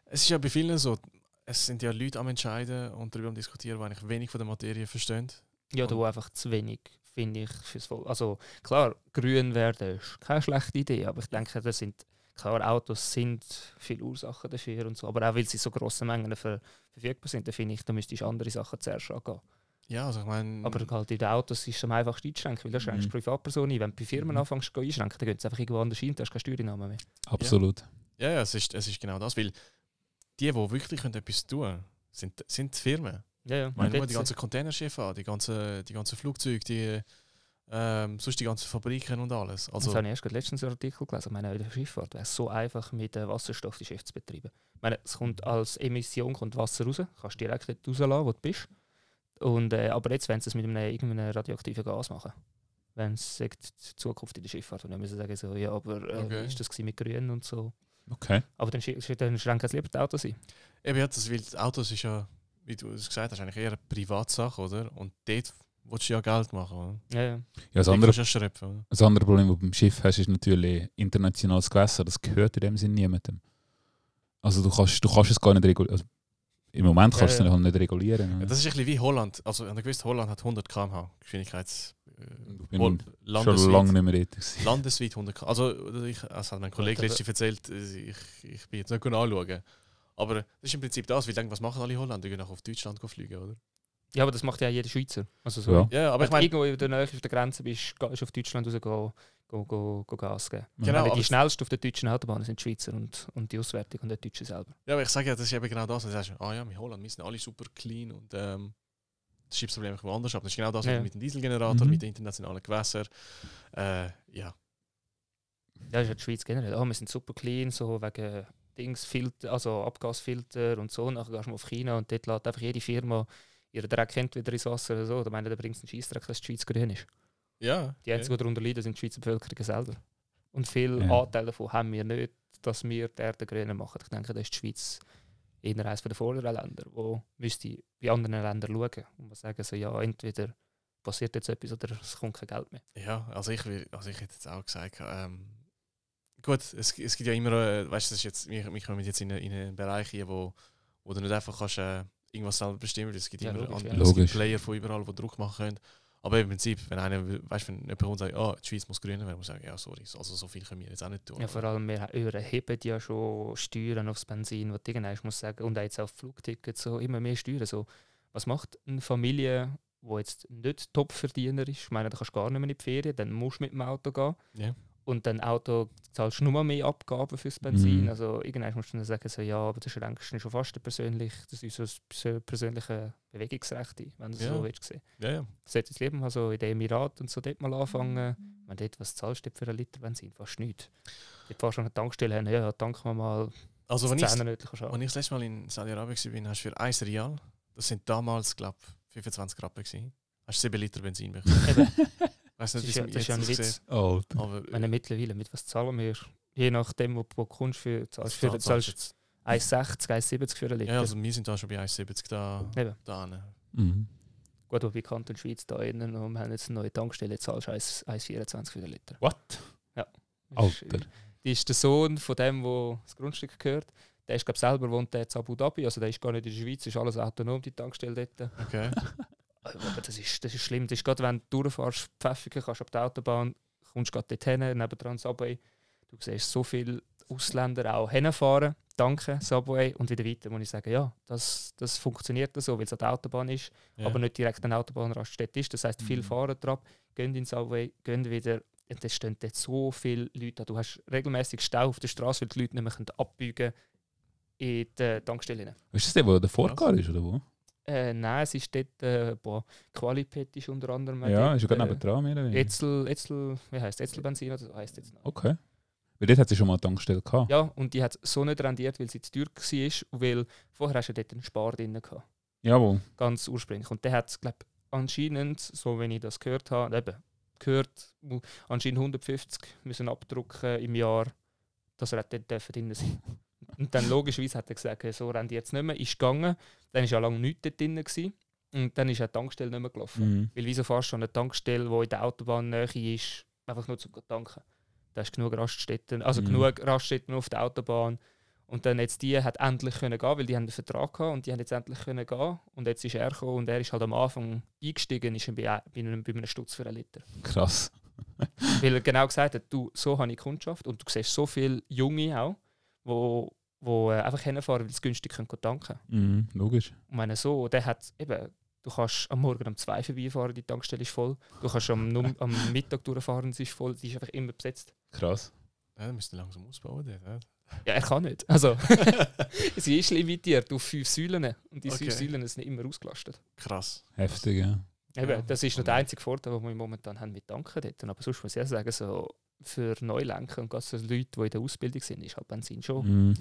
Es ist ja bei vielen so, es sind ja Leute am Entscheiden und darüber am Diskutieren, die eigentlich wenig von der Materie verstehen. Ja, da einfach zu wenig, finde ich, fürs Volk. Also klar, grün werden ist keine schlechte Idee, aber ich denke, das sind, klar, Autos sind viele Ursachen dafür und so, aber auch weil sie so grossen Mengen ver verfügbar sind, dann finde ich, da müsstest du andere Sachen zuerst angehen. Ja, also ich meine. Aber halt in den Autos ist es am einfachsten einschränken, weil da schränkst du Mhm. Privatpersonen ein. Wenn du bei Firmen Mhm. anfängst zu einschränken, dann gehen sie einfach irgendwo anders hin, da hast du keine Steuernahme mehr. Absolut. Ja, ja es, ist, es ist genau das, weil die, die wirklich können etwas tun können, sind, sind die Firmen. Ja, ja. Ich meine, nur die ganzen Containerschiffe an, die ganzen, die ganzen Flugzeuge, die, ähm, sonst die ganzen Fabriken und alles. Also, das habe ich erst gerade letztens einen Artikel gelesen. Ich meine, in der Schifffahrt wäre es so einfach, mit äh, Wasserstoff die Schiffe zu betreiben. Ich meine, es kommt als Emission kommt Wasser raus, kannst direkt dort rauslassen, wo du bist. Und, äh, aber jetzt wollen sie es mit einem, irgendeinem radioaktiven Gas machen. Wenn es sagt, die Zukunft in der Schifffahrt. Und dann müssen sie sagen, so, ja, aber äh, Okay. wie ist das mit Grün und so. Okay. Aber dann, sch- dann schränken sie lieber die Autos ein. eben, ja, das, weil das Autos ist ja, wie du es gesagt hast, eigentlich eher eine Privatsache, oder? Und dort willst du ja Geld machen, oder? Ja, ja. Ja, das andere, oder? das andere Problem, das du beim Schiff hast, ist natürlich internationales Gewässer. Das gehört in dem Sinne niemandem. Also du kannst, du kannst es gar nicht regulieren. Also, Im Moment kannst du Ja, es ja. nicht regulieren. Ja, das ist ein bisschen wie Holland. Also, an gewissen Holland hat 100 km/h Geschwindigkeits. Ich bin Hol- schon landesweit. lange nicht mehr dort. Landesweit 100 km. Also, ich, das hat mein Kollege letztens erzählt, äh, ich, ich bin jetzt nicht gut anschauen. Aber das ist im Prinzip das, weil ich denke, was machen alle Holländer? Die gehen nach auf Deutschland fliegen, oder? ja, aber das macht ja jeder Schweizer. Also so, Ja. Ja, aber Wenn ich du meine, irgendwo in der Nähe auf der Grenze bist, gehst du auf Deutschland raus, go, go, go, Gas geben. Genau, die schnellsten auf der deutschen Autobahn sind die Schweizer und, und die Auswertung und der Deutsche selber. ja, aber ich sage ja, das ist eben genau das. Du sagst, ah ja, in Holland, wir sind alle super clean und ähm, das Schiffsproblem kommt woanders ab. Das ist genau das Ja. mit dem Dieselgenerator, Mhm. mit den internationalen Gewässern. Äh, ja. Ja, das ist ja die Schweiz generell. Oh, wir sind super clean, so wegen Dings, Filter, also Abgasfilter und so. Nachher gehst du mal auf China und dort lädt einfach jede Firma ihren Dreck entweder ins Wasser oder so. Da meine, da bringt es einen Scheissdreck, dass die Schweiz grün ist. Ja. Die einzigen, die darunter leiden, sind die Schweizer Bevölkerung selber. Und viel Ja. Anteil davon haben wir nicht, dass wir die Erde grüner machen. Ich denke, da ist die Schweiz eher eines der vorderen Länder, wo müsste bei anderen Ländern schauen und mal sagen, so, ja, entweder passiert jetzt etwas oder es kommt kein Geld mehr. Ja, also ich, will, also ich hätte jetzt auch gesagt, ähm, gut, es, es gibt ja immer, äh, weißt du, das ist jetzt, wir, wir kommen jetzt in, eine- in einen Bereich hier, wo, wo du nicht einfach kannst, äh, irgendwas selber bestimmen kannst. Es gibt Ja, immer logisch, andere, ja. es gibt Logisch. Player von überall, die Druck machen können. Aber im Prinzip, wenn einer, weißt, wenn jemand kommt und sagt, ah, die Schweiz muss grüner werden, muss ich sagen, ja, sorry, also so viel können wir jetzt auch nicht tun. Ja, vor allem, wir erheben ja schon Steuern aufs Benzin, was irgendwann musst sagen, und auch jetzt auf Flugtickets, so immer mehr Steuern. So. Was macht eine Familie, die jetzt nicht Top-Verdiener ist? Ich meine, da kannst du gar nicht mehr in die Ferien, dann musst du mit dem Auto gehen. Ja. Und dann Auto zahlst du nur mal mehr Abgaben fürs Benzin. Mhm. Also irgendwann musst du dann sagen, so, ja, aber das schränkst du schon fast persönlich, das ist so das persö- persönliche Bewegungsrecht, wenn du es Ja. so willst sehen. Ja, ja. Ich sollte jetzt lieber mal so in den Emiraten und so dort mal anfangen. Wenn dort, was zahlst du für einen Liter Benzin? Fast nichts. Dort fährst du an eine Tankstelle hin, ja, tanken wir mal Also das wenn ich, als ich das letzte Mal in Saudi-Arabien war, hast du für 1 Rial, das sind damals, glaube ich, 25 Rappen gewesen, hast du 7 Liter Benzin bekommen. Weißt das ist ja, das ist ja ein Witz. Alter. aber meine, mittlerweile, mit was zahlen wir? Je nachdem, wo, du kommst, für, zahlst, für, zahlst zahlst jetzt- 1,60, 1,70 für einen Liter. Ja, also wir sind da schon bei 1,70 da. Eben. da hin. Mhm. Gut, wobei Kanton Schweiz da innen und wir haben jetzt eine neue Tankstelle, zahlst du 1 1,24 für den Liter. What? Das Alter. Ist, die ist der Sohn von dem, wo das Grundstück gehört. Der ist, glaube selber wohnt der in Abu Dhabi, also der ist gar nicht in der Schweiz, ist alles autonom, die Tankstelle dort. Okay. Aber das ist, das ist schlimm. Das ist gerade, wenn du durchfährst, Pfäffiken, kannst auf der Autobahn, kommst gerade dort hin, nebendran Subway. Du siehst so viele Ausländer auch hinfahren, danke, Subway, und wieder weiter, muss ich sagen, ja, das, das funktioniert so, weil es an der Autobahn ist, Ja. aber nicht direkt an der Autobahnraststätte ist. Das heisst, viele Mhm. fahren drauf, gehen in Subway, gehen wieder. Und es stehen dort so viele Leute da. Du hast regelmäßig Stau auf der Straße, weil die Leute nicht mehr können abbiegen in die Tankstelle. rein. Ist das der, der davor gar ist, oder wo? Äh, nein, es ist dort, äh, boah, Qualipet ist unter anderem. Ja, dort, ist ja gerade äh, nebendran. mehr oder weniger. Etzel, Etzel, wie heißt Etzelbenzin oder so heißt jetzt noch. Okay. Weil dort hat sie schon mal eine Tankstelle gehabt. Ja, und die hat so nicht rendiert, weil sie zu teuer war, weil vorher hast du dort einen Spar drin gehabt, Jawohl. ganz ursprünglich. Und der hat, glaube anscheinend, so wenn ich das gehört habe, eben, gehört, anscheinend 150 müssen abdrucken im Jahr, dass er dort dürfen drin sein Und dann logischerweise hat er gesagt, so rendiert es nicht mehr, ist gegangen, dann war ja lange nichts dort drin. Gewesen. Und dann ist die Tankstelle nicht mehr gelaufen. Mhm. Weil wieso fährst du an eine Tankstelle, die in der Autobahnnähe ist, einfach nur zum tanken? Da hast genug Raststätten, also Mhm. genug Raststätten auf der Autobahn. Und dann jetzt die hat endlich können gehen, weil die haben einen Vertrag gehabt und die haben jetzt endlich können gehen. Und jetzt ist er gekommen und er ist halt am Anfang eingestiegen, ist bei, bei, einem, bei einem Stutz für einen Liter. Krass. weil er genau gesagt hat, du, so habe ich Kundschaft und du siehst so viele Junge auch, wo, wo äh, einfach hinfahren, weil sie günstig können tanken Mhm. Logisch. und wenn so, der hat eben, du kannst am Morgen um zwei vorbeifahren, die Tankstelle ist voll. Du kannst am, am Mittag durchfahren, sie ist voll, sie ist einfach immer besetzt. Krass. Ja, dann müsst ihr langsam ausbauen. Dort, ja. Ja, er kann nicht. Also, sie ist limitiert auf fünf Säulen und die Okay. fünf Säulen sind immer ausgelastet. Krass. Heftig, ja. Eben, Ja, das ist noch der einzige Vorteil, den wir momentan haben mit Tanken dort. Aber sonst muss ich auch sagen, so für Neulenker und gerade so Leute, die in der Ausbildung sind, ist halt Benzin schon Mhm.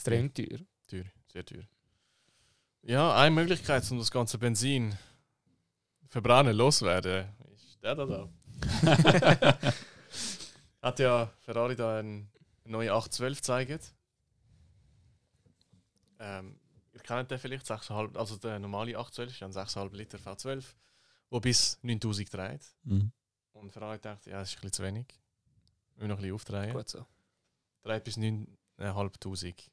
Extrem teuer. Teuer, sehr teuer. Ja, eine Möglichkeit, um das ganze Benzin verbrennen loswerden, ist der da da. Hat ja Ferrari da eine neue 812 gezeigt. Ähm, ihr kennt den vielleicht, 6,5, also der normale 812 ist ja ein 6,5 Liter V12, der bis 9000 dreht. Mhm. Und Ferrari dachte, ja, das ist ein bisschen zu wenig. Wir müssen noch ein bisschen aufdrehen. Gut so. Dreht bis 9.500.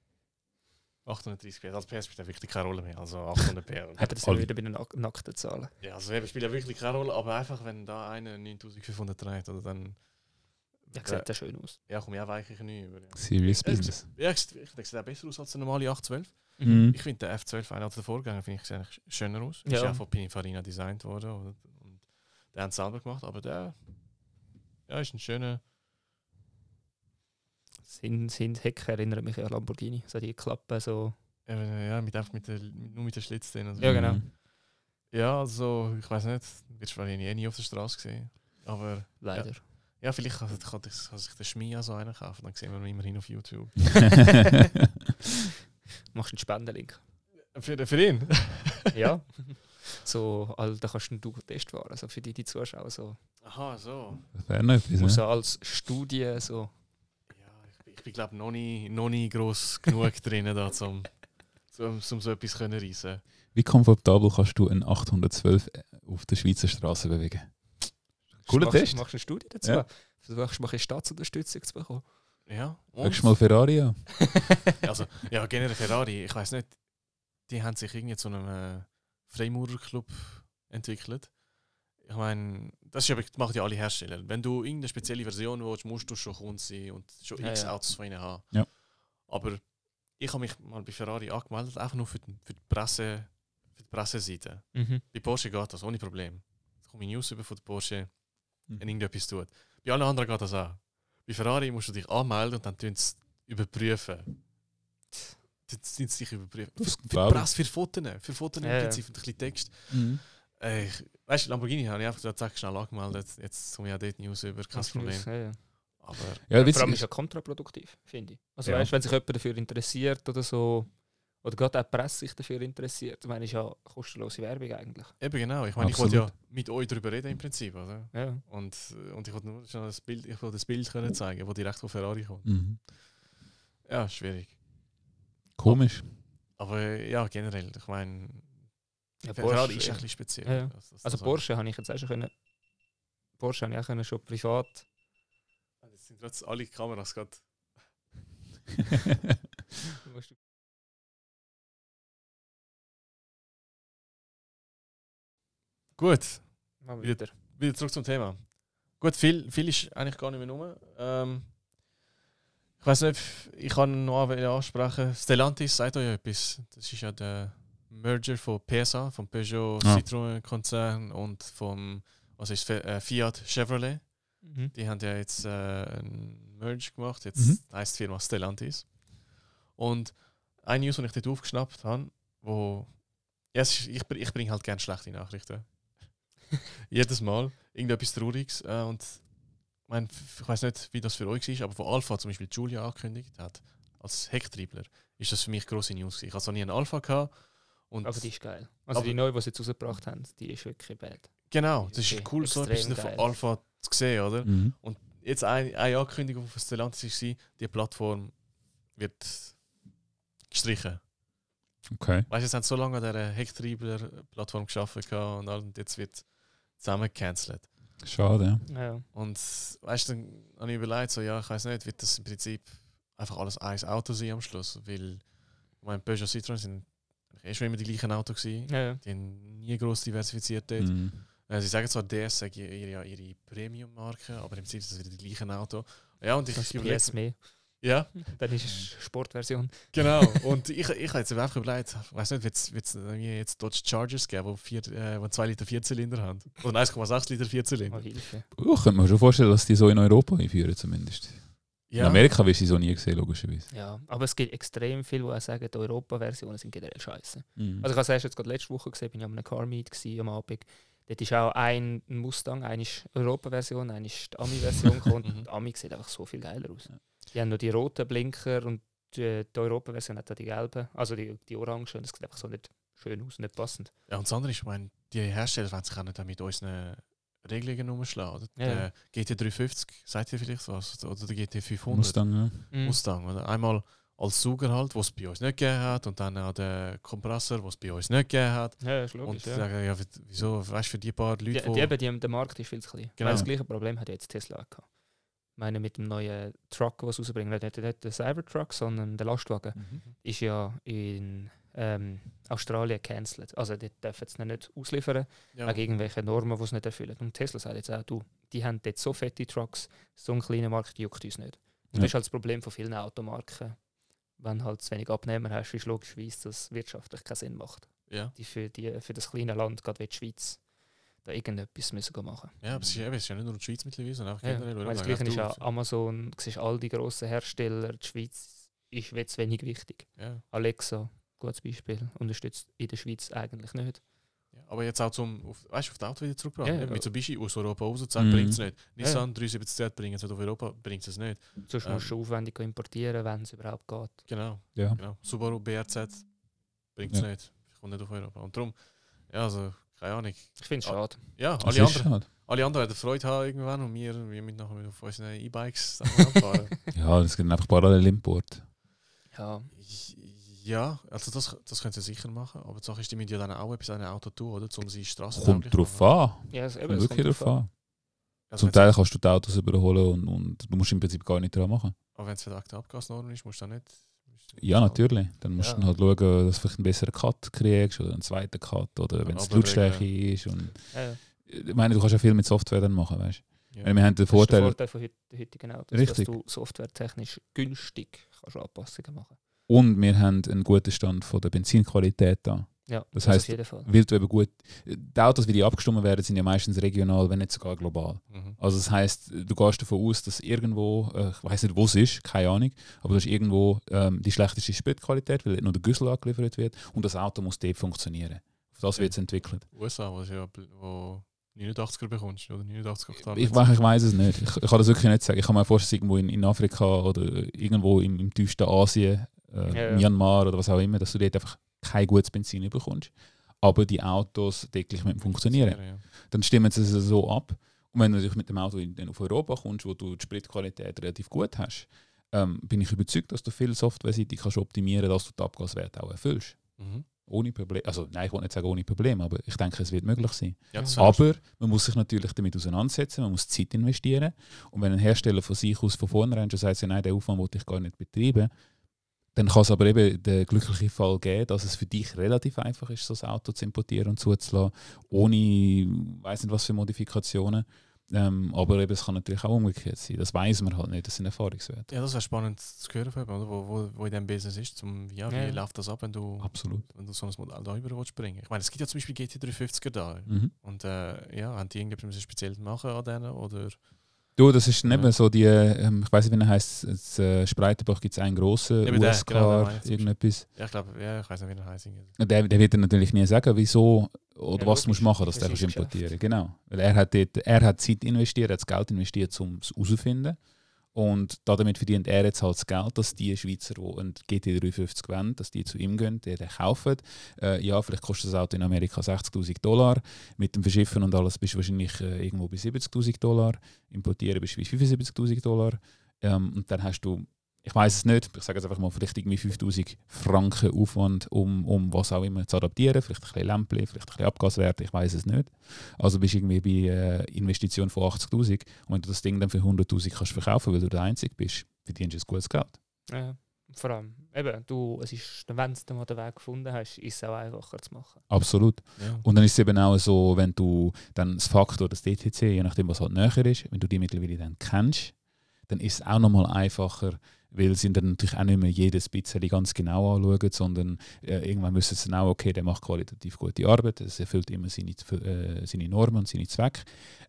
830 PS. Also PS spielt ja wirklich keine Rolle mehr. Also 800 PS. Er das Alle. wieder bei den nack- nackten Zahlen? Ja, also eben spielt ja wirklich keine Rolle, aber einfach, wenn da einer 9500 dreht, oder dann. Ja, sieht ja schön aus. Ja, komme ich auch weiche Knie über. Ja, Serious Ja, Business. ja ich, ich denke, es sieht auch besser aus als der normale 812. Mhm. Ich finde der F12, einer der Vorgänger, finde ich sieht eigentlich schöner aus. Ja. Ist ja von Pininfarina designt worden. Oder? Und der hat es selber gemacht, aber der ja, ist ein schöner. Sind, sind Hecken erinnern mich an Lamborghini. So die Klappen, so. Ja, mit, einfach mit der, nur mit der Schlitz drin. Also. Ja, genau. Mhm. Ja, also, ich weiß nicht, wirst du wahrscheinlich eh nie auf der Straße sehen. Aber Leider. ja, vielleicht kann, kann, kann sich der Schmia so einen kaufen, dann sehen wir ihn immerhin auf YouTube. Machst einen Spendenlink. Für, für ihn? ja. So, all, da kannst du einen Test fahren. Also für die, die Zuschauen. So. Aha, so. Das wäre noch etwas. Muss ne? so als Studie so. Bin- glaube noch nie, noch nie gross genug drin, da, zum, zum, zum so etwas können reissen. Wie komfortabel kannst du einen 812 auf der Schweizer Straße bewegen? Cooler machst, Test. Machst eine Studie dazu. Ja. Versuchst mal ein Staatsunterstützung zu bekommen. Ja, Schaust du mal Ferrari an? also, ja, generell Ferrari, ich weiß nicht, die haben sich irgendwie zu einem äh, Freimaurerclub entwickelt. Ich meine, das ist ja, das machen ja alle Hersteller. Wenn du irgendeine spezielle Version willst, musst du schon Kunde sein und schon Ja, x ja. Autos von ihnen haben. Ja. Aber ich habe mich mal bei Ferrari angemeldet, einfach nur für die, für die, Presse, für die Presseseite. Mhm. Bei Porsche geht das ohne Problem. Da komme ich News über von der Porsche, Mhm. wenn irgendetwas tut. Bei allen anderen geht das auch. Bei Ferrari musst du dich anmelden und dann tun sie überprüfen. Dann tun sie dich überprüfen. Für, für die. Presse, für Fotos. Für Fotos Ja, im ja. Prinzip und ein bisschen Text. Mhm. Äh, ich, weißt du, Lamborghini habe ich einfach gesagt, zack, schnell angemeldet. Jetzt komme ich auch dort News über, kein Problem. Ja, ja. Aber Ja, Vor allem ist ja kontraproduktiv, finde ich. Also Ja. weißt, wenn sich jemand dafür interessiert oder so, oder gerade auch die Presse sich dafür interessiert, ich meine, ist ja kostenlose Werbung eigentlich. eben genau. Ich meine, ich wollte ja mit euch darüber reden im Prinzip. Oder? Ja. Und, und ich wollte nur schon das Bild, ich wollte das Bild können zeigen, das direkt von Ferrari kommt. mhm. Ja, schwierig. komisch. Aber äh, ja, generell, ich meine, Ja, Ferrari Porsche, ist ein bisschen speziell. Ja. Das- das- Also Porsche habe ich jetzt auch schon können. Porsche habe ich auch können schon privat. Jetzt sind trotzdem alle Kameras gerade. Gut, Mal Wieder- wieder. zurück zum Thema. Gut, viel, viel ist eigentlich gar nicht mehr rum. Ähm, ich weiß nicht, ich kann noch an- ansprechen. Stellantis sagt euch ja etwas. Das ist ja der Merger von PSA, vom Peugeot Ah. Citroën Konzern und vom was ist, äh, Fiat Chevrolet. Mhm. Die haben ja jetzt äh, einen Merge gemacht. Jetzt Mhm. heisst die Firma Stellantis. Und eine News, die ich dort aufgeschnappt habe, wo. Ja, ist, ich, ich bringe halt gerne schlechte Nachrichten. Jedes Mal. Irgendetwas Trauriges. Äh, und ich, mein, ich weiß nicht, wie das für euch ist, aber von Alpha zum Beispiel Julia angekündigt hat, als Hecktriebler, ist das für mich grosse News. Ich hatte noch nie einen Alpha gehabt. Und Aber die ist geil. Also die neue, die sie jetzt rausgebracht haben, die ist wirklich bad. genau, das ist cool, so etwas von. Alpha zu sehen, oder? Mhm. jetzt eine, eine Ankündigung von Stellantis war, die Plattform wird gestrichen. Okay. Weißt du, jetzt haben sie so lange an dieser Hecktriebler-Plattform geschaffen gehabt und, all- und jetzt wird zusammen gecancelt. Schade, ja. Ja. Und weißt du, dann habe ich überlegt, so, ja, ich weiß nicht, wird das im Prinzip einfach alles ein Auto sein am Schluss? Weil, ich meine, Peugeot und Citroën sind eh schon immer die gleichen Autos gewesen. Ja, ja. Die haben nie gross diversifiziert dort. Mhm. Äh, Sie sagen zwar DS, sagen ihre, ihre Premium-Marke, aber im Prinzip ist das wieder die gleichen Auto. Ja, und ich, Das überlege, PS mehr. ja, Dann ist es Sportversion. Genau, und ich, ich habe jetzt einfach überlegt, ich weiß nicht, wird es jetzt Dodge Chargers geben, die vier, äh, die 2 Liter Vierzylinder haben? Oder 1,6 Liter Oh, Vierzylinder? Hilfe. Oh, ich könnte mir schon vorstellen, dass die so in Europa einführen zumindest. In Amerika wirst du sie so nie gesehen, logischerweise. Ja, aber es gibt extrem viele, die auch sagen, die Europa-Versionen sind generell scheiße. Mhm. Also ich habe es erst jetzt gerade letzte Woche gesehen, bin ich an einem Car Meet gewesen, am Abend. Dort ist auch ein Mustang, eine ist Europa-Version, eine ist die Ami-Version und die Ami sieht einfach so viel geiler aus. Die haben noch die roten Blinker und die, die Europa-Version hat auch die gelben, also die, die orangen. Und es sieht einfach so nicht schön aus, nicht passend. Ja, und das andere ist, ich meine, die Hersteller wollen sich auch nicht mit unseren Regelungen umschlagen. Oder? Ja. Der GT350, sagt ihr vielleicht was? Oder der GT500 Mustang, ja. Mhm. Mustang. Oder? Einmal als Sauger halt, was es bei uns nicht gegeben hat, und dann auch der Kompressor, was es bei uns nicht gegeben hat. Ja, ist Und logisch. Ja. sagen, ja, wieso, weißt du, für die paar Die, Leute, die, eben, die, der Markt ist viel zu klein. Genau. Weil das gleiche Problem hat jetzt Tesla auch gehabt. Ich meine, mit dem neuen Truck, was sie rausbringen, nicht, nicht, nicht der Cybertruck, sondern der Lastwagen, Mhm. ist ja in ähm, Australien cancelled. Also die dürfen es nicht ausliefern, ja, wegen irgendwelchen Normen, die es nicht erfüllen. Und Tesla sagt jetzt auch, du, die haben dort so fette Trucks, so einen kleinen Markt juckt uns nicht. Und Ja. das ist halt das Problem von vielen Automarken. Wenn halt zu wenig Abnehmer hast, ist logischerweise, dass es wirtschaftlich keinen Sinn macht. ja. Die für, die, für das kleine Land, gerade wie die Schweiz, da irgendetwas müssen machen ja, aber es ist, eben, es ist ja nicht nur die Schweiz mittlerweile, sondern auch Ja, generell. das Gleiche ist ja, auch Amazon, du siehst all die grossen Hersteller, die Schweiz ist zu wenig wichtig. ja, Alexa, gutes Beispiel, unterstützt in der Schweiz eigentlich nicht. ja. Aber jetzt auch zum, auf, weißt, du, auf das Auto wieder zurückgebracht. Ja, Ja, ja. Mitsubishi aus Europa raus zu sagen, Mhm. bringt es nicht. Ja. Nissan 370Z bringt es nicht auf Europa, bringt es nicht. Sonst Ähm. musst du aufwendig importieren, wenn es überhaupt geht. Genau, Ja. genau. Subaru BRZ bringt es Ja. nicht. Kommt nicht auf Europa. Und darum, ja, also, keine Ahnung. Ich finde es Ah. schade. Ja, alle anderen, schade. alle anderen werden Freude haben irgendwann und wir, wir mit nachher mit auf unseren E-Bikes fahren. Ja, es gibt einfach parallel Import. Ja, ja, also das, das können sie sicher machen, aber die Sache ist, die müssen ja dann auch etwas an einem Auto tun, oder? Um sie Straßen Kommt drauf an. ja es, eben, Kommt wirklich drauf an. Also Zum Teil kannst du die Autos überholen und, und du musst im Prinzip gar nicht dran machen. Aber wenn es für die Abgasnorm ist, musst du dann nicht. Ja, natürlich. Dann musst Ja. du dann halt schauen, dass du vielleicht einen besseren Cut kriegst oder einen zweiten Cut oder wenn es Lautstärke ist. Und Ja, ich meine, du kannst ja viel mit Software dann machen, weißt Ja. du? Wir haben den das ist der Vorteil, Vorteil von heutigen Autos, Richtig. dass du softwaretechnisch günstig kannst Anpassungen machen und wir haben einen guten Stand von der Benzinqualität da. Ja, Das jeden Fall. Weil du eben gut, die Autos, wie die abgestimmt werden, sind ja meistens regional, wenn nicht sogar global. Mhm. Also das heißt, du gehst davon aus, dass irgendwo, äh, ich weiß nicht, wo es ist, keine Ahnung, aber du hast irgendwo ähm, die schlechteste Spritqualität, weil nur der Güssel angeliefert wird und das Auto muss dort funktionieren. Auf das wird es entwickelt. USA, wo, ja, wo 89er bekommst, oder 89 Oktaven. Ich, ich weiß es nicht. Ich, ich kann das wirklich nicht sagen. Ich kann mir vorstellen, irgendwo in, in Afrika oder irgendwo im, im tiefsten Asien, äh, Ja. Myanmar oder was auch immer, dass du dort einfach kein gutes Benzin bekommst. Aber die Autos täglich mit funktionieren. Ja. Dann stimmen sie es so ab. Und wenn du natürlich mit dem Auto in, dann auf Europa kommst, wo du die Spritqualität relativ gut hast, ähm, bin ich überzeugt, dass du viel softwareseitig kannst optimieren dass du die Abgaswerte auch erfüllst. Mhm. Ohne Problem. Also nein, ich will nicht sagen ohne Problem, aber ich denke, es wird möglich sein. Ja, Aber man muss sich natürlich damit auseinandersetzen, man muss Zeit investieren. Und wenn ein Hersteller von sich aus von vornherein schon sagt, nein, den Aufwand wollte ich gar nicht betreiben, dann kann es aber eben den glücklichen Fall geben, dass es für dich relativ einfach ist, so ein Auto zu importieren und zuzulassen, ohne, weiß nicht was für Modifikationen. Ähm, aber eben, es kann natürlich auch umgekehrt sein. Das weiß man halt nicht, das sind Erfahrungswerte. Ja, das wäre spannend zu hören, von jemandem, wo, wo, wo in diesem Business ist. Zum, ja, wie Ja. läuft das ab, wenn du, Absolut. wenn du so ein Modell da rüber willst bringen Ich meine, es gibt ja zum Beispiel GT350er da. Mhm. Und äh, ja, haben die irgendetwas müssen speziell machen an denen? Oder? Du, das ist nicht Ja. mehr so die, ähm, ich weiß nicht, wie er heißt, in äh, Spreitenbach gibt es einen grossen der, USK, genau, irgendetwas. Ja, ich glaube, ja, ich weiß nicht, wie der heißt. Der, der wird dir natürlich nie sagen, wieso oder Ja, was du musst machen, dass Das du das importieren Genau. Weil er hat, dort, er hat Zeit investiert, er hat das Geld investiert, um es herauszufinden. Und damit verdient er jetzt halt das Geld, dass die Schweizer, die einen GT350 wollen, dass die zu ihm gehen, die den kaufen. Äh, ja, vielleicht kostet das Auto in Amerika 60'000 Dollar. Mit dem Verschiffen und alles bist du wahrscheinlich äh, irgendwo bei 70'000 Dollar. Importieren bist du bei 75'000 Dollar. Ähm, und dann hast du, ich weiß es nicht, ich sage jetzt einfach mal, vielleicht irgendwie 5000 Franken Aufwand, um, um was auch immer zu adaptieren. Vielleicht ein bisschen Lämpchen, vielleicht ein bisschen Abgaswerte, ich weiß es nicht. Also bist du irgendwie bei äh, Investition von 80'000 und wenn du das Ding dann für 100'000 kannst verkaufen, weil du der Einzige bist, verdienst du ein gutes Geld. Ja. Vor allem, eben, du, es ist, wenn du mal den Weg gefunden hast, ist es auch einfacher zu machen. Absolut. Ja. Und dann ist es eben auch so, wenn du dann das Fakt oder das DTC, je nachdem was halt näher ist, wenn du die mittlerweile dann kennst, dann ist es auch nochmal einfacher, weil sie dann natürlich auch nicht mehr jedes bisschen ganz genau anschauen, sondern äh, irgendwann müssen sie dann auch, okay, der macht qualitativ gute Arbeit, es erfüllt immer seine, äh, seine Normen und seine Zwecke.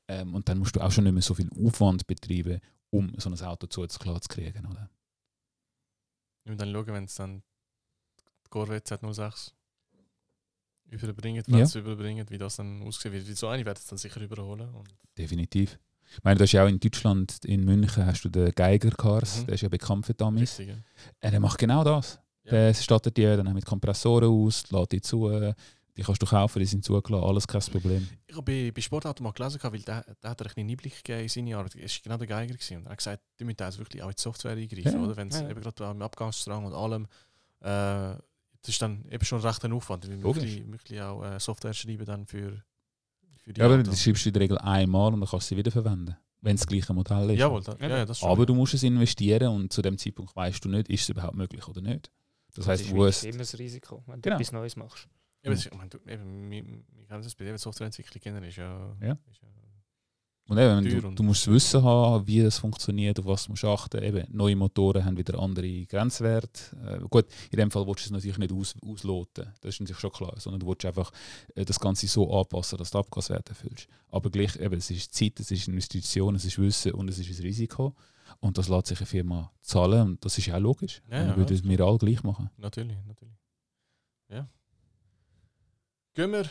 Ähm, und dann musst du auch schon nicht mehr so viel Aufwand betreiben, um so ein Auto zuzuklar zu kriegen. Oder? Und dann schauen, wenn es dann die Corvette Z06 überbringen, wenn Ja. es überbringen, wie das dann aussieht. Wie so eine wird es dann sicher überholen. Definitiv. Ich meine, du hast ja auch in Deutschland, in München, hast du den Geiger Cars, Mhm. der ist ja bekannt für Dummies. richtig, ja. Äh, der macht genau das. Ja. Der stattet die dann mit Kompressoren aus, lädt die zu, die kannst du kaufen, die sind zugelassen, alles kein Problem. Ich habe bei, bei Sportauto mal gelesen, weil der, der hat einen kleinen Einblick gegeben in seine Arbeit. Er war genau der Geiger. Gewesen. Und er hat gesagt, die müssen also wirklich auch in die Software eingreifen, Ja. oder? Wenn es Ja. eben gerade im Abgangsstrang und allem, äh, das ist dann eben schon recht ein Aufwand. Wir müssen wirklich auch äh, Software schreiben dann für, Ja, aber Autos. du schreibst du in der Regel einmal und dann kannst du sie wieder verwenden, wenn es das gleiche Modell ist. Jawohl, da, ja, Ja. das schon. Aber du musst es investieren und zu dem Zeitpunkt weißt du nicht, ist es überhaupt möglich oder nicht. Das heißt, ist du musst, immer das Risiko, wenn du Genau. etwas Neues machst. Ja, aber ist- ich meine, du, eben, wir, wir kennen das bei der Softwareentwicklung kennen, ist ja, Ja. Ist ja und eben, du, und- du musst das Wissen haben, wie das funktioniert, auf was du musst achten. Eben, neue Motoren haben wieder andere Grenzwerte. Äh, gut, in dem Fall willst du es natürlich nicht aus, ausloten, das ist natürlich schon klar, sondern du willst einfach äh, das Ganze so anpassen, dass du Abgaswerte erfüllst. Aber gleich, eben, es ist Zeit, es ist Investition, es ist Wissen und es ist ein Risiko. Und das lässt sich eine Firma zahlen und das ist ja auch logisch. Ja, Dann ja, würden das wir alle gleich machen. Natürlich, natürlich. Ja. Gehen wir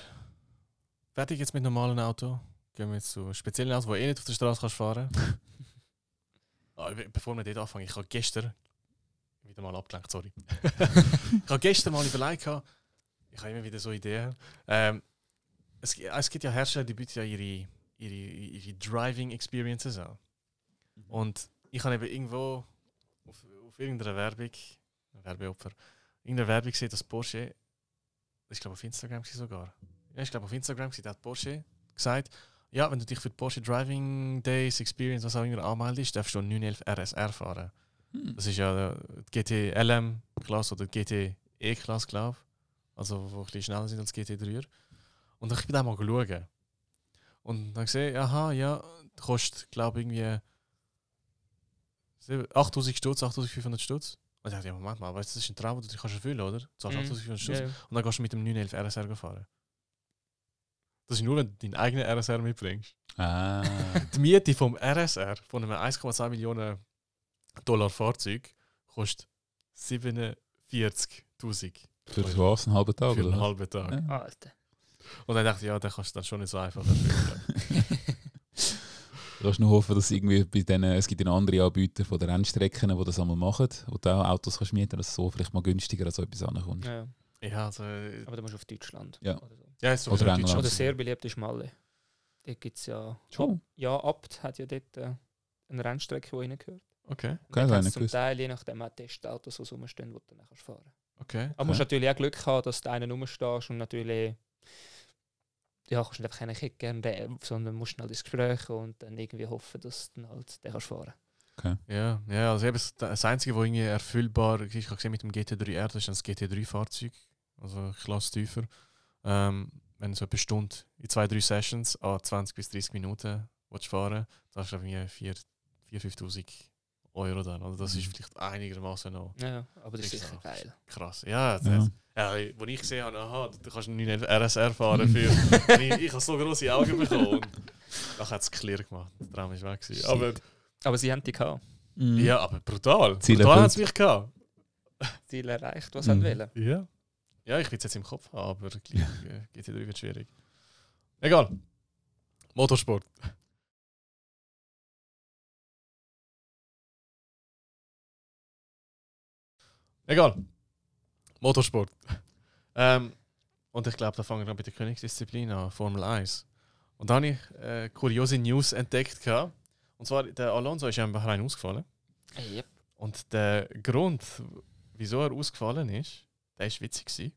fertig jetzt mit normalen Auto. Gehen wir jetzt zu speziellen Autos, die eh nicht auf der Straße kannst fahren ah, be- Bevor wir dort anfangen, ich habe gestern wieder mal abgelenkt, sorry. ich habe gestern mal überlegt, ich habe immer wieder so Ideen. Ähm, es, es gibt ja Hersteller, die bieten ja ihre, ihre, ihre Driving Experiences an. Und ich habe eben irgendwo auf, auf irgendeiner Werbung, Werbeopfer, irgendeiner Werbung gesehen, dass Porsche, ich glaube auf Instagram sogar, ja, ich glaube auf Instagram da hat Porsche gesagt, ja, wenn du dich für die Porsche Driving Days Experience, was auch immer anmeldest, darfst du einen 911 RSR fahren. Hm. Das ist ja die GT LM Klasse oder die GT E Klasse, glaube ich. Also, wo ein bisschen schneller sind als GT3. Und ich bin da mal schauen. Und dann gesehen, aha, ja, kostet, glaube ich, irgendwie sieben- 8000 Stutz, 8500 Stutz. Und ich dachte, ja, Moment mal, weißt, du, das ist ein Traum, den du dich kannst erfüllen oder? Du zahlst Mhm. 8500 Stutz. Ja, ja. Und dann gehst du mit dem 911 RSR fahren. Das ist nur, wenn du deinen eigenen RSR mitbringst. Ah. Die Miete vom RSR, von einem 1,2 Millionen Dollar Fahrzeug, kostet 47.000 Für was? Einen halben Tag? für oder einen was? halben Tag. Ja. Alter. Und dann dachte ich, ja, den kannst du dann schon nicht so einfach erfüllen. Du kannst nur hoffen, dass irgendwie bei denen, es gibt ja andere Anbieter von den Rennstrecken, die das einmal machen, wo du auch Autos kannst mieten dass es so vielleicht mal günstiger als so etwas ankommt. Ja, ja, also, aber du musst auf Deutschland. Ja. Oder, so. Ja, ist Oder England. Oder sehr beliebt ist Malle. Dort gibt es ja. Schon? Ja, Abt hat ja dort äh, eine Rennstrecke, die reingehört. Okay, Okay, ich nicht zum. Teil je nachdem auch Testautos, die so rumstehen, die du dann kannst fahren okay. Aber du musst natürlich auch Glück haben, dass du einen rumstehst und natürlich ja, kannst nicht einfach einen Kick gerne sondern musst schnell ins Gespräch und dann irgendwie hoffen, dass du dann halt den kannst fahren Ja, ja, also eben das- das Einzige, was irgendwie erfüllbar ist, ich habe gesehen mit dem GT3R, das ist das GT3-Fahrzeug, also Klasse tiefer. Ähm, wenn du so eine Stunde in zwei, drei Sessions an 20 bis 30 Minuten willst fahren willst, dann hast du irgendwie 4.000, 5.000 Euro dann. Also das ist Mhm. vielleicht einigermaßen noch Ja, aber das ist sicher geil. krass. Ja, das, Ja. ja. wo ich gesehen habe, aha, du kannst einen neuen RSR fahren für. ich, ich habe so große Augen bekommen. Und dann hat es clear gemacht. Der Traum ist weg. gewesen. Aber, Aber sie haben die gehabt. Mhm. ja, aber brutal. Ziel brutal hat es mich gehabt. Ziel erreicht, was Mhm. sie wollen. Ja. Ja, ich will es jetzt im Kopf haben, aber gleich, äh, GT3 wird schwierig. Egal. Motorsport. Egal. Motorsport. Ähm, und ich glaube, da fangen wir mit der Königsdisziplin an, Formel 1. Und da habe ich äh, kuriose News entdeckt. gehabt. Und zwar, der Alonso ist ja in Bahrain ausgefallen. Yep. Und der Grund, wieso er ausgefallen ist, der ist witzig gewesen.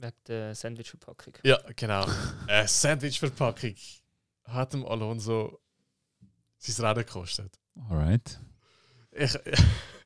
Wegen der Sandwich-Verpackung. Ja, genau. Eine Sandwich-Verpackung hat dem Alonso sein Rennen gekostet. Alright. Ich,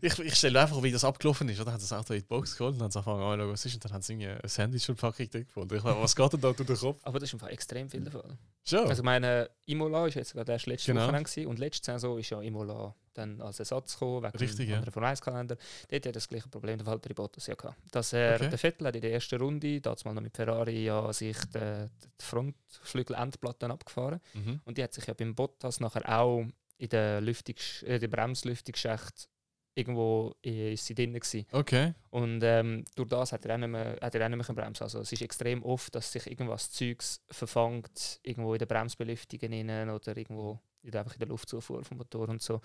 ich, ich stelle einfach, wie das abgelaufen ist. Oder? Dann haben sie das Auto in die Box geholt und dann angefangen anzuschauen, was ist. Und dann haben sie irgendwie eine Sandwich-Verpackung dort gefunden. Ich meine, was geht denn da durch den Kopf? Aber das ist Fall extrem viel davon. Schon. Also ich meine, Imola ist jetzt gerade erst letzte Genau. Wochenende und letzte Saison ist ja Imola dann als Ersatz gekommen, wegen Richtig, dem ja. anderen Formel-1-Kalender. Dort hat das gleiche Problem der Valtteri Bottas ja gehabt. Dass er, Okay. der Vettel hat in der ersten Runde, damals noch mit Ferrari, ja sich die, die Frontflügel-Endplatten abgefahren. mhm. Und die hat sich ja beim Bottas nachher auch in der, Lüftungs äh, der Bremslüftungsschacht irgendwo ist sie drin gewesen. Okay. Und ähm, durch das hat er auch nicht mehr, hat er auch nicht mehr bremsen Also es ist extrem oft, dass sich irgendwas Zeugs verfangt, irgendwo in der Bremsbelüftung innen oder irgendwo in der, einfach in der Luftzufuhr vom Motor und so.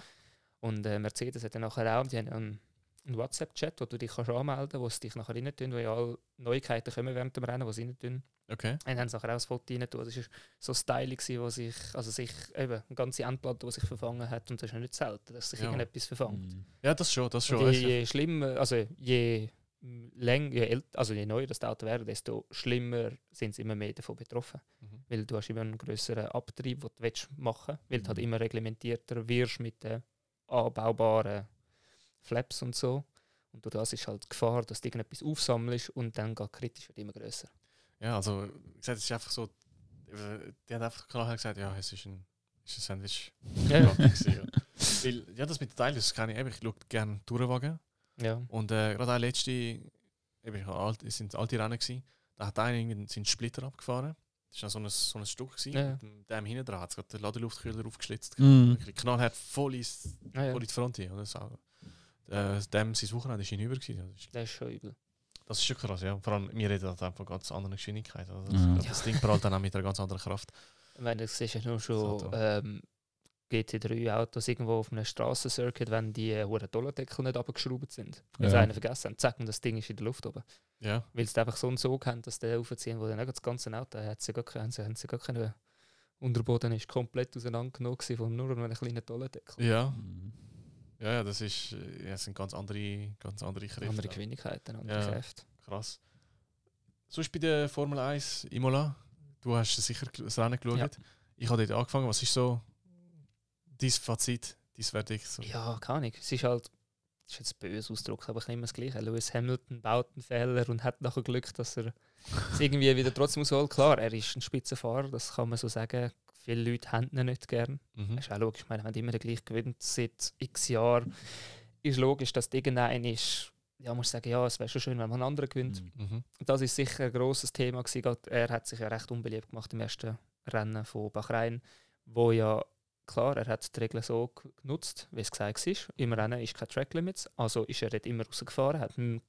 Und äh, Mercedes hat dann nachher auch, die haben einen, einen WhatsApp-Chat, wo du dich kannst anmelden kannst, wo sie dich nachher rein tun, wo ja alle Neuigkeiten kommen während dem Rennen, wo sie rein tun. Okay. Und haben nachher auch das Foto rein tun. Das war so styling, wo sich, also sich eben eine ganze Endplatte, die sich verfangen hat. Und das ist ja nicht selten, dass sich Ja. irgendetwas verfangt. Mhm. Ja, das schon, das schon. Und je, je schlimmer, also je länger, je älter, also je neuer das Auto wäre, desto schlimmer sind sie immer mehr davon betroffen. Mhm. Weil du hast immer einen größeren Abtrieb, den du willst machen willst, weil du halt Mhm. immer reglementierter wirst mit den anbaubaren Flaps und so. Und durch das ist halt die Gefahr, dass du irgendetwas aufsammelst und dann geht kritisch wird immer größer. Ja, also, wie gesagt, es ist einfach so, die hat einfach klar gesagt, ja, es ist ein, ist ein Sandwich. Ja. ja. Weil, ja, das mit den Teilen, das kann ich eben, ich schaue gerne Tourenwagen. Ja. Und äh, gerade auch letzte, eben, ich habe alt, es sind alte Rennen gewesen, da hat einer irgendwie seinen Splitter abgefahren. Das war so ein, so ein Stück. Gewesen. Ja. Und dem- hinten dran hat es gerade den Ladeluftkühler aufgeschlitzt. Wirklich knallhart voll, ins, Ah, ja. voll in die Front hin. Oder? So. Äh, dem sein Wochenende war hinüber. Gewesen. Ja, Das ist- Das ist schon übel. Das ist schon krass, ja. Vor allem, wir reden halt einfach von ganz anderen Geschwindigkeit. Also das, das Ding prallt dann auch mit einer ganz anderen Kraft. Ich meine, du siehst ja nur schon Auto. ähm, GT3-Autos irgendwo auf einem Straßencircuit, wenn die äh, hohen Dollardeckel nicht abgeschraubt sind. Wenn sie Ja. einen vergessen haben, zack, und das Ding ist in der Luft oben. Ja, Weil sie einfach so einen Sog haben, dass der aufziehen, wo dann auch das ganze Auto hat sie gar keinen, sie haben sie gar keinen Unterboden ist komplett auseinandergenommen von nur einem kleinen Dollardeckel. ja. Mhm. Ja, ja, das ist, äh, ja, das sind ganz andere, ganz andere Kräfte. Andere. Geschwindigkeiten, andere Ja. Kräfte. Krass. Sonst bei der Formel 1 Imola, du hast sicher das Rennen geschaut. Ja. Ich habe dort angefangen. Was ist so dein Fazit, dein Verdikt? So? Ja, keine Ahnung. Es ist halt, das ist jetzt ein böser Ausdruck, aber ich immer das Gleiche. Lewis Hamilton baut einen Fehler und hat nachher Glück, dass er es irgendwie wieder trotzdem ausholt. Klar, er ist ein Spitzenfahrer, das kann man so sagen. Viele Leute haben ihn nicht gern. Mhm. Das ist auch logisch. Ich meine, wenn immer der gleich gewinnt seit x Jahren, ist logisch, dass irgendein ist, ja, muss sagen, ja, es wäre schon schön, wenn man einen anderen gewinnt. Mhm. Mhm. Das ist sicher ein grosses Thema gewesen. Er hat sich ja recht unbeliebt gemacht im ersten Rennen von Bahrain, wo ja klar, er hat die Regeln so genutzt, wie es gesagt ist. Im Rennen ist kein Track Limits, also ist er dort immer rausgefahren, hat einen,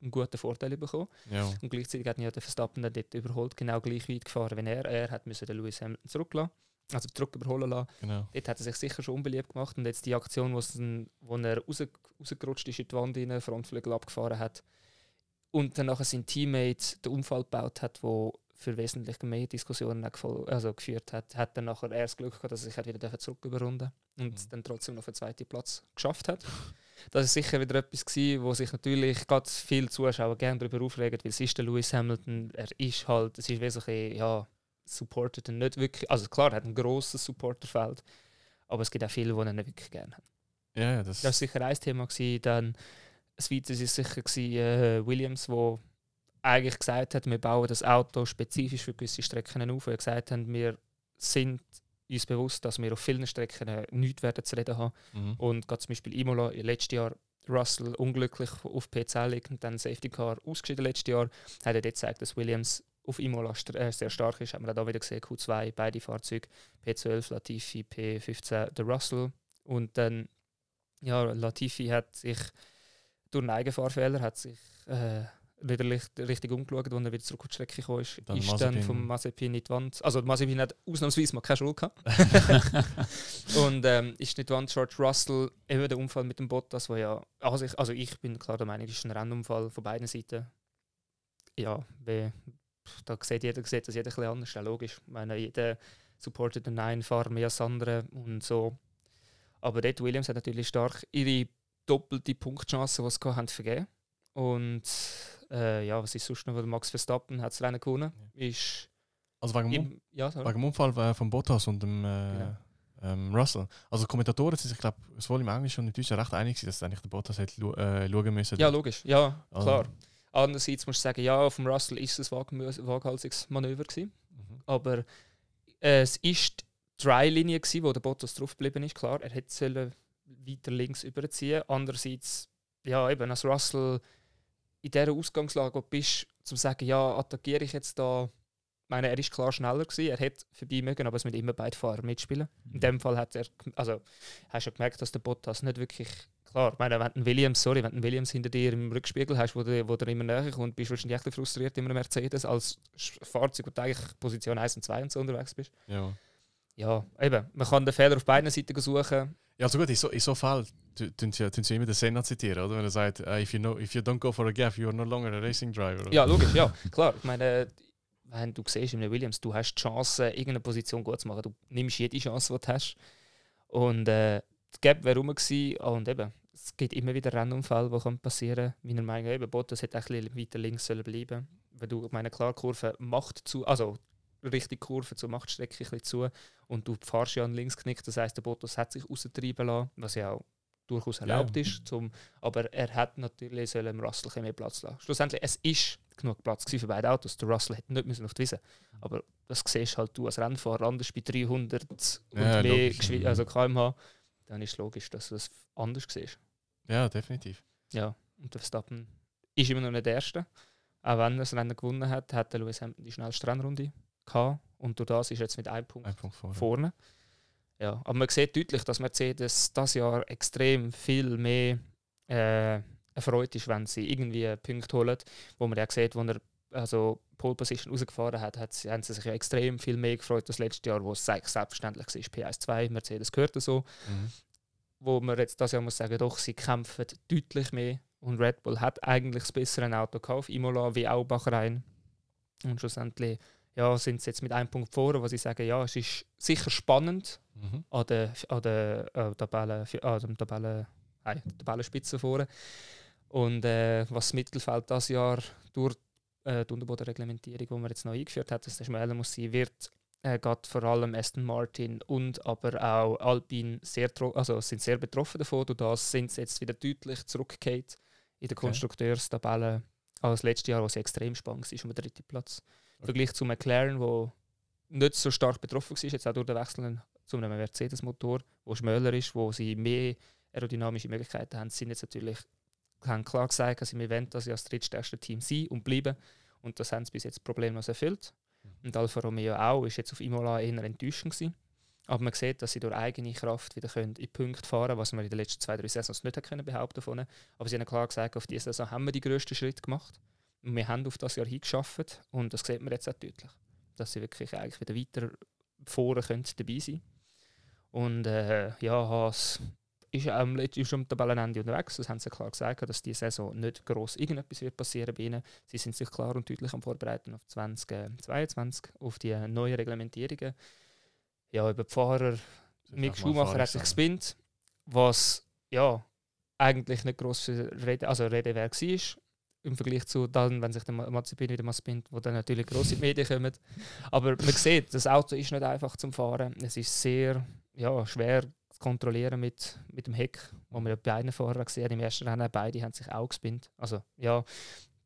einen guten Vorteil bekommen Ja. und gleichzeitig hat ihn ja der Verstappen dann dort überholt, genau gleich weit gefahren wie er. Er hat müssen den Lewis Hamilton zurücklassen, also zurück überholen lassen. Genau. Dort hat er sich sicher schon unbeliebt gemacht und jetzt die Aktion, wo er raus, rausgerutscht ist in die Wand, rein, Frontflügel abgefahren hat und dann nachher sein Teammate den Unfall gebaut hat, wo für wesentlich mehr Diskussionen also geführt hat, hat dann nachher erst Glück gehabt, dass er sich wieder zurück überrunden und Mhm. dann trotzdem noch den zweiten Platz geschafft hat. Das ist sicher wieder etwas gewesen, wo sich natürlich ganz viele Zuschauer gerne darüber aufregen, weil es ist der Lewis Hamilton, er ist halt, es ist wie so ein bisschen, ja, supportet ihn nicht wirklich, also klar, er hat ein grosses Supporterfeld, aber es gibt auch viele, die ihn nicht wirklich gerne haben. Ja, das, Das war sicher ein Thema. Gewesen. Dann ein weiteres ist sicher gewesen, äh, Williams, wo eigentlich gesagt hat, wir bauen das Auto spezifisch für gewisse Strecken auf. Wir gesagt haben, wir sind uns bewusst, dass wir auf vielen Strecken äh, nichts werden zu reden haben. mhm. Und gerade zum Beispiel Imola, letztes Jahr Russell unglücklich auf P10 liegt und dann Safety Car ausgeschieden letztes Jahr, hat er dort gezeigt, dass Williams auf Imola äh, sehr stark ist. Haben wir da wieder gesehen, Q2, beide Fahrzeuge, P12 Latifi, P15 der Russell. Und dann, ja, Latifi hat sich durch einen Eigenfahrfehler hat sich äh, wieder licht- richtig umgeschaut, als er wieder zurück auf die Strecke gekommen ist. Dann ist dann vom Mazepin in die Wand. Also Mazepin hat ausnahmsweise mal keine Schuld gehabt. Und ähm, ist nicht One George Russell eben der Unfall mit dem Bottas, wo ja, also ich, also ich bin klar der Meinung, ist ein Rennunfall von beiden Seiten. Ja, wie, da sieht jeder sieht das jeder ein bisschen anders, ja, logisch. Ich meine, jeder supportet den einen Fahrer mehr als den anderen und so. Aber dort Williams hat natürlich stark ihre doppelte Punktchance, die sie haben, vergeben. Und äh, ja, was ist sonst noch? Max Verstappen hat das Rennen gewonnen. Ist Also wegen, dem, im, ja, wegen dem Unfall äh, von Bottas und dem äh, Genau. ähm, Russell. Also Kommentatoren sind sich, glaube sowohl im Englischen und im Deutschen recht einig, dass eigentlich der Bottas hätte äh, schauen müssen. Ja, logisch. Ja, Also- klar. Andererseits musst du sagen, ja, vom Russell ist es ein waghalsiges Manöver gewesen. Mhm. Aber äh, es ist die Dry-Linie gewesen, wo der Bottas drauf geblieben ist. Klar, er hätte weiter links überziehen. Andererseits, ja, eben als Russell in dieser Ausgangslage wo du bist, zum sagen, ja, attackiere ich jetzt da meine, er ist klar schneller gewesen, er hätte vorbei mögen, aber es müssen immer beide Fahrer mitspielen. In dem Fall hat er, also hast du gemerkt, dass der Bottas nicht wirklich klar, ich meine, wenn du Williams, sorry, wenn du Williams hinter dir im Rückspiegel hast, wo der, wo der immer näher kommt, bist du wahrscheinlich echt frustriert in einem Mercedes als Fahrzeug, wo du eigentlich Position 1 und 2 und so unterwegs bist. Ja. Ja, eben, man kann den Fehler auf beiden Seiten suchen. Ja, also gut, in so, in so Fall tun sie, tun sie immer den Senna zitieren, oder? Wenn er sagt, if, you know, if you don't go for a gap, you are no longer a racing driver. Oder? Ja, logisch, ja, klar. Ich meine, wenn du siehst in Williams, du hast die Chance, irgendeine Position gut zu machen. Du nimmst jede Chance, die du hast. Und äh, das Gap wäre rum gewesen. Und eben, es gibt immer wieder Rennunfälle, die passieren können. Meiner Meinung nach, eben, Bottas hätte ein bisschen weiter links sollen bleiben Weil du, meine klar, Kurve macht zu, also richtig Kurve zur Machtstrecke ein bisschen zu und du fahrst ja an links knickt. Das heißt, der Bottas hat sich raustreiben lassen, was ja auch durchaus erlaubt ja. ist. Zum, aber er hat natürlich sollen dem Russell mehr Platz lassen. Schlussendlich, es ist genug Platz für beide Autos. Der Russell hätte nicht müssen auf die Wiese. Aber das siehst halt du als Rennfahrer anders bei 300 ja, und mehr logisch, also kmh. Dann ist es logisch, dass du das anders siehst. Ja, definitiv. Ja, und der Verstappen ist immer noch nicht der Erste. Auch wenn er das Rennen gewonnen hat, hat der Lewis Hamilton die schnellste Rennrunde gehabt. Und durch das ist jetzt mit einem Punkt, Ein Punkt vorne. vorne. Ja, aber man sieht deutlich, dass Mercedes das Jahr extrem viel mehr äh, erfreut ist, wenn sie irgendwie Punkte holen, wo man ja sieht, wo er also Pole Position rausgefahren hat, hat haben sie sich ja extrem viel mehr gefreut als letztes Jahr, wo es selbstverständlich war. PS2, Mercedes gehört so. Mhm. Wo man jetzt das Jahr muss sagen, doch, sie kämpfen deutlich mehr und Red Bull hat eigentlich das bessere Auto gekauft, Imola wie auch Bahrain. Und schlussendlich ja, sind sie jetzt mit einem Punkt vor, wo sie sagen, ja, es ist sicher spannend mhm. an der, an der äh, Tabelle, an der Tabelle, nein, Tabellenspitze vorne. Und äh, was das Mittelfeld das Jahr durch äh, die Unterbodenreglementierung, die man jetzt noch eingeführt hat, dass der schmäler muss sein, wird äh, geht vor allem Aston Martin und aber auch Alpine sehr, also sind sehr betroffen davon. Und das sind sie jetzt wieder deutlich zurückgekehrt in der. Konstrukteurstabelle als letztes Jahr, wo sie extrem spannend war, um den dritten Platz. Im Vergleich zu McLaren, wo nicht so stark betroffen war, jetzt auch durch den Wechsel zu einem Mercedes-Motor, wo schmäler ist, wo sie mehr aerodynamische Möglichkeiten haben, sind jetzt natürlich haben klar gesagt, dass wir wollen, dass sie als drittstärkste Team sein und bleiben. Und das haben sie bis jetzt problemlos erfüllt. Mhm. Und Alfa Romeo auch, ist jetzt auf Imola eher enttäuschend gewesen. Aber man sieht, dass sie durch eigene Kraft wieder können in Punkte fahren können, was man in den letzten zwei, drei Saisons nicht können behaupten können. Aber sie haben klar gesagt, auf diese Saison haben wir die grössten Schritt gemacht. Und wir haben auf das Jahr hingeschafft und das sieht man jetzt auch deutlich. Dass sie wirklich eigentlich wieder weiter vorne können dabei sein Und äh, ja, Haas ist am letzten Tabellenende unterwegs. Das haben sie klar gesagt, dass diese Saison nicht gross irgendetwas wird passieren bei ihnen. Sie sind sich klar und deutlich am Vorbereiten auf 2022, auf die neuen Reglementierungen. Ja, über die Fahrer. Mick Schumacher hat sich gespinnt, was ja eigentlich nicht gross für Rede, also Rede war im Vergleich zu dann, wenn sich der Mazepin wieder mal spinnt, wo dann natürlich grosse Medien kommen. Aber man sieht, das Auto ist nicht einfach zum Fahren. Es ist sehr ja, schwer zu kontrollieren mit, mit dem Heck, wo man ja bei einem Fahrer gesehen. Im ersten Rennen beide haben sich auch gespinnt. Also ja,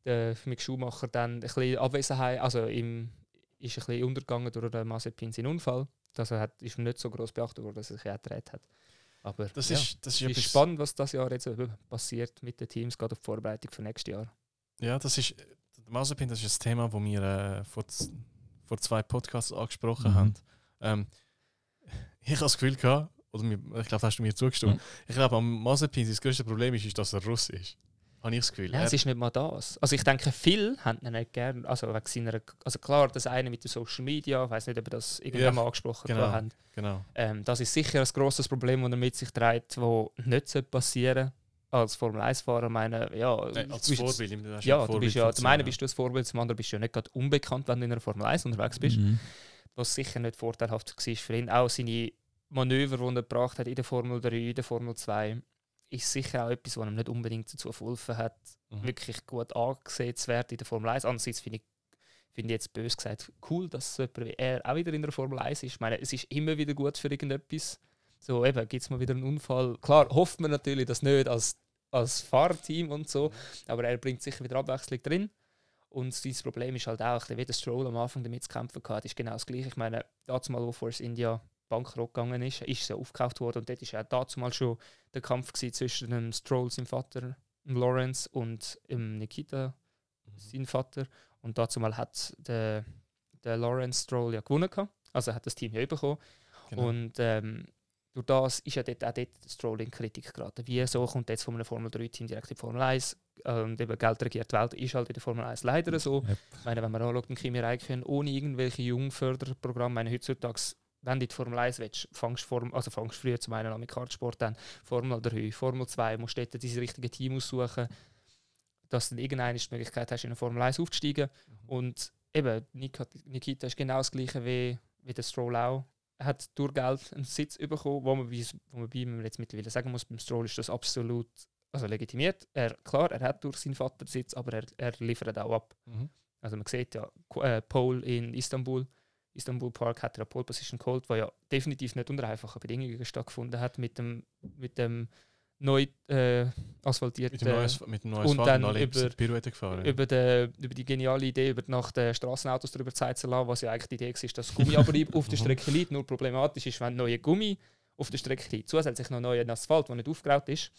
der Mick Schumacher dann ein bisschen Abwesenheit, also im, ist ein bisschen untergegangen durch den Mazepin seinen Unfall. Das hat, ist nicht so groß beachtet worden, dass er sich gedreht hat. Aber das ja, ist, das ist, ist spannend, was das Jahr jetzt passiert mit den Teams, gerade auf die Vorbereitung für nächstes Jahr. Ja, das ist, Mazepin, das ist ein Thema, das wir äh, vor, vor zwei Podcasts angesprochen mhm. haben. Ähm, ich habe das Gefühl gehabt, oder mir, ich glaube, hast du mir zugestimmt, mhm. ich glaube, am Mazepin das größte Problem ist, ist, dass er Russ ist. Habe ich das Gefühl. Ja, es ist nicht mal das. Also ich denke, viele haben ihn nicht gern. Also wegen seiner, also klar, das eine mit den Social Media, ich weiß nicht, ob wir das irgendwann ja, mal angesprochen genau, haben. Genau. Ähm, das ist sicher ein grosses Problem, das er mit sich trägt, das nicht passieren sollte als Formel 1-Fahrer meine, ja, nee, als bist, Vorbild. Du ja, du bist ja, zum einen bist du ein Vorbild, zum anderen bist du ja nicht gerade unbekannt, wenn du in einer Formel 1 unterwegs bist. Mhm. Was sicher nicht vorteilhaft war für ihn. Auch seine Manöver, die er gebracht hat in der Formel 3, in der Formel 2, ist sicher auch etwas, was ihm nicht unbedingt dazu geholfen hat, mhm. wirklich gut angesehen zu werden in der Formel 1. Andererseits finde ich, find ich jetzt bös gesagt cool, dass jemand wie er auch wieder in der Formel 1 ist. Ich meine, es ist immer wieder gut für irgendetwas. So, eben, gibt es mal wieder einen Unfall. Klar, hofft man natürlich, dass nicht als als Fahrteam und so. Aber er bringt sicher wieder Abwechslung drin. Und dieses Problem ist halt auch, wie der Stroll am Anfang damit zu kämpfen hatte, ist genau das gleiche. Ich meine, dazu mal, wo Force India bankrott gegangen ist, ist ja aufgekauft worden und dort war ja dazu mal schon der Kampf zwischen dem Stroll, seinem Vater, Lawrence und dem Nikita, mhm. seinem Vater. Und dazu mal hat der, der Lawrence Stroll ja gewonnen. Gehabt. Also hat das Team ja bekommen. Genau. Und ähm, durch das ist ja dort, auch dort in Kritik geraten. Wieso kommt jetzt von einem Formel 3-Team direkt in die Formel 1? Und eben Geld regiert die Welt ist halt in der Formel 1 leider so. Yep. Ich meine, wenn man anschaut, ein Kimi Räikkönen ohne irgendwelche Jungförderprogramme, ich meine, heutzutage, wenn du in die Formel 1 willst, fangst du Form, also früher zum einen an mit Kartsport, dann Formel 3, Formel 2, musst dort diese richtige Team aussuchen, dass du dann irgendeine die Möglichkeit hast, in eine Formel 1 aufzusteigen. Und eben, Nik- Nikita ist genau das gleiche wie, wie der Stroll auch. Er hat durch Geld einen Sitz bekommen, wo man, bei- wo man bei jetzt mittlerweile sagen muss, beim Stroll ist das absolut also legitimiert. Er, klar, er hat durch seinen Vater Sitz, aber er, er liefert auch ab. Mhm. Also man sieht ja, äh, Pole in Istanbul, Istanbul Park hat er eine Pole Position geholt, die ja definitiv nicht unter einfachen Bedingungen stattgefunden hat mit dem, mit dem neu äh, asphaltierten Mit dem neues, mit dem neues und dann über- Pirouette gefahren. über, de, über die geniale Idee, über nach den Straßenautos darüber Zeit zu lassen, was ja eigentlich die Idee war, dass Gummiabrieb auf der Strecke liegt. Nur problematisch ist, wenn neue Gummi auf der Strecke liegt, zusätzlich noch neuer Asphalt, der nicht aufgeraut ist,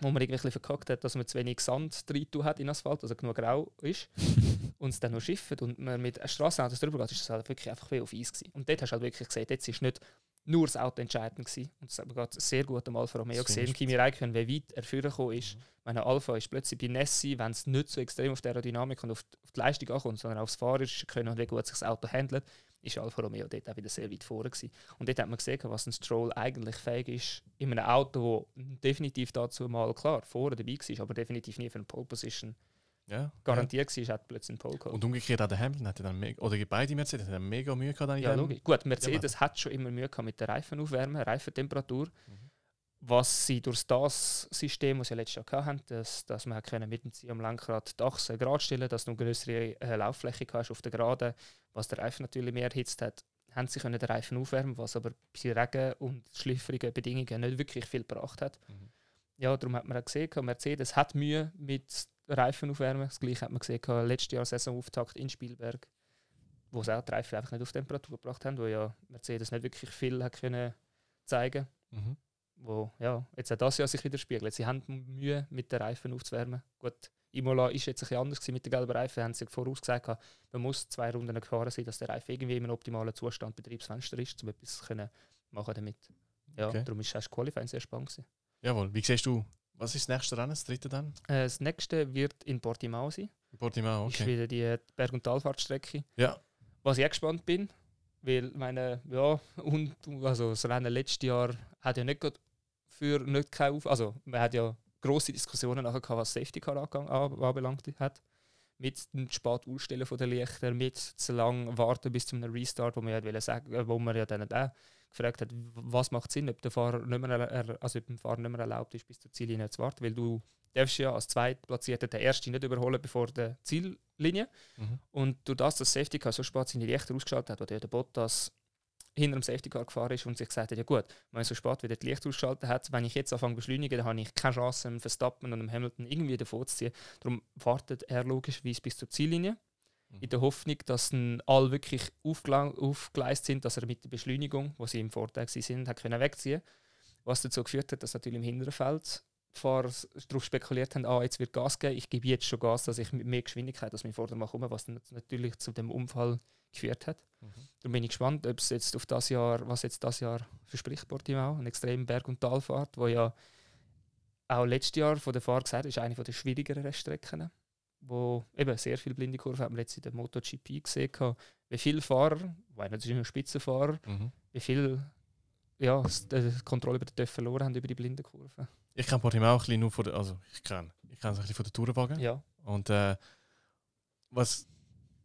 wo man irgendwie verkackt hat, dass man zu wenig Sand drin hat in Asphalt, also genug grau ist, und es dann noch schifft und man mit Straßenautos drüber geht, ist das halt wirklich einfach wie auf Eis gewesen. Und dort hast du halt wirklich gesehen, jetzt ist nicht nur das Auto entscheidend gewesen. Und das hat man gerade sehr gut am Alfa Romeo gesehen. ich Kimi Räikkönen, wie weit er vorgekommen gekommen ist. Meine Alpha ist plötzlich bei Nessi, wenn es nicht so extrem auf die Aerodynamik und auf die, auf die Leistung ankommt, sondern aufs Fahrerische können und wie gut sich das Auto handelt, ist Alfa Romeo dort auch wieder sehr weit vorne gewesen. Und dort hat man gesehen, was ein Stroll eigentlich fähig ist, in einem Auto, das definitiv dazu mal, klar, vorne dabei war, aber definitiv nie für eine Pole Position ja, garantiert war, hat plötzlich einen Pole ja. geholt. Und umgekehrt auch der Hamilton hatte dann mega, oder beide Mercedes hatten dann mega Mühe gehabt. Ja, logisch. Gut, Mercedes hat schon immer Mühe gehabt mit der Reifenaufwärme, Reifentemperatur. Was sie durch das System, das sie letztes Jahr hatten, dass, dass man können mit dem Ziel am Lenkrad die Achse gerade stellen dass du eine größere äh, Lauffläche hast auf der Geraden, was der Reifen natürlich mehr erhitzt hat, haben sie können den Reifen aufwärmen, was aber bei Regen und schlüpfrigen Bedingungen nicht wirklich viel gebracht hat. Mhm. Ja, darum hat man auch gesehen, Mercedes hat Mühe mit Reifen aufwärmen. Das gleiche hat man gesehen, letztes Jahr Saisonauftakt in Spielberg, wo sie auch die Reifen einfach nicht auf Temperatur gebracht haben, wo ja Mercedes nicht wirklich viel hat können zeigen Mhm. wo ja, jetzt auch das Jahr sich widerspiegelt. Sie haben Mühe, mit den Reifen aufzuwärmen. Gut, Imola ist jetzt ein bisschen anders gewesen mit den gelben Reifen. Haben sie vorausgesagt, man muss zwei Runden gefahren sein, dass der Reifen irgendwie in einem optimalen Zustand Betriebsfenster ist, um etwas können machen damit. Ja, Okay. darum ist das Qualifying sehr spannend gewesen. Jawohl, wie siehst du, was ist das nächste Rennen, das dritte dann? Äh, das nächste wird in Portimao sein. In Portimao, Ist okay. wieder die Berg- und Talfahrtstrecke. Ja, Was ich auch gespannt bin, weil meine, ja, und also das Rennen letztes Jahr hat ja nicht gerade für nicht keine Auf also man hat ja große Diskussionen nachher gehabt, was Safety Car anbelangt hat. Mit dem spät Ausstellen von der Lichter, mit zu lang warten bis zu einem Restart, wo man ja sagen, äh, wo man ja dann auch gefragt hat, was macht Sinn, ob der Fahrer nicht mehr, also ob dem Fahrer nicht mehr erlaubt ist, bis zur Ziellinie zu warten, weil du darfst ja als Zweitplatzierter den Ersten nicht überholen bevor der Ziellinie. mhm. Und durch das, dass das Safety Car so spät seine Lichter ausgeschaltet hat, wo der Bottas hinter dem Safety Car gefahren ist und sich gesagt hat, ja gut, wenn so spät wieder die Lichter ausgeschaltet hat, wenn ich jetzt anfange zu beschleunigen, dann habe ich keine Chance, dem Verstappen und dem Hamilton irgendwie davor zu ziehen. Darum wartet er logischerweise bis zur Ziellinie, in der Hoffnung, dass alle wirklich aufgela- aufgeleist sind, dass er mit der Beschleunigung, wo sie im Vorteil sind, hat können wegziehen Was dazu geführt hat, dass natürlich im hinteren Feld die Fahrer darauf spekuliert haben, ah, jetzt wird Gas geben, ich gebe jetzt schon Gas, dass ich mit mehr Geschwindigkeit als mein Vordermann komme, was natürlich zu dem Unfall geführt hat. Mhm. Darum bin ich gespannt, ob es jetzt auf das Jahr, was jetzt das Jahr verspricht Portimao, eine extreme Berg- und Talfahrt, wo ja auch letztes Jahr von der Fahrer gesagt ist eine der schwierigeren Reststrecken, wo eben sehr viele blinde Kurven hat man jetzt in der MotoGP gesehen, wie viele Fahrer, weil natürlich nur Spitzenfahrer, Mhm. wie viel ja, die Kontrolle über den TÜV verloren haben über die blinden Kurven. Ich kenne Portimao ein bisschen nur von der, also ich kenne ich kenne es ein bisschen von der Tourenwagen. Ja, Und äh, was,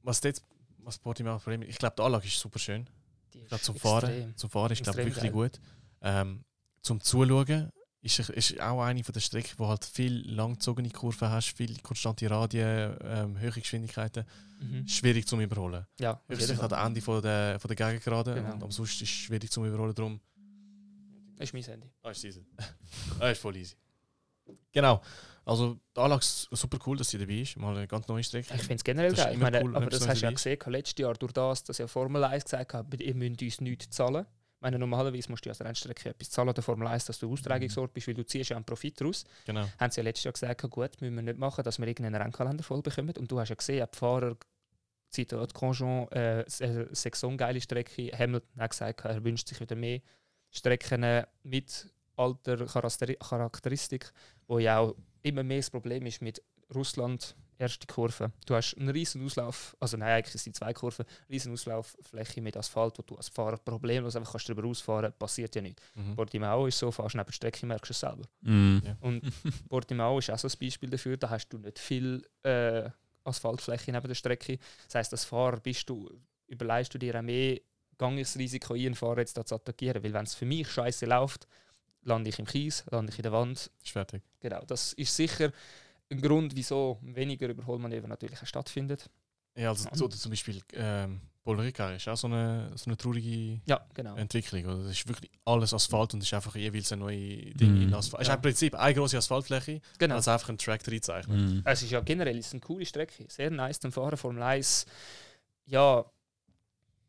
was dort, was Portimao das Problem ich glaube, die Anlage ist super schön. ist zum extrem. Fahren, zum Fahren ist glaube wirklich gut. Ähm, zum Zuschauen ist, ist auch eine von der Strecken, wo halt viel langgezogene Kurven hast, viel konstante Radien, ähm, hohe Geschwindigkeiten. Mhm. Schwierig zum Überholen. Ja, Höchstens an Ende von der, von der Gegengerade. Genau. Und am sonst ist es schwierig zum Überholen. Darum Das ist mein Handy. Ah, ist easy. ah, ist voll easy. Genau. Also, die Anlage ist super cool, dass sie dabei ist. Mal eine ganz neue Strecke. Ich finde es generell geil. Ich meine, cool, aber das hast du ja gesehen, letztes Jahr, durch das, dass ja Formel 1 gesagt hat, ihr müsst uns nichts zahlen. Ich meine, normalerweise musst du ja als Rennstrecke etwas zahlen der Formel 1, dass du Austragungsort bist, weil du ziehst ja einen Profit raus. Genau. Haben sie ja letztes Jahr gesagt, gut, müssen wir nicht machen, dass wir irgendeinen Rennkalender voll bekommen. Und du hast ja gesehen, die Fahrer Zeit hat Grosjean äh, eine Saison geile Strecke. Hamilton hat gesagt, er wünscht sich wieder mehr Strecken mit alter Charakteristik, wo ja auch immer mehr das Problem ist mit Russland erste Kurve. Du hast einen riesen Auslauf, also nein, eigentlich sind zwei Kurven, riesen Auslauffläche mit Asphalt, wo du als Fahrer problemlos einfach kannst drüber ausfahren, passiert ja nicht. Mhm. Portimao ist so, fast neben der Strecke, merkst du es selber. Mhm. Und Portimao ist auch so ein Beispiel dafür, da hast du nicht viel äh, Asphaltfläche neben der Strecke. Das heisst, als Fahrer bist du, überleist du dir auch mehr, gang ich das Risiko ein, einen Fahrer jetzt da zu attackieren, weil wenn es für mich scheiße läuft, lande ich im Kies, lande ich in der Wand. Ist fertig. Genau, das ist sicher ein Grund, wieso weniger Überholmanöver natürlich stattfindet. Ja, also so, zum Beispiel ähm, Paul Ricard ist auch so eine, so eine traurige ja, genau. Entwicklung. Oder? Das ist wirklich alles Asphalt und es ist einfach jeweils ein neues Ding mm. in Asphalt. Es ist im Prinzip eine große Asphaltfläche, genau. als einfach ein Track reinzeichnet. Mm. Es ist ja generell ist eine coole Strecke, sehr nice zum Fahren, Formel 1. Ja,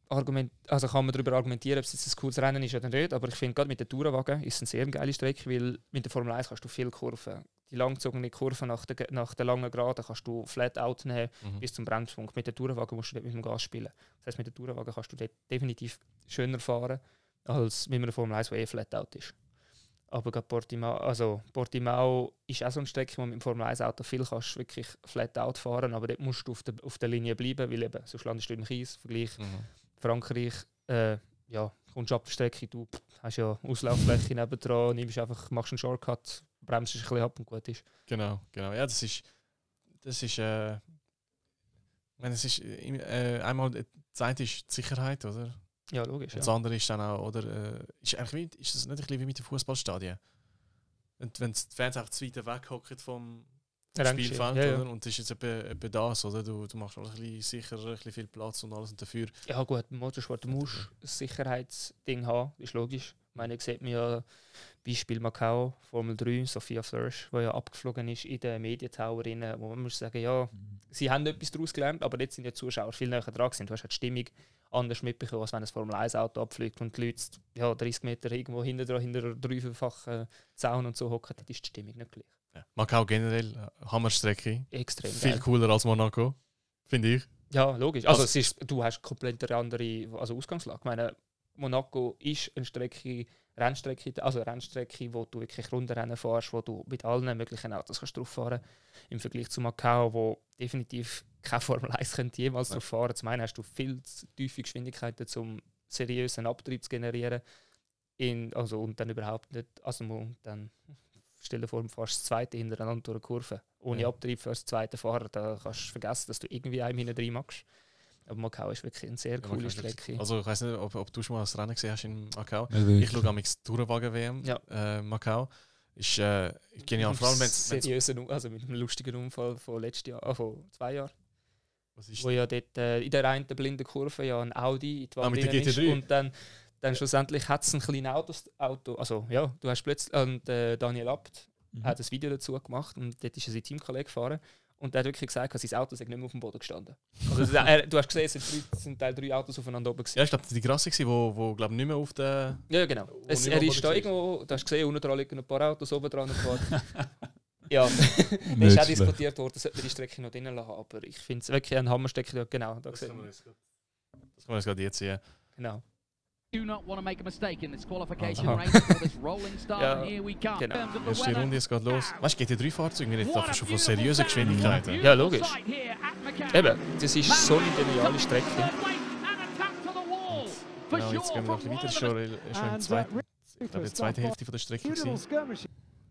Argument, also kann man darüber argumentieren, ob es jetzt ein cooles Rennen ist oder nicht, aber ich finde gerade mit der Tourenwagen ist es eine sehr geile Strecke, weil mit der Formel 1 kannst du viele Kurven die langgezogene Kurve nach der, nach der langen Geraden kannst du flat out nehmen mhm. bis zum Bremspunkt. Mit der Tourenwagen musst du dort mit dem Gas spielen. Das heißt, mit der Tourenwagen kannst du dort definitiv schöner fahren als mit einer Formel 1, die eh flat out ist. Aber gerade Portimao, also Portimao ist auch so eine Strecke, wo mit dem Formel 1 Auto viel kannst wirklich flat out fahren, aber dort musst du auf der, auf der Linie bleiben, weil eben, sonst landest du im Kies. Vergleich mhm. Frankreich, äh, ja, kommst du ab der Strecke, du hast ja Auslauffläche nebendran, nimmst einfach, machst einen Shortcut, bremst ein bisschen ab und gut ist. Genau, genau. Ja, das ist, das ist, äh, ich meine, es ist äh, einmal, das eine ist die Sicherheit, oder? Ja, logisch. Und das ja. andere ist dann auch, oder, äh, ist, eigentlich wie, ist das nicht ein bisschen wie mit den Fußballstadien? Und wenn die Fans einfach zu weit weghocken vom, Spielfeld, ja, ja. Und das ist jetzt etwa, etwa das, oder? Du, du machst ein bisschen sicher, ein bisschen viel Platz und alles und dafür. Ja gut, im Motorsport du musst ein Sicherheitsding haben, ist logisch. Ich meine, ich sieht mir ja Beispiel Macau, Formel 3, Sophia Flourish, die ja abgeflogen ist in den Medientower, wo man muss sagen, ja, sie haben etwas daraus gelernt, aber jetzt sind die Zuschauer viel näher dran gewesen. Du hast halt die Stimmung anders mitbekommen, als wenn ein Formel 1 Auto abfliegt und die Leute ja, 30 Meter irgendwo hinter, hinter einer dreifachen Zaun und so hocken, dann ist die Stimmung nicht gleich. Ja. Macau generell, Hammerstrecke. Extrem Viel geil. cooler als Monaco, finde ich. Ja, logisch. Also, also ist, du hast komplett eine andere also Ausgangslage. Ich meine, Monaco ist eine Strecke, Rennstrecke, also eine Rennstrecke, wo du wirklich Rundenrennen fährst, wo du mit allen möglichen Autos kannst drauf fahren Im Vergleich zu Macau, wo definitiv keine Formel 1 könnte jemals drauf fahren. Zum einen hast du viel zu tiefe Geschwindigkeiten, um seriösen Abtrieb zu generieren. In, also, und dann überhaupt nicht, also dann stell dir vor, du fährst das zweite hintereinander durch eine Kurve. Ohne ja. Abtrieb für das zweite Fahrer, da kannst du vergessen, dass du irgendwie einem hinten drin machst. Aber Macau ist wirklich eine sehr ja, coole Strecke. Also ich weiß nicht, ob, ob, du schon mal das Rennen gesehen hast in Macau. Ja, ich schaue am Tourenwagen-WM ja. äh, Macau. Ist äh, genial. Vor allem, seriösen, also mit einem lustigen Unfall von letztes Jahr, äh, von zwei Jahren. Was ist wo ja dort äh, in der einen blinden Kurve ja ein Audi in die Wand ah, ist und dann dann schlussendlich hat es ein kleines Auto, Auto, also ja, du hast plötzlich, und äh, Daniel Abt mhm. hat ein Video dazu gemacht und dort ist er sein Teamkollege gefahren und der hat wirklich gesagt, dass sein Auto sei nicht mehr auf dem Boden gestanden. Also, er, du hast gesehen, es sind, drei, sind drei Autos aufeinander oben. Gewesen. Ja, ich glaube, die Grasse war, wo, wo glaub, nicht mehr auf der. Ja, genau. Es, er ist da irgendwo, du hast gesehen, unten dran liegen ein paar Autos oben dran gefahren. ja, es ist auch diskutiert worden, sollte man die Strecke noch drinnen lassen, aber ich finde es wirklich ein Hammerstrecke. Genau, da das, kann das kann man jetzt gerade jetzt sehen. Genau. Do not want to make a mistake in this qualification race for this rolling start. ja, and here we come. Genau. Erste Runde, es geht los. Weißt du, GT3-Fahrzeuge nicht einfach schon von seriösen Geschwindigkeiten. Ja, logisch. Eben, das ist so eine geniale Strecke. Genau, jetzt gehen wir noch ein bisschen weiter. Schon, schon im zweiten, ich glaube, die zweite Hälfte von der Strecke gewesen.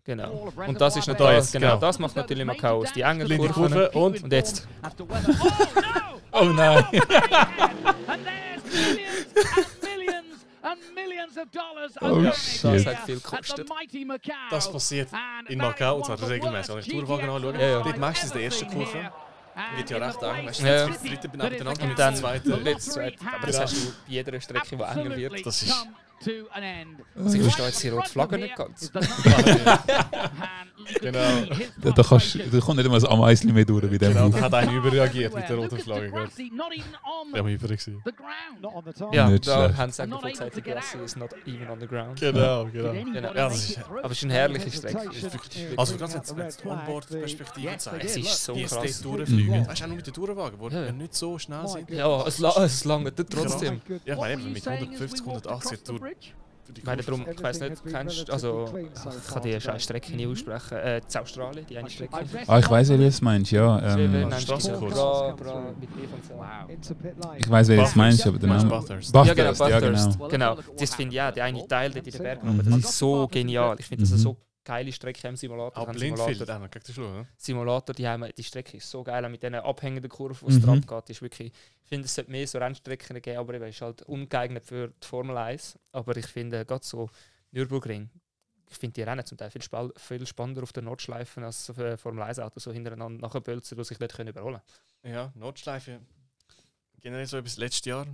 Genau. Und das ist natürlich, das, genau, das macht natürlich Macau aus. Die engen Kurven und, und jetzt. Oh nein! Oh, shit. Das hat viel gekostet. Das passiert in Macau, und zwar regelmäßig. Wenn ich Tourwagen anschaue, ja, ja. dort meistens der erste Kurve. Wird ja recht eng, weißt du, ja. dritte nebeneinander und dann zweite. Aber das hast du bei jeder Strecke, die enger wird. Das ist. Sie verstehen jetzt die rote Flagge nicht ganz. Genau. Da, da, kannst, da kommt nicht mal ein Ameisli mehr durch bei dem Genau, da hat einer überreagiert mit der roten Flagge. Der war top. Ja, Nicht da schlecht. haben sie auch gesagt, der Grassy is not even on the ground. Genau, genau. anybody Ja, ist-? Aber es ist eine herrliche Strecke. Also ganz jetzt, wenn die Onboard-Perspektive zeigt. Es ist so Wie es dort krass. durchfliegen. Weißt du, auch nur mit den Tourenwagen, die Ja. nicht so schnell sind. Ja, es, la es langt trotzdem. Good- Ja, ich meine, mit saying as we 150, walked 180 across the durch die Ich meine, darum, ich weiß nicht, kennst also, ich kann die scheiß Strecke nicht aussprechen. Äh, in Australien, die eine Strecke. Ah, ich weiß, wie du es meinst, ja. Ähm, pit lane. ich weiß, wie du es meinst, aber der Name. Bathurst? Ja, genau, Bathurst, ja, Bathurst. genau. Genau, das finde ich auch, der eine Teil dort in den Bergen, Mhm. das ist so genial. Ich finde das Mhm. so geile Strecke im Simulator. Auch Simulator, auch noch gegen den Schluss, ne? Simulator die, haben, die Strecke ist so geil, auch mit diesen abhängenden Kurven, wo es Mhm. geht. Ist wirklich, ich finde, es sollte mehr so Rennstrecken geben, aber eben ist halt ungeeignet für die Formel 1. Aber ich finde, gerade so Nürburgring, ich finde die Rennen zum Teil viel, spal- viel spannender auf der Nordschleife als für Formel 1 Autos so hintereinander nachher Bölzer, die sich nicht können überholen Ja, Notschleife. Generell so bis letztes Jahr.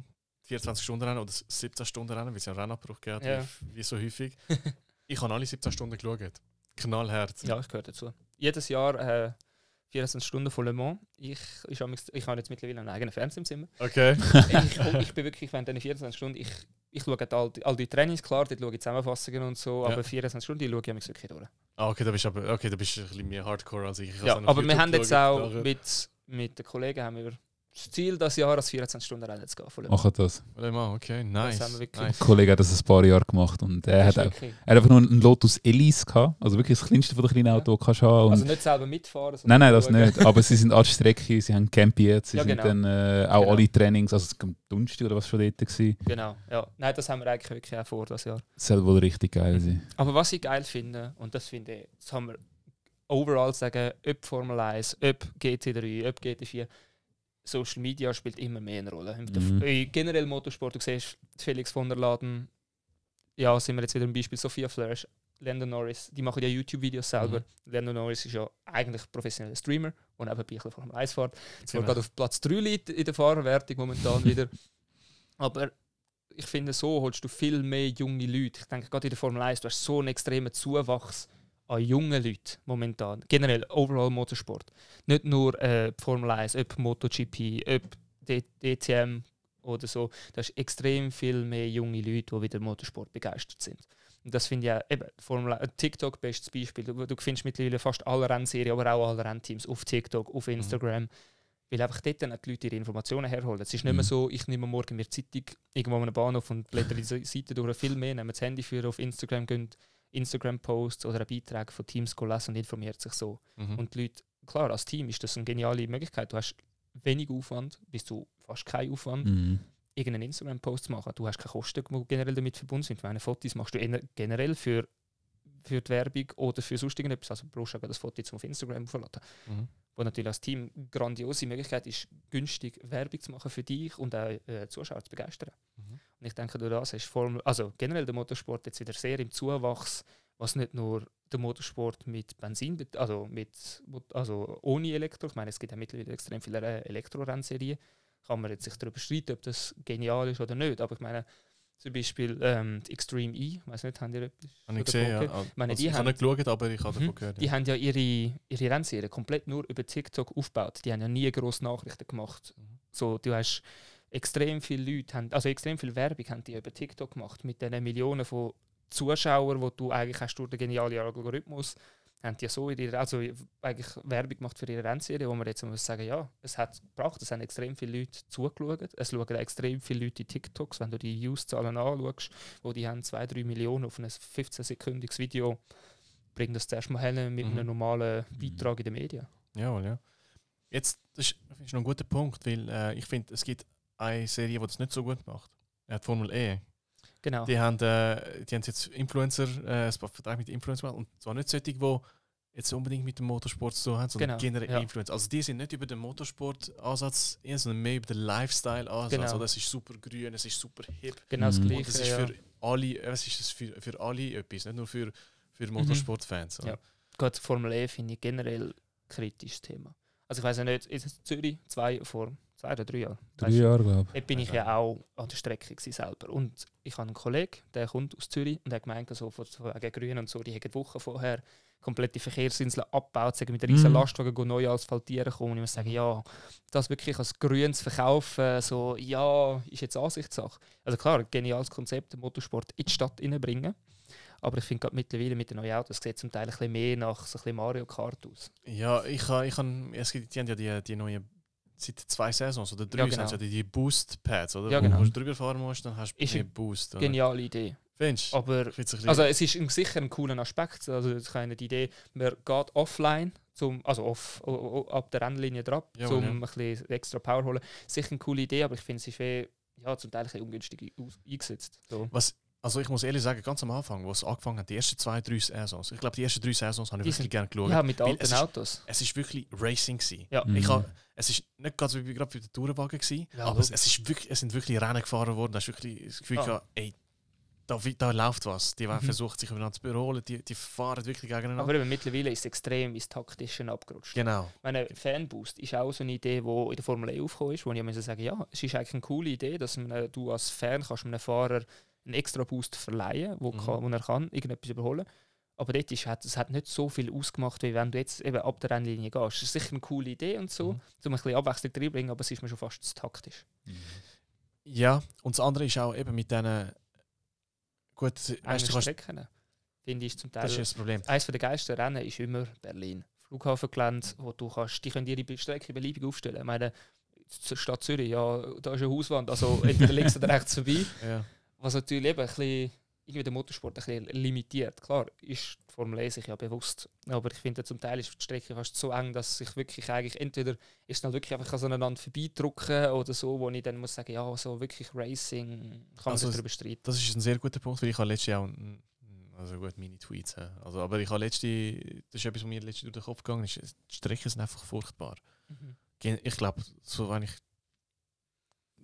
24 Stunden Rennen oder 17 Stunden Rennen, weil es ja einen Rennabbruch gab, Ja. wie, wie so häufig. ich habe alle 17 Stunden geschaut. Knallhart. Ja, ich gehöre dazu. Jedes Jahr äh, 24 Stunden von Le Mans. Ich, ich, habe ich habe jetzt mittlerweile einen eigenen Fernseher im Zimmer. Okay. ich, und ich bin wirklich während diesen 24 Stunden, ich, ich schaue all die, all die Trainings, klar, dort schaue ich Zusammenfassungen und so, Ja. aber 24 Stunden die schaue ich mich wirklich durch. Ah, okay, da bist du aber okay, da bist ein bisschen mehr Hardcore als ich. ich Ja, aber wir haben jetzt auch mit, mit den Kollegen haben wir das Ziel, das Jahr als 24 Stunden Rennen zu gehen. Machen das. Okay, nice. haben wir wirklich- nice. Ein Kollege hat das ein paar Jahre gemacht und er Das hat, auch, er hat einfach nur einen Lotus Elise gehabt, also wirklich das kleinste von den kleinen Ja. Autos kannst du haben. Und Also nicht selber mitfahren. Nein, nein, das schauen. nicht. Aber sie sind an der Strecke, sie haben campiert, sie Ja, sind genau. dann äh, auch Genau. alle Trainings, also es am Donnerstag oder was schon dort war. Genau, ja. Nein, das haben wir eigentlich wirklich auch vor das Jahr. Das soll wohl richtig geil sein. Aber was ich geil finde, und das finde ich, das haben wir overall sagen, ob Formel 1, ob GT3, ob GT4, Social Media spielt immer mehr eine Rolle. Im- Mhm. in Generell Motorsport, du siehst Felix von der Laden, ja, sind wir jetzt wieder im Beispiel Sophia Flörsch, Lando Norris, die machen ja YouTube-Videos selber. Mhm. Lando Norris ist ja eigentlich professioneller Streamer und eben ein bisschen Formel 1 fährt. Zwar gerade auf Platz 3 liegt in der Fahrerwertung momentan wieder. Aber ich finde, so holst du viel mehr junge Leute. Ich denke, gerade in der Formel 1, du hast so einen extremen Zuwachs an jungen Leuten momentan. Generell, overall Motorsport. Nicht nur äh, Formel 1, ob MotoGP, ob D DTM oder so. Da hast extrem viel mehr junge Leute, die wieder Motorsport begeistert sind. Und das finde ich auch, eben, Formel 1, TikTok bestes Beispiel. Du, du findest mittlerweile fast alle Rennserien, aber auch alle Rennteams auf TikTok, auf Instagram. Weil einfach dort dann die Leute ihre Informationen herholen. Es ist nicht mehr Mhm. so, ich nehme morgen mir Zeitung irgendwo an einem Bahnhof und blätter die Seite durch. Viel mehr nehmen das Handy für auf Instagram, gehen Instagram-Posts oder einen Beitrag von Teams lesen und informiert sich so. Mhm. Und die Leute, klar, als Team ist das eine geniale Möglichkeit. Du hast wenig Aufwand, bis zu fast keinen Aufwand, Mhm. irgendeinen Instagram-Post zu machen. Du hast keine Kosten, die generell damit verbunden sind. Ich meine, Fotos machst du ener- generell für, für die Werbung oder für sonst irgendetwas. Also auch das Foto zum auf Instagram verladen. Mhm. Wo natürlich als Team eine grandiose Möglichkeit ist, günstig Werbung zu machen für dich und auch äh, Zuschauer zu begeistern. Mhm. Und ich denke, durch das ist Formel, also generell der Motorsport jetzt wieder sehr im Zuwachs, was nicht nur der Motorsport mit Benzin, also, mit, also ohne Elektro, ich meine, es gibt ja mittlerweile extrem viele äh, Elektrorennserien, kann man jetzt sich darüber streiten, ob das genial ist oder nicht, aber ich meine, zum Beispiel ähm, die Extreme E, ich weiß nicht, haben die etwas Habe ich gesehen, ja. gehört? Also, meine, die ich habe nicht geschaut, aber ich habe Mhm. davon gehört. Die Ja. haben ja ihre, ihre Rennserie komplett nur über TikTok aufgebaut. Die haben ja nie grosse Nachrichten gemacht. Mhm. So, du hast extrem viele Leute, haben, also extrem viel Werbung haben die über TikTok gemacht. Mit diesen Millionen von Zuschauern, die du eigentlich hast durch den genialen Algorithmus, haben die so ihre, also eigentlich Werbung gemacht für ihre Rennserie, wo man jetzt muss sagen, ja, es hat gebracht, es haben extrem viele Leute zugeschaut. Es schauen extrem viele Leute in TikToks, wenn du die Views-Zahlen anschaust, wo die haben 2-3 Millionen auf ein 15-sekündiges Video, bringt das zuerst mal hin mit Mhm. einem normalen Beitrag in den Medien. Jawohl, ja. Jetzt, das ist, das ist noch ein guter Punkt, weil äh, ich finde, es gibt eine Serie, die das nicht so gut macht. Äh, die Formel E. Genau. Die haben, äh, die haben jetzt Influencer, äh, einen Vertrag mit Influencer gemacht. Und zwar nicht solche, die jetzt unbedingt mit dem Motorsport zu tun haben, sondern Genau, generell ja. Influencer. Also die sind nicht über den Motorsport-Ansatz, eher, sondern mehr über den Lifestyle-Ansatz. Genau. Also das ist super grün, es ist super hip. Genau das Mhm. Gleiche. Und es ist ja. für alle, äh, was ist das für, für alle etwas, nicht nur für, für Motorsportfans. oder? Ja. Gerade Formel E finde ich generell ein kritisches Thema. Also ich weiß ja nicht, ist es Zürich 2 vor zwei oder drei Jahre. Drei Weißt Jahre, glaube Dort bin ich ja auch an der Strecke selber. Und ich habe einen Kollegen, der kommt aus Zürich und hat gemeint, so, wegen Grün und so, die haben Wochen vorher komplette Verkehrsinseln abgebaut, sagen, mit einem riesen Mhm. Lastwagen neu asphaltieren kommen. Und ich muss sagen, ja, das wirklich als Grün zu verkaufen, so, ja, ist jetzt Ansichtssache. Also klar, ein geniales Konzept, den Motorsport in die Stadt reinbringen. Aber ich finde gerade mittlerweile mit den neuen Autos, es sieht zum Teil ein bisschen mehr nach so ein bisschen Mario Kart aus. Ja, ich habe, ich han, es gibt, die haben ja die, die neue, seit zwei Saisons oder drei Ja, sind genau. ja die, Boost-Pads, oder? Ja, Wo genau. du drüber fahren musst, dann hast du Ist mehr Boost. Oder? Geniale Idee. Findest? Aber Also es ist sicher ein cooler Aspekt. Also ich habe die Idee, man geht offline, zum, also off, o, o, ab der Rennlinie drauf, Jawohl, um ja. ein bisschen extra Power holen. Sicher eine coole Idee, aber ich finde, es ist eh, ja, zum Teil ein ungünstig eingesetzt. So. Was, also ich muss ehrlich sagen, ganz am Anfang, wo es angefangen hat, die ersten zwei, drei Saisons, ich glaube, die ersten drei Saisons habe ich Die wirklich gerne geschaut. Ja, mit alten es ist- Autos. Es ist wirklich Racing gewesen. Ja. Mhm. Ich ha, es ist nicht ganz wie gerade bei der Tourenwagen gewesen, Ja, aber es, es, ist wirklich, es sind wirklich Rennen gefahren worden. Da hast wirklich das Gefühl Ja. gehabt, ey, da, da läuft was. Die Mhm. versuchen sich übereinander zu überholen, die, die fahren wirklich gegeneinander. Aber eben, mittlerweile ist es extrem ins Taktische abgerutscht. genau. Meine, Fanboost ist auch so eine Idee, die in der Formel E aufgekommen ist, wo ich sagen ja, es ist eigentlich eine coole Idee, dass man, du als Fan kannst einem Fahrer einen extra Boost verleihen, wo, Mhm. kann, wo er kann, irgendetwas überholen. Aber dort ist, hat, es hat nicht so viel ausgemacht, wie wenn du jetzt eben ab der Rennlinie gehst. Es ist sicher eine coole Idee und so, Mhm. um ein bisschen Abwechslung reinbringen, aber es ist mir schon fast zu taktisch. Ja, und das andere ist auch eben mit diesen. Gut, weißt, du, kannst, Strecken, finde ich zum Teil. das ist das Problem. Eines der geilsten Rennen ist immer Berlin. Flughafengelände, wo du kannst, die können ihre Strecke beliebig aufstellen. Ich meine, zur Stadt Zürich, ja, da ist eine Hauswand, also entweder links oder rechts vorbei. Ja. Was natürlich eben ein bisschen, irgendwie den Motorsport ein bisschen limitiert. Klar, ist die Formel E sich ja bewusst. Aber ich finde, zum Teil ist die Strecke fast so eng, dass ich wirklich eigentlich entweder ist dann wirklich einfach so aneinander vorbeidrücken oder so, wo ich dann muss sagen, ja, so wirklich Racing kann man Also sich darüber streiten. Das ist ein sehr guter Punkt, weil ich habe letztes Jahr Also gut, meine Tweets. Also, aber ich habe letzte. Das ist etwas, was mir letztes durch den Kopf gegangen ist. Die Strecken sind einfach furchtbar. Mhm. Ich glaube, so wenn ich.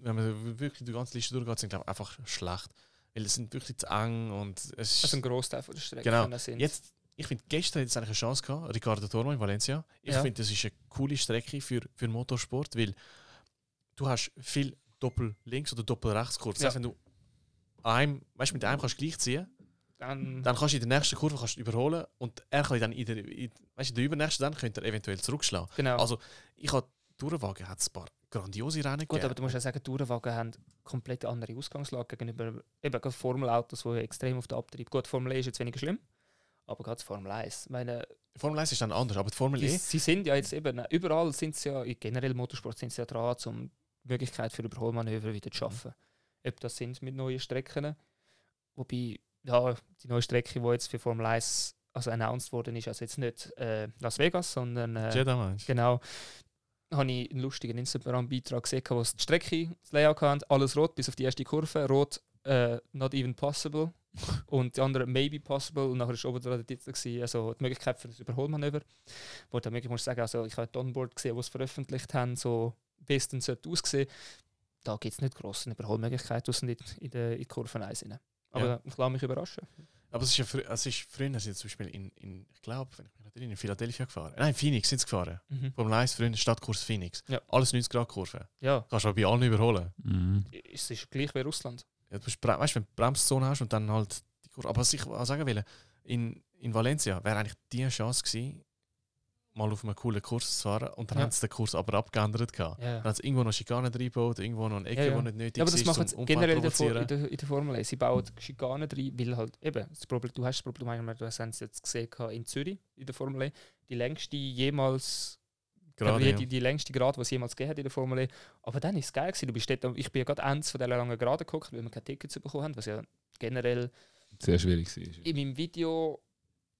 Wenn man wirklich die ganze Liste durchgeht, sind glaube ich einfach schlecht. Weil es sind wirklich zu eng und es ist. Also ein Großteil von der Strecke Genau. sind. Jetzt, ich finde, gestern hat es eigentlich eine Chance gehabt, Ricardo Tormo in Valencia. Ich Ja. finde, das ist eine coole Strecke für, für Motorsport, weil du hast viel Doppel-Links- oder Doppel-Rechts-Kurven. Das Ja. heißt, wenn du einem, weißt, mit einem kannst du gleichziehen, dann, dann kannst du in der nächsten Kurve kannst du überholen und er kann dann in der, in, weißt, in der übernächsten dann könnte er eventuell zurückschlagen. genau. Also, ich habe Tourenwagen hat ein paar grandiose Rennen Gut, aber gegeben. du musst ja sagen, Tourenwagen haben komplett andere Ausgangslage gegenüber eben Formelautos, die extrem auf den Abtrieb. Gut, Formel E ist jetzt weniger schlimm, aber gerade Formel 1. Ich meine, Formel 1 ist dann anders, aber die Formel die, E, sie sind ja jetzt eben, überall sind sie ja, generell Motorsport sind sie ja dran, um die Möglichkeit für Überholmanöver wieder zu schaffen. Ob das sind mit neuen Strecken, wobei, ja, die neue Strecke, die jetzt für Formel 1 also announced worden ist, also jetzt nicht äh, Las Vegas, sondern äh, Jeddah meinst? Genau. Habe ich einen lustigen Instagram-Beitrag gesehen, wo es die Strecke, das Layout hatten, alles rot, bis auf die erste Kurve. Rot, äh, not even possible. und die andere, maybe possible. Und nachher war oben dran der Titel, gewesen, also die Möglichkeit für das Überholmanöver. Wo dann wirklich muss ich sagen, also ich habe die Onboard gesehen, sie es veröffentlicht haben, so wie es dann sollte aussehen. Da gibt es nicht grosse Überholmöglichkeiten, außer nicht in, der, in die Kurven 1 rein. Aber Ja. ich lasse mich überraschen. Aber es ist, ja frü es ist früher sind zum Beispiel in, in ich glaube, wenn ich mich erinnere, in Philadelphia gefahren. Nein, in Phoenix sind sie gefahren. Mhm. Formel 1 früher Stadtkurs Phoenix. Ja. Alles 90 Grad Kurve. Ja, Kannst du aber bei allen überholen. Mhm. es ist gleich wie Russland. Ja, du bre- weißt, wenn du Bremszone hast und dann halt die Kurve. Aber was ich auch sagen will, in, in Valencia wäre eigentlich die Chance gewesen, mal auf einem coolen Kurs zu fahren. Und dann Ja. haben sie den Kurs aber abgeändert. Gehabt. Ja. Dann haben sie irgendwo noch Schikanen reingebaut, irgendwo noch eine Ecke, Ja, ja. die nicht nötig Ja, aber das ist, machen Unfall generell in der, For provozieren. in, der, in der Formel 1. Sie bauen Schikanen rein, weil halt eben, das Problem, du hast das Problem, du hast es jetzt gesehen in Zürich, in der Formel E, die längste jemals, Gerade, die, ja. die, die längste Grad, die es jemals gegeben hat in der Formel E. Aber dann ist es geil gewesen, du bist dort, ich bin ja gerade eins von dieser langen Gerade geguckt, weil wir keine Tickets bekommen haben, was ja generell Sehr schwierig war. in meinem Video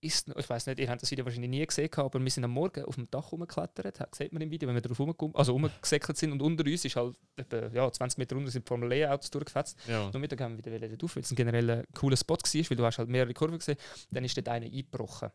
ist, ich weiß nicht, ihr habt das Video wahrscheinlich nie gesehen, aber wir sind am Morgen auf dem Dach rumgeklettert, das sieht man im Video, wenn wir drauf rumgekommen, also rumgesäckelt sind und unter uns ist halt etwa, ja, 20 Meter unter sind Formel E-Autos durchgefetzt. Ja. Am Mittag haben wir wieder dort auf, weil es ein generell ein cooler Spot war, weil du hast halt mehrere Kurven gesehen. Dann ist dort einer eingebrochen.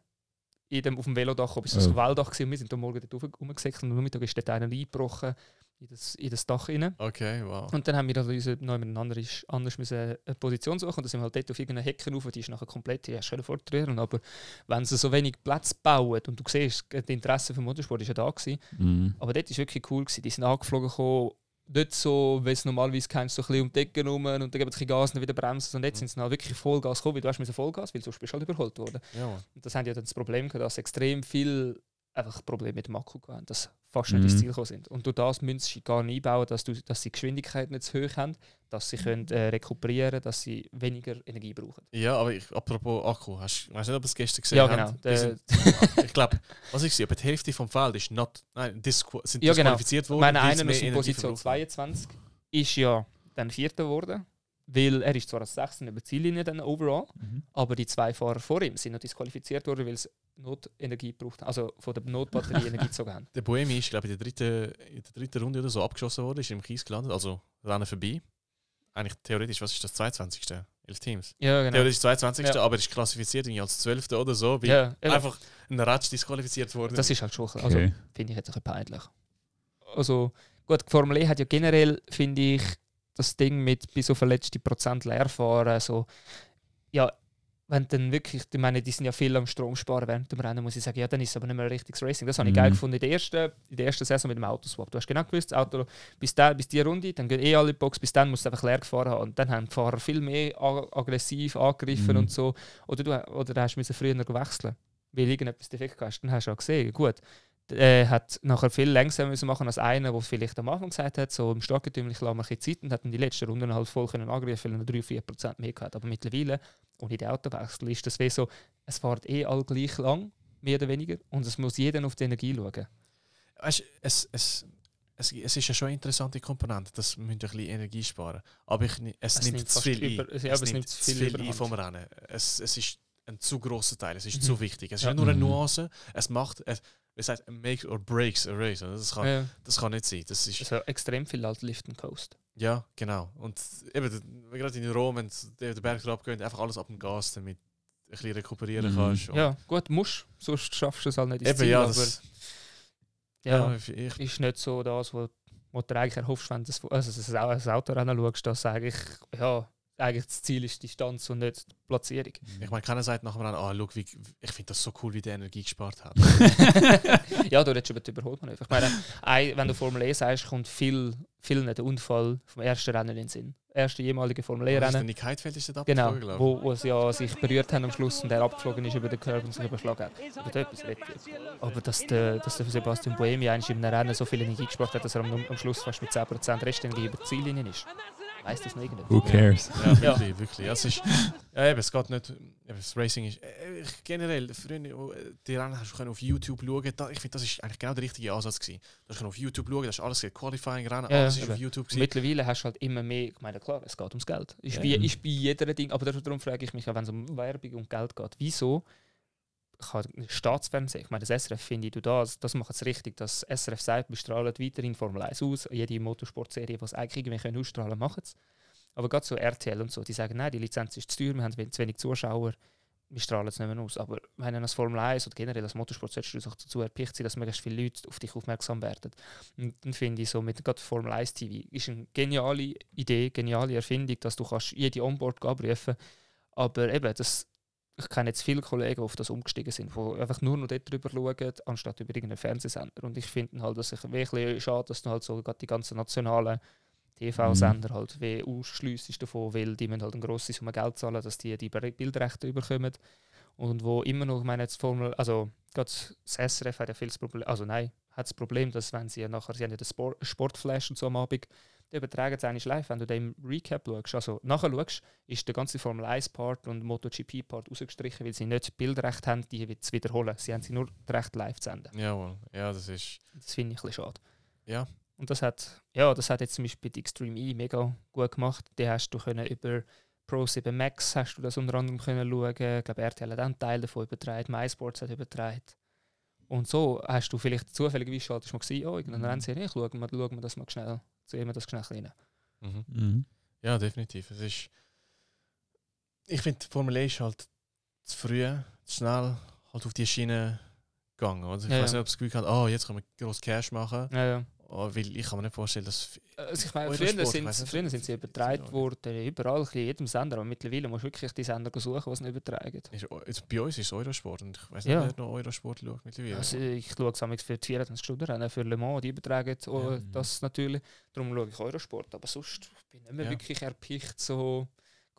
In dem, auf dem Velodach, ob es Oh. ein Wäldach war, und wir sind am Morgen dort rauf- rumgesäckelt und am Mittag ist dort einer eingebrochen in das, in das Dach rein. Okay, wow. Und dann haben wir also uns noch eine anders, anders müssen eine Position suchen und dann sind wir halt dort auf irgendeine Hecke rauf, die ist nachher komplett, die hast du fortrühren aber wenn sie so wenig Platz bauen und du siehst, das Interesse für Motorsport ist ja da gewesen, Mhm. aber dort war wirklich cool, gewesen. die sind angeflogen gekommen, nicht so, wie es normalerweise kennst, so ein bisschen um die Ecke rum und dann geben sie Gas und dann wieder bremsen. Und jetzt sind sie dann wirklich Vollgas gekommen, weil du hast mit Vollgas, weil sonst bist du halt überholt worden. Ja. Und das haben ja dann das Problem gehabt, dass extrem viel einfach Probleme mit dem Akku hatten, dass fast nicht ins Mhm. Ziel gekommen sind. Und durch das müssen sie gar nicht einbauen, dass, du, dass sie die Geschwindigkeit nicht zu hoch haben, dass sie können, äh, rekuperieren dass sie weniger Energie brauchen. ja aber ich, apropos Akku, hast, weißt nicht, ob du es gestern gesehen Ja, genau. Der, sind- ich glaube, was ich sehe, aber die Hälfte vom Feld ist not, nein, disqu sind Ja, genau. disqualifiziert worden. meine, einer aus Energie Position verbrauchen. 22 ist ja dann Vierter geworden, weil er ist zwar als Sechster über die Ziellinie dann overall, Mhm. aber die zwei Fahrer vor ihm sind noch disqualifiziert worden, weil sie Notenergie gebraucht haben, also von der Notbatterie Energie gezogen haben. Der Boemi ist, glaube ich, in der dritten, in der dritten Runde oder so abgeschossen worden, ist im Kies gelandet, also Rennen vorbei. Eigentlich theoretisch, was ist das, 22. Elf Teams. Ja, genau. Theoretisch 22. Ja. aber ist klassifiziert als 12. oder so, weil Ja, einfach ein Ratsch disqualifiziert worden das ist halt schon, also Okay. finde ich jetzt ein bisschen peinlich. Also gut, die Formel E hat ja generell, finde ich, das Ding mit bis auf letzte Prozent leer fahren, so, ja, wenn dann wirklich, ich meine, die sind ja viel am Strom sparen während dem Rennen, muss ich sagen, ja, dann ist es aber nicht mehr ein richtiges Racing. Das habe ich Mhm. geil gefunden in der, ersten, in der ersten Saison mit dem Autoswap. Du hast genau gewusst, das Auto bis, da, bis die Runde, dann gehen eh alle in die Box, bis dann musst du einfach leer gefahren haben. Und dann haben die Fahrer viel mehr aggressiv angegriffen Mhm. und so. Oder du, oder du hast müssen früher wechseln, weil irgendetwas defekt hast. Dann hast du auch gesehen, gut, er hat nachher viel langsamer müssen machen als einer, der vielleicht am Anfang gesagt hat, so im Starkgetüm, ich lasse mir ein Zeit und hat dann die letzten Runden halt voll können angreifen, weil er 3-4% mehr gehabt Aber mittlerweile, ohne den Autowechsel, ist das wie so, es fährt eh all gleich lang, mehr oder weniger, und es muss jeder auf die Energie schauen. Weißt, es, es, es, es ist ja schon eine interessante Komponente, dass wir ein bisschen Energie sparen. Aber ich, es, Es nimmt nimmt zu viel über- ein. ja, aber es nimmt zu viel ein Überhand. vom Rennen. Es, es ist ein zu grosser Teil, es ist Mhm. zu wichtig. Es ist Ja. nicht nur eine Mhm. Nuance, es macht, es, es heißt, makes or breaks a race. Das kann, Ja. das kann nicht sein. Das ist, Also extrem viel halt Lift and Coast. ja, genau. Und eben, gerade in Rom, wenn der Berg drauf geht, einfach alles ab dem Gas, damit du ein bisschen rekuperieren Mhm. kannst. Und Ja, gut, musst, sonst schaffst du es halt nicht Eben, Ziel, ja, aber das, ja, ja, ich, ist nicht so das, was wo du eigentlich erhoffst, wenn du das, also das Autorennen schaust, dass eigentlich, ja, eigentlich das Ziel ist die Distanz und nicht die Platzierung. ich meine, keiner sagt nachher an, ah, schau, wie, ich finde das so cool, wie der Energie gespart hat. ja, du redest über die Überholung. Ich meine, ein, wenn du Formel E sagst, kommt viel, vielen der Unfall vom ersten Rennen in den Sinn. Erste jemalige Formel E-Rennen. Nick Heidfeld ist dort Genau, abgeflogen, glaub ich. wo, wo sie ja sich berührt haben am Schluss und der abgeflogen ist über den Curb und sich überschlagen hat. Über etwas redet. Aber dass der, dass der Sebastian Buemi eigentlich in einem Rennen so viel Energie gespart hat, dass er am, am Schluss fast mit 10% Restenergie über die Ziellinie ist. Weiss das noch irgendjemand? Who cares? Ja, Ja. wirklich, wirklich. Ja, es, ist, ja, eben, es geht nicht. Eben, das Racing ist. Äh, ich, generell, früher, die Rennen hast du auf YouTube schauen. Da, ich finde, das ist eigentlich genau der richtige Ansatz. Gewesen. Du hast auf YouTube schauen, das ist alles Qualifying-Rennen, Ja, alles ist eben. auf YouTube. Gewesen. mittlerweile hast du halt immer mehr, ich meine, klar, es geht ums Geld. Ist, Ja. ist bei jeder Ding, aber darum frage ich mich auch, wenn es um Werbung und Geld geht, wieso kann Staatsfernsehen, ich meine, das SRF finde ich, das, das macht es richtig, dass SRF sagt, wir strahlen weiterhin Formel 1 aus, jede Motorsportserie, die es eigentlich irgendwie können ausstrahlen machen es. Aber gerade so RTL und so, die sagen, nein, die Lizenz ist zu teuer, wir haben zu wenig Zuschauer, wir strahlen es nicht mehr aus. Aber wenn als Formel 1 oder generell als Motorsport du sich dazu erpicht sein, dass möglichst viele Leute auf dich aufmerksam werden. Und dann finde ich so, mit gerade Formel 1 TV ist eine geniale Idee, geniale Erfindung, dass du kannst jede Onboard abrufen Aber eben, das, ich kenne jetzt viele Kollegen, die auf das umgestiegen sind, die einfach nur noch dort drüber schauen, anstatt über irgendeinen Fernsehsender. Und ich finde halt, dass ich wirklich schade, dass du halt so die ganzen nationalen TV-Sender halt wie ausschliessest davon, weil die müssen halt eine grosse Summe Geld zahlen, dass die die Bildrechte überkommen. Und wo immer noch, ich meine jetzt Formel, also gerade das SRF hat ja viel das Problem, also nein, hat das Problem, dass wenn sie ja nachher, sie haben ja den Sport, Sportflash und so am Abend, übertragen es eigentlich live, wenn du den im Recap schaust, also nachher schaust, ist der ganze Formel 1 Part und MotoGP Part rausgestrichen, weil sie nicht Bildrecht haben, die zu wiederholen. Sie haben sie nur das Recht live zu senden. Jawohl, ja, das ist. Das finde ich ein bisschen schade. Ja. Und das hat, ja, das hat jetzt zum Beispiel die Extreme E mega gut gemacht. Die hast du können über Pro 7 Max hast du das unter anderem können schauen. Ich glaube, RTL hat auch einen Teil davon übertragen, MySports hat übertragen. Und so hast du vielleicht zufällig schaltest du mal gesehen, oh, irgendein Mhm. Rennserie, ich schaue mir, schaue mir das mal schnell, ziehen wir das schnell rein. Mhm. Mhm. Ja, definitiv. Es ist. Ich finde, die Formel E ist halt zu früh, zu schnell halt auf die Schiene gegangen. Oder? Ich Ja, weiß nicht, ob es das Gefühl hat, oh, jetzt können wir groß Cash machen. Ja, ja. Oh, weil ich kann mir nicht vorstellen, dass. Also ich meine, früher, sind, früher sie übertragen worden, überall, in jedem Sender, aber mittlerweile musst du wirklich die Sender suchen, die sie nicht übertragen. Ist, jetzt bei uns ist es Eurosport und ich weiß Ja. nicht, wer noch Eurosport schaut mittlerweile. Also ich schaue es für die 24 Stunden Rennen, für Le Mans, die übertragen oh, Ja. das natürlich. Darum schaue ich Eurosport, aber sonst bin ich nicht mehr Ja. wirklich erpicht, so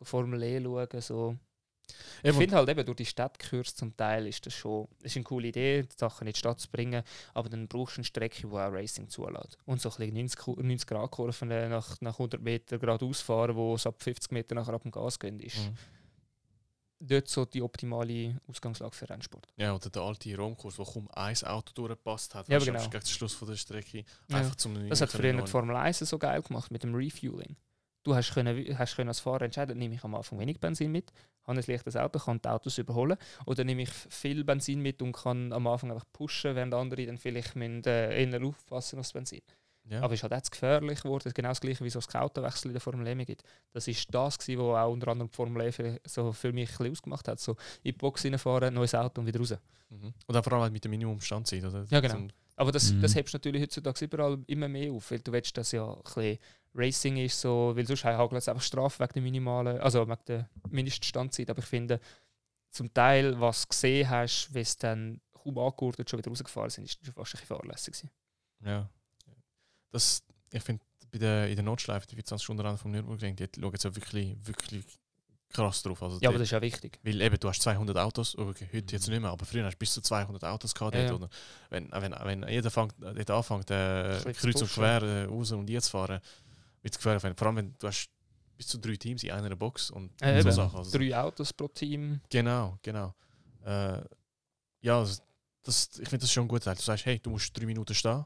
Formel E schauen, so. Ich finde halt eben, durch die Stadtkurs zum Teil ist das schon ist eine coole Idee, die Sachen in die Stadt zu bringen, aber dann brauchst du eine Strecke, die auch Racing zulässt. Und so ein bisschen 90, Ku- 90 Grad Kurven nach, nach 100 Meter geradeaus fahren, wo es ab 50 Meter nachher ab dem Gas gehen, ist Mhm. dort so die optimale Ausgangslage für Rennsport. Ja, oder der alte Romkurs, wo kaum ein Auto durchgepasst hat. Ja, genau. Gegen den Schluss von der Strecke. Ja. Einfach zum Das hat früher die Formel 1 so geil gemacht mit dem Refueling. Du hast, können, hast können als Fahrer entscheiden, nehme ich am Anfang wenig Benzin mit, habe ein leichtes Auto, kann die Autos überholen, oder nehme ich viel Benzin mit und kann am Anfang einfach pushen, während andere dann vielleicht müssen, äh, eher aufpassen aufs Benzin. Ja. Aber es ist halt jetzt gefährlich geworden, genau das gleiche wie so das Autowechsel in der Formel E gibt. Das ist das, was auch unter anderem die Formel E für, so für mich ein bisschen ausgemacht hat. So in die Box reinfahren, neues Auto und wieder raus. Mhm. Und auch vor allem halt mit dem Minimum Standzeit, oder? Ja, genau. Aber das, Mhm. das hebst du natürlich heutzutage überall immer mehr auf, weil du willst, dass ja ein bisschen Racing ist, so, weil sonst hagelt es einfach Strafe wegen der minimalen, also wegen der Mindeststandzeit. Aber ich finde, zum Teil, was du gesehen hast, wie es dann kaum angehört schon wieder rausgefahren sind, ist schon fast ein bisschen fahrlässig gewesen. Ja. Das, ich finde, bei der, in der Notschleife, die 24 Stunden Rennen vom Nürburgring, die schauen sie wirklich, wirklich krass drauf. Also Ja, aber das ist ja wichtig. Weil eben, du hast 200 Autos, okay, heute jetzt nicht mehr, aber früher hast du bis zu 200 Autos gehabt. Ja, dort, ja. Wenn, wenn, wenn jeder fängt, dort anfängt, äh, kreuz und quer äh, raus und hier zu fahren, wird es gefährlich. Vor allem, wenn du hast bis zu drei Teams in einer Box und Äh, so. Sachen. Also, Drei Autos pro Team. Genau, genau. Äh, ja, also, das, ich finde das schon Teil. Du sagst, hey, du musst drei Minuten stehen.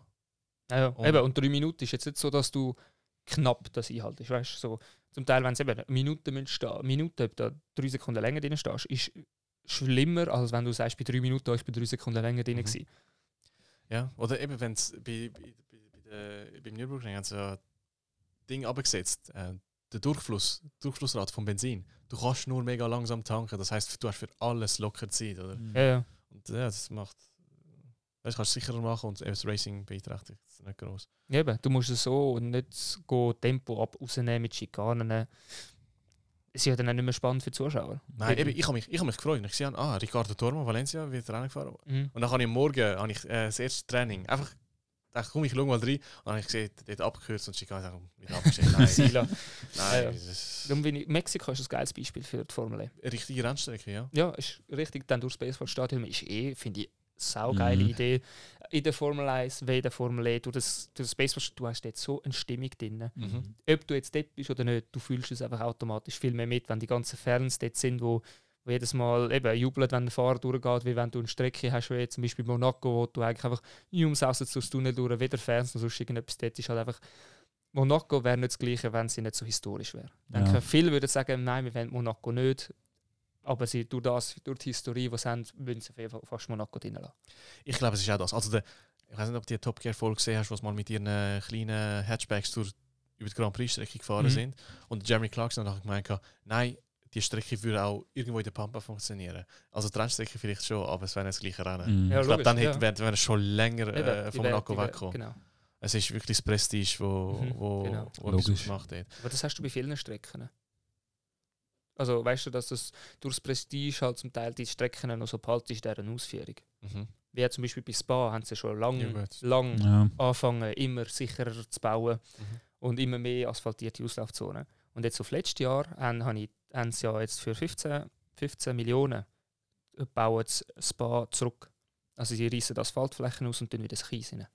Ja. Und- Eben, und drei Minuten ist jetzt nicht so, dass du knapp das einhaltest. Weißt? So, zum Teil, wenn es eben Minuten stehen Minuten, ob du drei Sekunden länger drin stehst, ist schlimmer, als wenn du sagst, bei drei Minuten, oh, ich bin drei Sekunden länger drin. Mhm. gewesen. Ja, oder eben, wenn es bei, bei, bei, bei beim Nürburgring haben sie ja Ding abgesetzt, äh, der Durchfluss, Durchflussrate vom Benzin. Du kannst nur mega langsam tanken, das heißt, du hast für alles locker Zeit, oder? Ja, ja. Und ja, das macht, das kannst du sicherer machen und eben das Racing beeinträchtigt es nicht groß. Eben, du musst es so und nicht go Tempo ab rausnehmen mit Schikanen. Es ist ja dann auch nicht mehr spannend für die Zuschauer. Nein, eben, ich habe mich, ich hab mich gefreut. Ich sehe, ah, Ricardo Tormo, Valencia, wird Rennen gefahren. Mhm. Und dann habe ich Morgen habe ich, äh, das erste Training einfach dachte, komm, ich schau mal rein. Und dann habe ich gesehen, dort abgekürzt und sagen, wieder abgestellt. Nein, Sila. nein, Ja, ja. ich, Mexiko ist ein geiles Beispiel für die Formel E. eine richtige Rennstrecke, ja. Ja, ist richtig. Dann durchs Baseballstadion ist eh, finde ich, saugeile Mhm. Idee. In der Formel 1, wie in der Formel E, durch das, durch das Baseballstadion, du hast dort so eine Stimmung drin. Mhm. Ob du jetzt dort bist oder nicht, du fühlst es einfach automatisch viel mehr mit, wenn die ganzen Fans dort sind, wo, wo jedes Mal eben jubeln, wenn der Fahrer durchgeht, wie wenn du eine Strecke hast, wie zum Beispiel Monaco, wo du eigentlich einfach ums Aussen durchs Tunnel durch, weder Fans noch sonst irgendetwas dort ist halt einfach Monaco wäre nicht das Gleiche, wenn sie nicht so historisch wäre. Ich denke, Ja. viele würden sagen, nein, wir wollen Monaco nicht. Aber sie, durch, das, durch die Historie, die sie haben, würden sie auf jeden Fall fast Monaco drin lassen. Ich glaube, es ist auch das. Also der, ich weiß nicht, ob du die Top Gear Folge gesehen hast, was mal mit ihren äh, kleinen Hatchbacks durch, über die Grand Prix Strecke gefahren Mhm. sind. Und Jeremy Clarkson hat nachher gemeint, nein, die Strecke würde auch irgendwo in der Pampa funktionieren. Also die Rennstrecke vielleicht schon, aber es wäre nicht das gleiche Rennen. Mhm. Ja, ich glaube, dann ja. hätte, wäre wäre es schon länger äh, die wär- weggekommen. Genau. Es ist wirklich das Prestige, wo, Mhm, wo, genau. wo etwas gemacht hat. Aber das hast du bei vielen Strecken. Also weißt du, dass das durch das Prestige halt zum Teil die Strecken noch so behalten ist, deren Ausführung. Mhm. Wie zum Beispiel bei Spa haben sie schon lange Ja, lang Ja. angefangen, immer sicherer zu bauen Mhm. und immer mehr asphaltierte Auslaufzonen. Und jetzt auf letztes Jahr haben, habe ich, haben sie ja jetzt für 15, 15 Millionen bauen sie Spa zurück. Also sie reißen Asphaltflächen aus und tun wieder das Kies rein.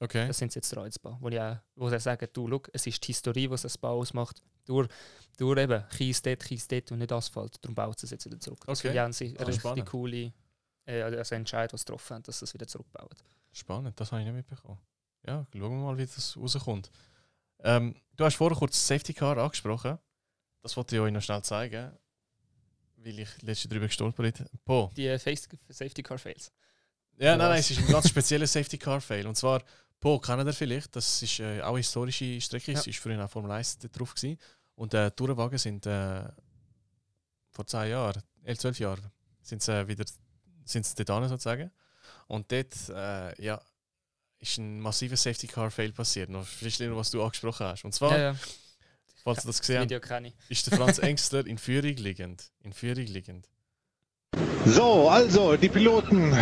Okay. Das sind sie jetzt dran ins Bau. Wo, ich auch, wo sie sagen, du, schau, es ist die Historie, was das Bau ausmacht. Durch, durch eben Kies dort, Kies dort und nicht Asphalt. Darum baut sie es jetzt wieder zurück. Das Okay. finde ich auch eine Ah, richtig coole äh, also Entscheid, was sie getroffen haben, dass sie es wieder zurückbauen. Spannend, das habe ich nicht mitbekommen. Ja, schauen wir mal, wie das rauskommt. Ähm, du hast vorher kurz das Safety Car angesprochen. Das wollte ich euch noch schnell zeigen, weil ich letztens darüber gestolpert bin. Po. Die äh, Safety Car Fails. Ja, nein, Was? nein, es ist ein ganz spezieller Safety Car Fail. Und zwar, Po, kennt ihr vielleicht? Das ist äh, auch eine historische Strecke. Ja. Es war früher auch Formel 1 dort drauf. Gewesen. Und äh, die Tourenwagen sind äh, vor 10 Jahren, 11, 12 Jahren, sind sie äh, wieder sind sie dort hin, sozusagen. Und dort, äh, ja, ist ein massiver Safety Car Fail passiert. Noch vielleicht noch, was du angesprochen hast. Und zwar, Ja, ja. falls du das Das gesehen hast, ist der Franz Engstler in Führung liegend. In Führung liegend. So, also die Piloten.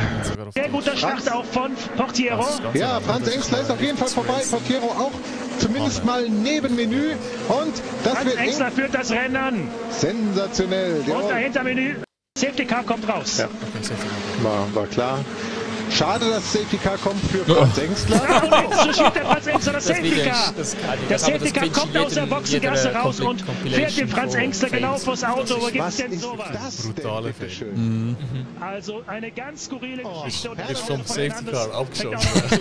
Sehr guter Start auch von Portiero. Ja. Franz Engstler ist auf jeden Fall vorbei. Portiero auch zumindest mal neben Menü. Und das Franz wird Engstler eng. führt das Rennen an. sensationell. Und dahinter Menü. Safety Car kommt raus. Ja. War, war klar. Schade, dass Safety Car kommt für Franz Engstler. Und jetzt so schiebt der Franz Engstler das Safety Car. ist. Der Safety Car kommt aus der Boxengasse raus und fährt dem Franz Engstler genau vors Auto. Wo gibt's Was denn ist sowas? das Brutale schön? Also eine ganz skurrile Oh, Geschichte. Und herrlich. dann vom Safety Car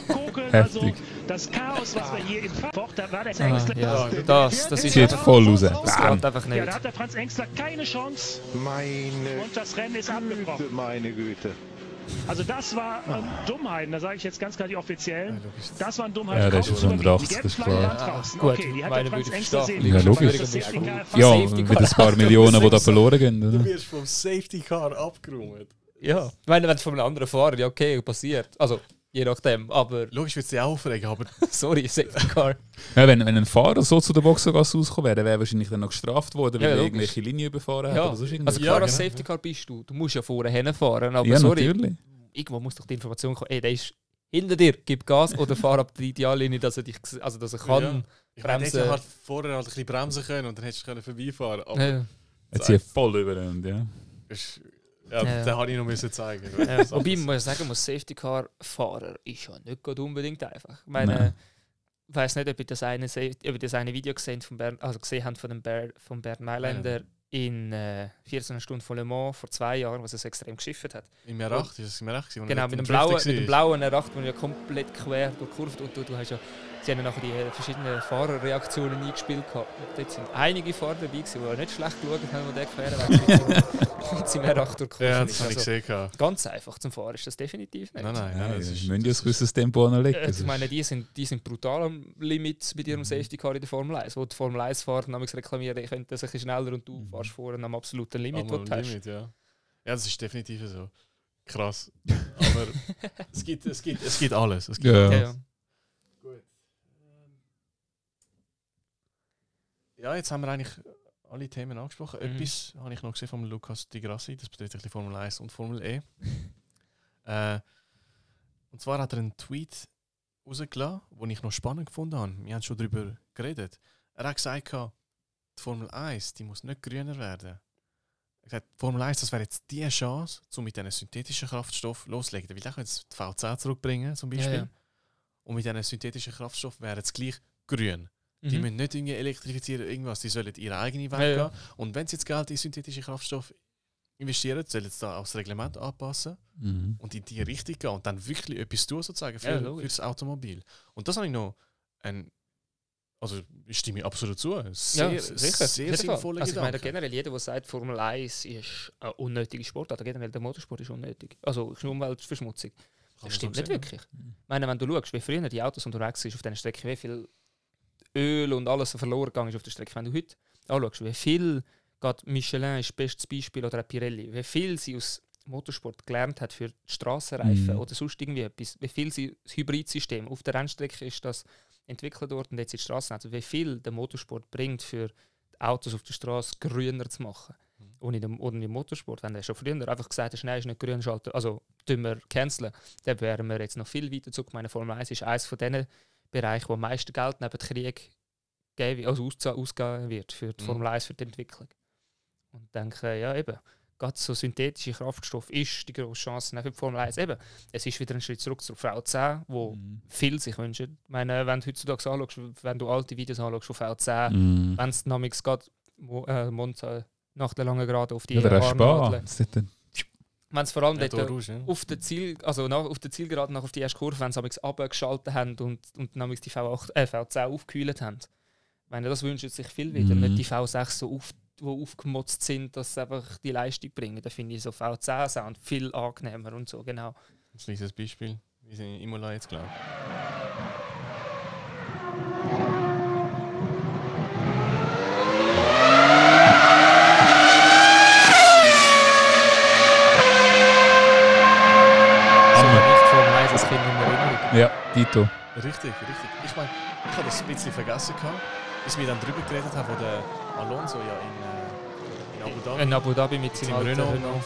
kokeln. Also Heftig. das Chaos, was wir hier im Fort, da war der Ah, Engstler. ja, das, das ist Geht voll raus. Das geht einfach Ja, nicht. da hat der Franz Engstler keine Chance Meine und das Rennen ist abgebrochen. Güte, meine Güte. Also das war ähm, Dummheiten, da sage ich jetzt ganz klar die offiziellen. Das waren Dummheiten. Ja, das ist schon Die das ist Gelbflagge klar. war draußen. Gut, okay, die hat meine der Franz würde ich Engstler verstehen. sehen. Ja, logisch. Ja, mit ein paar Millionen, die da verloren gehen. Du Oder? wirst vom Safety Car abgeräumt. Ja. Ich meine, wenn es von einem anderen Fahrer, ja okay, passiert. Also, je nachdem. Aber, Logisch wird es dich auch aufregen, aber sorry, Safety Car. Ja, wenn, wenn ein Fahrer so zu der Boxengasse rausgekommen wäre, wäre er wahrscheinlich dann noch gestraft worden, weil Ja, er irgendwelche Linien überfahren hat. Ja, oder sonst also klar, Ja, als genau. Safety Car bist du. Du musst ja vorne hinfahren. Aber ja, sorry, natürlich. irgendwo muss doch die Information kommen, ey, der ist hinter dir, gib Gas oder fahr ab die Ideallinie, dass er dich, also dass er kann. Ja. ich meine, Bremsen. hätte ja halt vorher halt ein bisschen bremsen können und dann hättest du können vorbeifahren aber Ja. Jetzt hier voll über und ja. ist, ja, Ja. den habe ich noch müssen zeigen. Ja, wobei, man muss sagen, muss Safety Car Fahrer ist ja nicht gerade unbedingt einfach. Ich meine, ich weiß nicht, ob ihr das eine, ob ihr das eine Video gesehen, von Bern, also gesehen habt von dem Bernd, von Bernd Mailänder in äh, 14 Stunden von Le Mans vor zwei Jahren, was er so extrem geschifft hat. Im R8 ist es im R8 gewesen, wo er Genau, mit dem, blauen, mit dem blauen R8, wo er ja komplett quer durchkurvt und du, du hast ja, sie haben nachher die äh, verschiedenen Fahrerreaktionen eingespielt gehabt. Und dort sind einige Fahrer dabei gewesen, die nicht schlecht geschaut haben, wo der quer weg mit seinem R8 durchkurvt Ja, das habe ich Also, gesehen. gehabt. ganz einfach zum Fahren ist das definitiv nicht. Nein, nein, nein. das Sie ist- müssen ja ein gewisses Tempo anlegen. Äh, ich meine, die sind, die sind brutal am Limit mit Mhm. ihrem Safety Car in der Formel 1, wo die Formel 1-Fahrer nämlich reklamieren, ich könnte das ein bisschen schneller und du Mhm. fährst vorne am absoluten Limit, am du hast. Limit, ja. Ja, das ist definitiv so. Krass. Aber es, gibt, es, gibt, es gibt alles. Es gibt Ja. Ja, ja. Ja, jetzt haben wir eigentlich alle Themen angesprochen. Mhm. Etwas habe ich noch gesehen von Lukas Di Grassi, das betrifft ein bisschen Formel 1 und Formel E. äh, und zwar hat er einen Tweet rausgelassen, den ich noch spannend gefunden habe. Wir haben schon darüber geredet. Er hat gesagt, die Formel 1 die muss nicht grüner werden. Er hat gesagt, die Formel 1 das wäre jetzt die Chance, um mit diesen synthetischen Kraftstoffen loszulegen. Weil der kann jetzt die V10 zurückbringen, zum Beispiel. Ja, ja. Und mit diesen synthetischen Kraftstoffen wäre es gleich grün. Die Mhm. müssen nicht irgendwie elektrifizieren, irgendwas, die sollen ihre eigene Weg Ja, ja. gehen. Und wenn sie jetzt Geld in synthetische Kraftstoffe investieren, sollen sie da auch das Reglement anpassen Mhm. und in die Richtung gehen und dann wirklich etwas tun, sozusagen, für, Ja, für das Automobil. Und das habe ich noch ein, also ich stimme ich absolut zu. Sehr, ja, sicher. sehr sinnvolle Also ich meine, generell jeder, der sagt, Formel 1 ist ein unnötiger Sport, oder generell der Motorsport ist unnötig. Also ist eine Umweltverschmutzung. Kann Das stimmt so nicht sehen. wirklich. Ich meine, wenn du schaust, wie früher die Autos unterwegs sind auf dieser Strecke, wie viel Öl und alles verloren gegangen ist auf der Strecke. Wenn du heute anschaust, wie viel, gerade Michelin ist das bestes Beispiel oder Pirelli, wie viel sie aus Motorsport gelernt hat für die Strassenreifen Mhm. oder sonst irgendwie etwas, wie viel sie das Hybridsystem auf der Rennstrecke ist das entwickelt worden und jetzt in die Straßen also wie viel der Motorsport bringt für die Autos auf der Straße grüner zu machen. Und in dem, ohne im Motorsport, wenn der schon früher einfach gesagt hat, nein, ist nicht grün, schalten, also tun wir canceln, dann wären wir jetzt noch viel weiter zurück. Meine Formel 1 ist eines von diesen Bereichen, wo am meisten Geld neben dem Krieg geben, also ausgegeben wird für die Mhm. Formel 1, für die Entwicklung. Und denke, ja eben, gerade so synthetische Kraftstoff ist die grosse Chance für die Formel 1. Eben, es ist wieder ein Schritt zurück zur V10, wo Mhm. viel sich wünschen. Ich meine, wenn du heutzutage anschaust, wenn du alte Videos anschaust von V10, Mhm. wenn es namens geht, äh, Monza nach der langen Gerade auf die Ja, der Wenn es vor allem Ja, dort, da raus, ja. auf der Ziel, also nach, auf der Zielgeraden nach auf die erste Kurve, wenn sie abgeschaltet haben und, und dann die V8, äh, V10 aufgekühlt haben. Ich meine, das wünschen sich viel wieder. Mhm. Nicht die V6 so auf, wo aufgemotzt sind, dass sie einfach die Leistung bringen. Da finde ich so V10 Sound viel angenehmer und so, genau. Das ist ein Beispiel. Wir sind in Imola jetzt, glaube ich. Aber nicht Formel 1 als Kind in Erinnerung. Ja, die Despacito. Richtig, richtig. Ich meine, ich habe das ein bisschen vergessen gehabt, bis wir dann drüber geredet haben, wo der Alonso ja in, äh, in Abu Dhabi In Abu Dhabi mit seinem Renault Renault.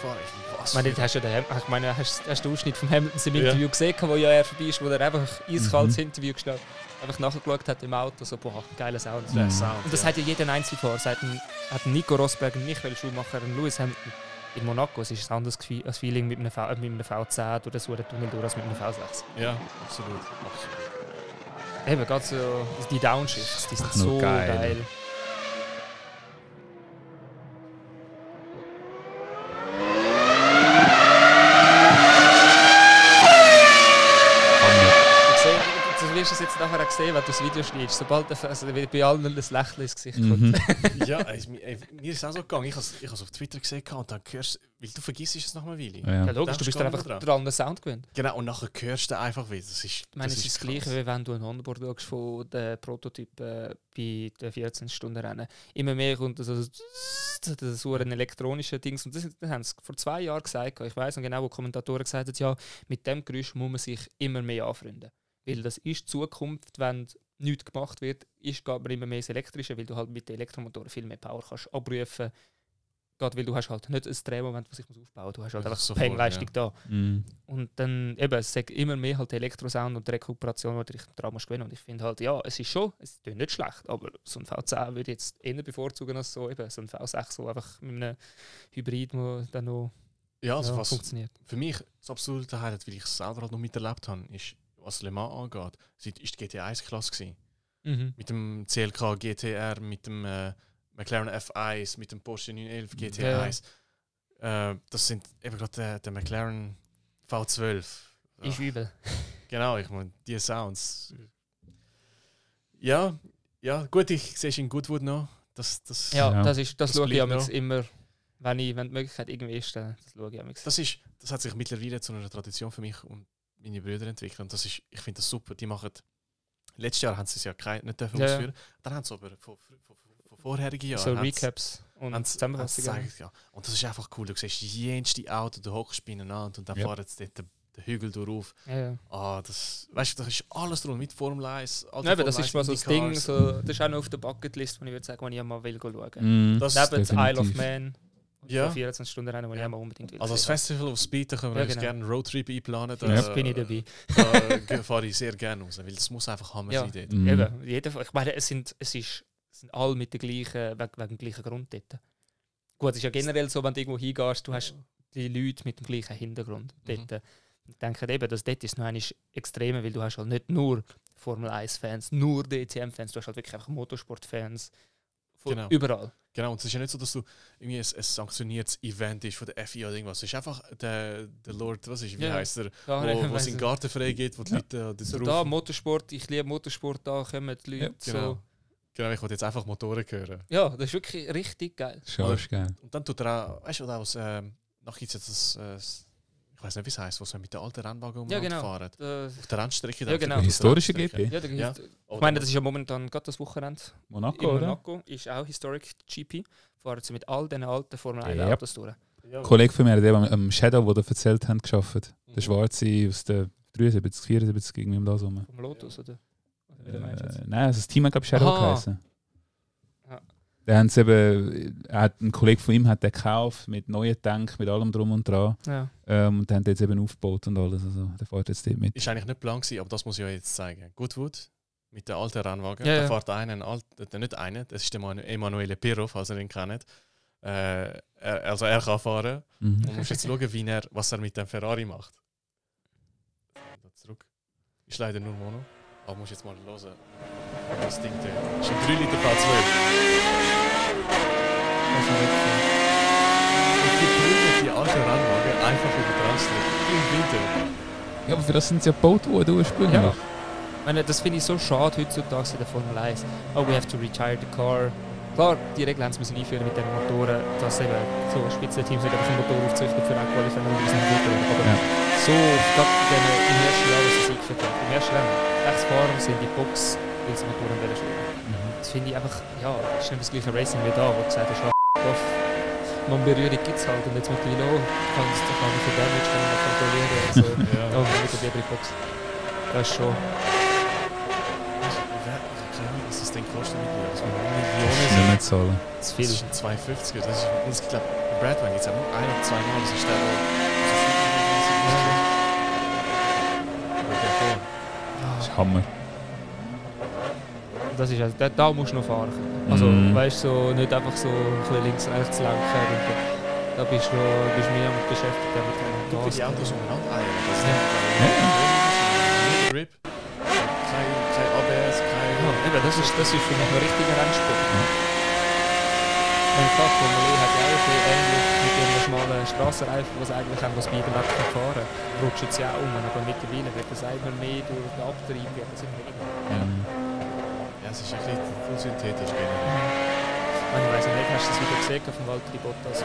Was Ich meine, hast du ja den, ich meine, hast, hast du den Ausschnitt von Hamilton im Ja. Interview gesehen, wo ja er vorbei ist, wo er einfach eiskaltes Mhm. Interview gestellt einfach nachgeschaut hat im Auto, so, boah, geiler Sound. Mhm. Sound, Und das ja. hat ja jeder Einzelfahrer. Das hat ein, hat Nico Rosberg, ein Michael Schumacher, ein Lewis Hamilton. In Monaco es ist ein anderes Gefühl, als Feeling mit einem, v, mit einem V10 durch so einen Tunnel durch als mit einem V6. Ja, absolut. absolut. Eben, gerade so die Downshifts, die sind Ach, so geil. geil. Du wirst es jetzt nachher auch sehen, wenn du das Video schneidest. Sobald der, also bei allen ein Lächeln ins Gesicht kommt. Mhm. ja, mir- ey, mir ist es auch so gegangen. Ich habe es auf Twitter gesehen gehabt und dann hörst weil du vergisst es nach einer Weile. Ja, Ja. logisch, Da du bist hast du dann einfach nicht dran den Sound gewöhnt. Genau, und nachher hörst du einfach wieder. Das ist, Ich meine, es ist das Gleiche, wie wenn du ein Onboard schaust von den Prototypen bei den 14-Stunden-Rennen. Immer mehr kommt so, das so ein elektronischer Dings. Und das, das haben sie vor zwei Jahren gesagt. Ich weiß noch genau, wo Kommentatoren gesagt haben, ja, mit dem Geräusch muss man sich immer mehr anfreunden. Weil das ist die Zukunft, wenn nichts gemacht wird, ist man immer mehr ins Elektrische, weil du halt mit den Elektromotoren viel mehr Power kannst abrufen. Gerade weil du hast halt nicht ein Drehmoment, das sich muss aufbauen muss. Du hast halt Ja, einfach sofort, Pengleistung da. Mhm. Und dann eben, es sagt immer mehr halt Elektrosound und die Rekuperation, die dich daran musst gewinnen. Und ich finde halt, ja, es ist schon, es klingt nicht schlecht, aber so ein V10 würde ich jetzt eher bevorzugen als so eben so ein V6, so einfach mit einem Hybrid, der dann noch Ja, also ja, was funktioniert. für mich das absolute Highlight, weil ich es selber halt noch miterlebt habe, ist, was Le Mans angeht, es ist die GT1-Klasse gewesen. Mhm. Mit dem CLK GTR, mit dem äh, McLaren F1, mit dem Porsche 911 GT1. Äh, das sind eben gerade der, der McLaren V12. Ist übel. Genau, ich meine, die Sounds. Ja, ja, gut, ich sehe es in Goodwood noch. Das, das, Ja, Ja. das, ist, das, Das schaue ich noch. immer, wenn, ich, wenn die Möglichkeit irgendwie ist, dann das schaue ich das, ist, das hat sich mittlerweile zu einer Tradition für mich und meine Brüder entwickelt. Und das ist, ich finde das super. Die machen, letztes Jahr haben sie es ja kein, nicht dürfen Ja, ausführen. Dann haben sie aber von, von, von, vorherigen Jahren. so haben sie- Recaps und Zusammenfassungen. ja. Und das ist einfach cool. Du siehst die jenste Auto, du hockst beieinander und dann Ja. fahren sie dort den, Hügel durch. Ja, ja. Ah, das, weißt du, das ist alles drin mit Formel 1. alte Ja, eben, das Formel ist mal so 1 das Ding, so, das ist auch noch auf der Bucketlist, wo ich würde sagen, wo ich mal will schauen. Das- Neben Isle of. Man Ja. ja. 24 Stunden Rennen, wo ich auch mal unbedingt will. Also das. Festival of Speed, da können wir Ja, uns genau. gerne einen Roadtrip einplanen. Da, Das bin ich dabei. Da fahre ich sehr gerne raus, weil das muss einfach Hammer Ja. sein dort. Mhm. Eben, jeder, ich meine, es sind, es ist, es sind alle mit der gleichen, wegen, wegen dem gleichen Grund dort. Gut, es ist ja generell so, wenn du irgendwo hingehst, du hast die Leute mit dem gleichen Hintergrund Mhm. dort. Ich denke eben, dass dort ist noch einmal extremer, weil du hast halt nicht nur Formel 1-Fans, nur DTM-Fans, du hast halt wirklich einfach Motorsport-Fans von Genau. überall. Genau, und es ist ja nicht so, dass du irgendwie ein, ein sanktioniertes Event ist von der FIA oder irgendwas. Es ist einfach der, der Lord, was ist, wie Ja. heißt er, Ja, ich wo, wo seinen. Garten freigeht, wo die Leute äh, da So drauf... da, Motorsport, ich liebe Motorsport, da kommen die Leute. genau. so. Genau, ich wollte jetzt einfach Motoren hören. Ja, das ist wirklich richtig geil. Schon ist geil. Und dann tut er auch, weißt du, was, ähm, noch gibt es jetzt das, äh, das- weiß nicht, wie es heißt, wo sie mit den alten Rennwagen Ja, umeinander genau. fahren. Äh, Auf der Rennstrecke. Ja, genau. auf der Historische. GP. ja, der, Ja. Ich meine, das ist ja momentan gerade das Wochenende Monaco, in oder? Monaco, ist auch Historic GP. Fahren sie mit all diesen alten Formel 1 Yep. Autos durch. Ja. Ein Kollege von mir, der am- am Shadow, wo der erzählt hat, geschafft. Der Mhm. Schwarze aus der 73, 74, irgendwie um das rum. Vom Lotus, oder? Oder? Äh, nein, also das Team hat glaube ich Shadow Aha. geheißen. Ja. Da haben sie eben, er hat, ein Kollege von ihm hat den gekauft mit neuen Tank, mit allem drum und dran. Ja. Ähm, und haben jetzt eben aufgebaut und alles. Also der fährt jetzt dort mit. Ist eigentlich nicht plan gewesen, aber das muss ich euch jetzt zeigen. Goodwood mit den alten Rennwagen. Ja, da ja. fährt einer, ein alt, äh, nicht einer, das ist der Manu- Emanuele Pirro, falls ihr ihn kennt. Äh, er, also er kann fahren. Mhm. Und musst jetzt schauen, wie er, was er mit dem Ferrari macht. Zurück. Ist leider nur Mono. Aber musst jetzt mal hören. Das Ding da. Ist ein 3 Liter V12. Und die prügeln die alten Rennwagen einfach über die Rennstrecke. Im Winter. Ja, aber für das sind sie ja gebaut worden ursprünglich. Ja. Ich meine, das finde ich so schade heutzutage in der Formel 1. Oh, we have to retire the car. Klar, die Regeln haben sie müssen einführen mit den Motoren, dass eben so Spitzenteams nicht einfach einen Motor aufzüchten für einen Qualifier und diesen Motor. Aber Ja. so, gerade in den- im ersten Jahr, was sie eingeführt haben, im ersten Jahr, sechs Fahrer sind in die Box, weil sie Motoren wollen. Mhm. Das finde ich einfach, ja, das ist nicht das gleiche Racing wie da, wo du gesagt hast, ja, off. Man Berührung gibt es halt und jetzt mittlerweile auch, kann es kann ich den Damage kann man kontrollieren. Also, Ja. ja, lieber in die Box. Das ist schon. Ich was das Ding kostet mit dir. Das muss Das Millionen ist nicht zahlen. Das viel. ist ein 250er. Das ist, und ich glaube, bei Bradway gibt es auch nur ein oder zwei Mal. Das ist der, der so viel regelmäßig ist. Aber der da. Das ist Hammer. Das ist also, da, da musst du noch fahren. können. Also, Mhm. weißt du, so, nicht einfach so ein bisschen links, rechts lenken. Und da, da bist du noch, bist mehr beschäftigt, damit Du du die Autos umeinander eiern. Das ist Ja. Grip. Kein, kein ABS, kein. Ja, eben, das ist, das ist für mich ein richtiger Rennsport. Mein Vater Formel E hat ja auch ein bisschen ähnlich mit ihren schmalen Strassenreifen, was eigentlich was beide Wetten fahren. Rutschen sie auch um, aber mittlerweile wird das immer mehr durch den Abtrieb, wird das immer. Mhm. Ja, es ist ein bisschen zu synthetisch generell. Ich weiß nicht, hast du das Video gesehen von Valtteri Bottas,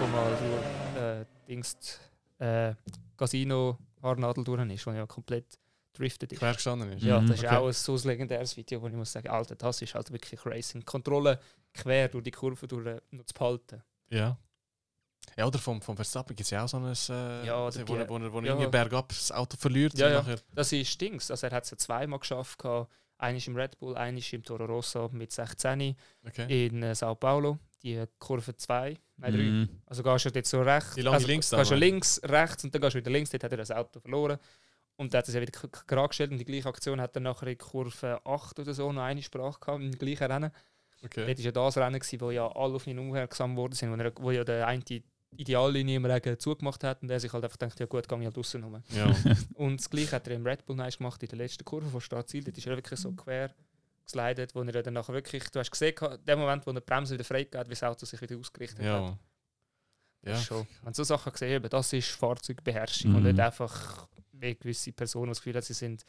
wo mal durch äh, Dings, äh, Casino Haarnadel durch ist, wo ja komplett driftet ist. Quer gestanden ist. Ja, Mhm, das ist okay. auch ein so ein legendäres Video, wo ich muss sagen, Alter, das ist halt wirklich Racing. Kontrolle quer durch die Kurve durch, äh, noch zu behalten. Ja. Ja, oder vom, vom Verstappen gibt es ja auch so ein, äh, Ja, wo, der wo, wo, er- wo er ja. irgendwie bergab das Auto verliert. Ja, ja. Das ist Dings. Also er hat es ja zweimal geschafft. gehabt. Eines im Red Bull, eines im Toro Rosso mit 16 okay. in äh, Sao Paulo. Die Kurve 2, nein 3. Mhm. Also gehst du jetzt so rechts. Die lange also, links Gehst du links, rechts und dann gehst du wieder links. Dort hat er das Auto verloren. Und dann hat er es ja wieder gerade gestellt. Und die gleiche Aktion hat er nachher in Kurve 8 oder so noch eine Sprache gehabt, im gleichen Rennen. okay. Dort war ja das Rennen, gewesen, wo ja alle auf ihn aufmerksam geworden sind, wo, er, wo ja der eine Ideallinie im Regen zugemacht hat und er sich halt einfach denkt, ja gut, gehe ich halt draussen rum. Ja. Und das gleiche hat er im Red Bull nice gemacht in der letzten Kurve von Startziel. Dort ist er wirklich so quer geslidet, wo er dann nachher wirklich, du hast gesehen, in dem Moment, wo er die Bremse wieder freigegeben hat, wie das Auto sich wieder ausgerichtet hat. ja. Das Ja. ist schon. Wenn du so Sachen gesehen eben, das ist Fahrzeugbeherrschung und Mhm. nicht einfach wie gewisse Personen das Gefühl haben, sie sind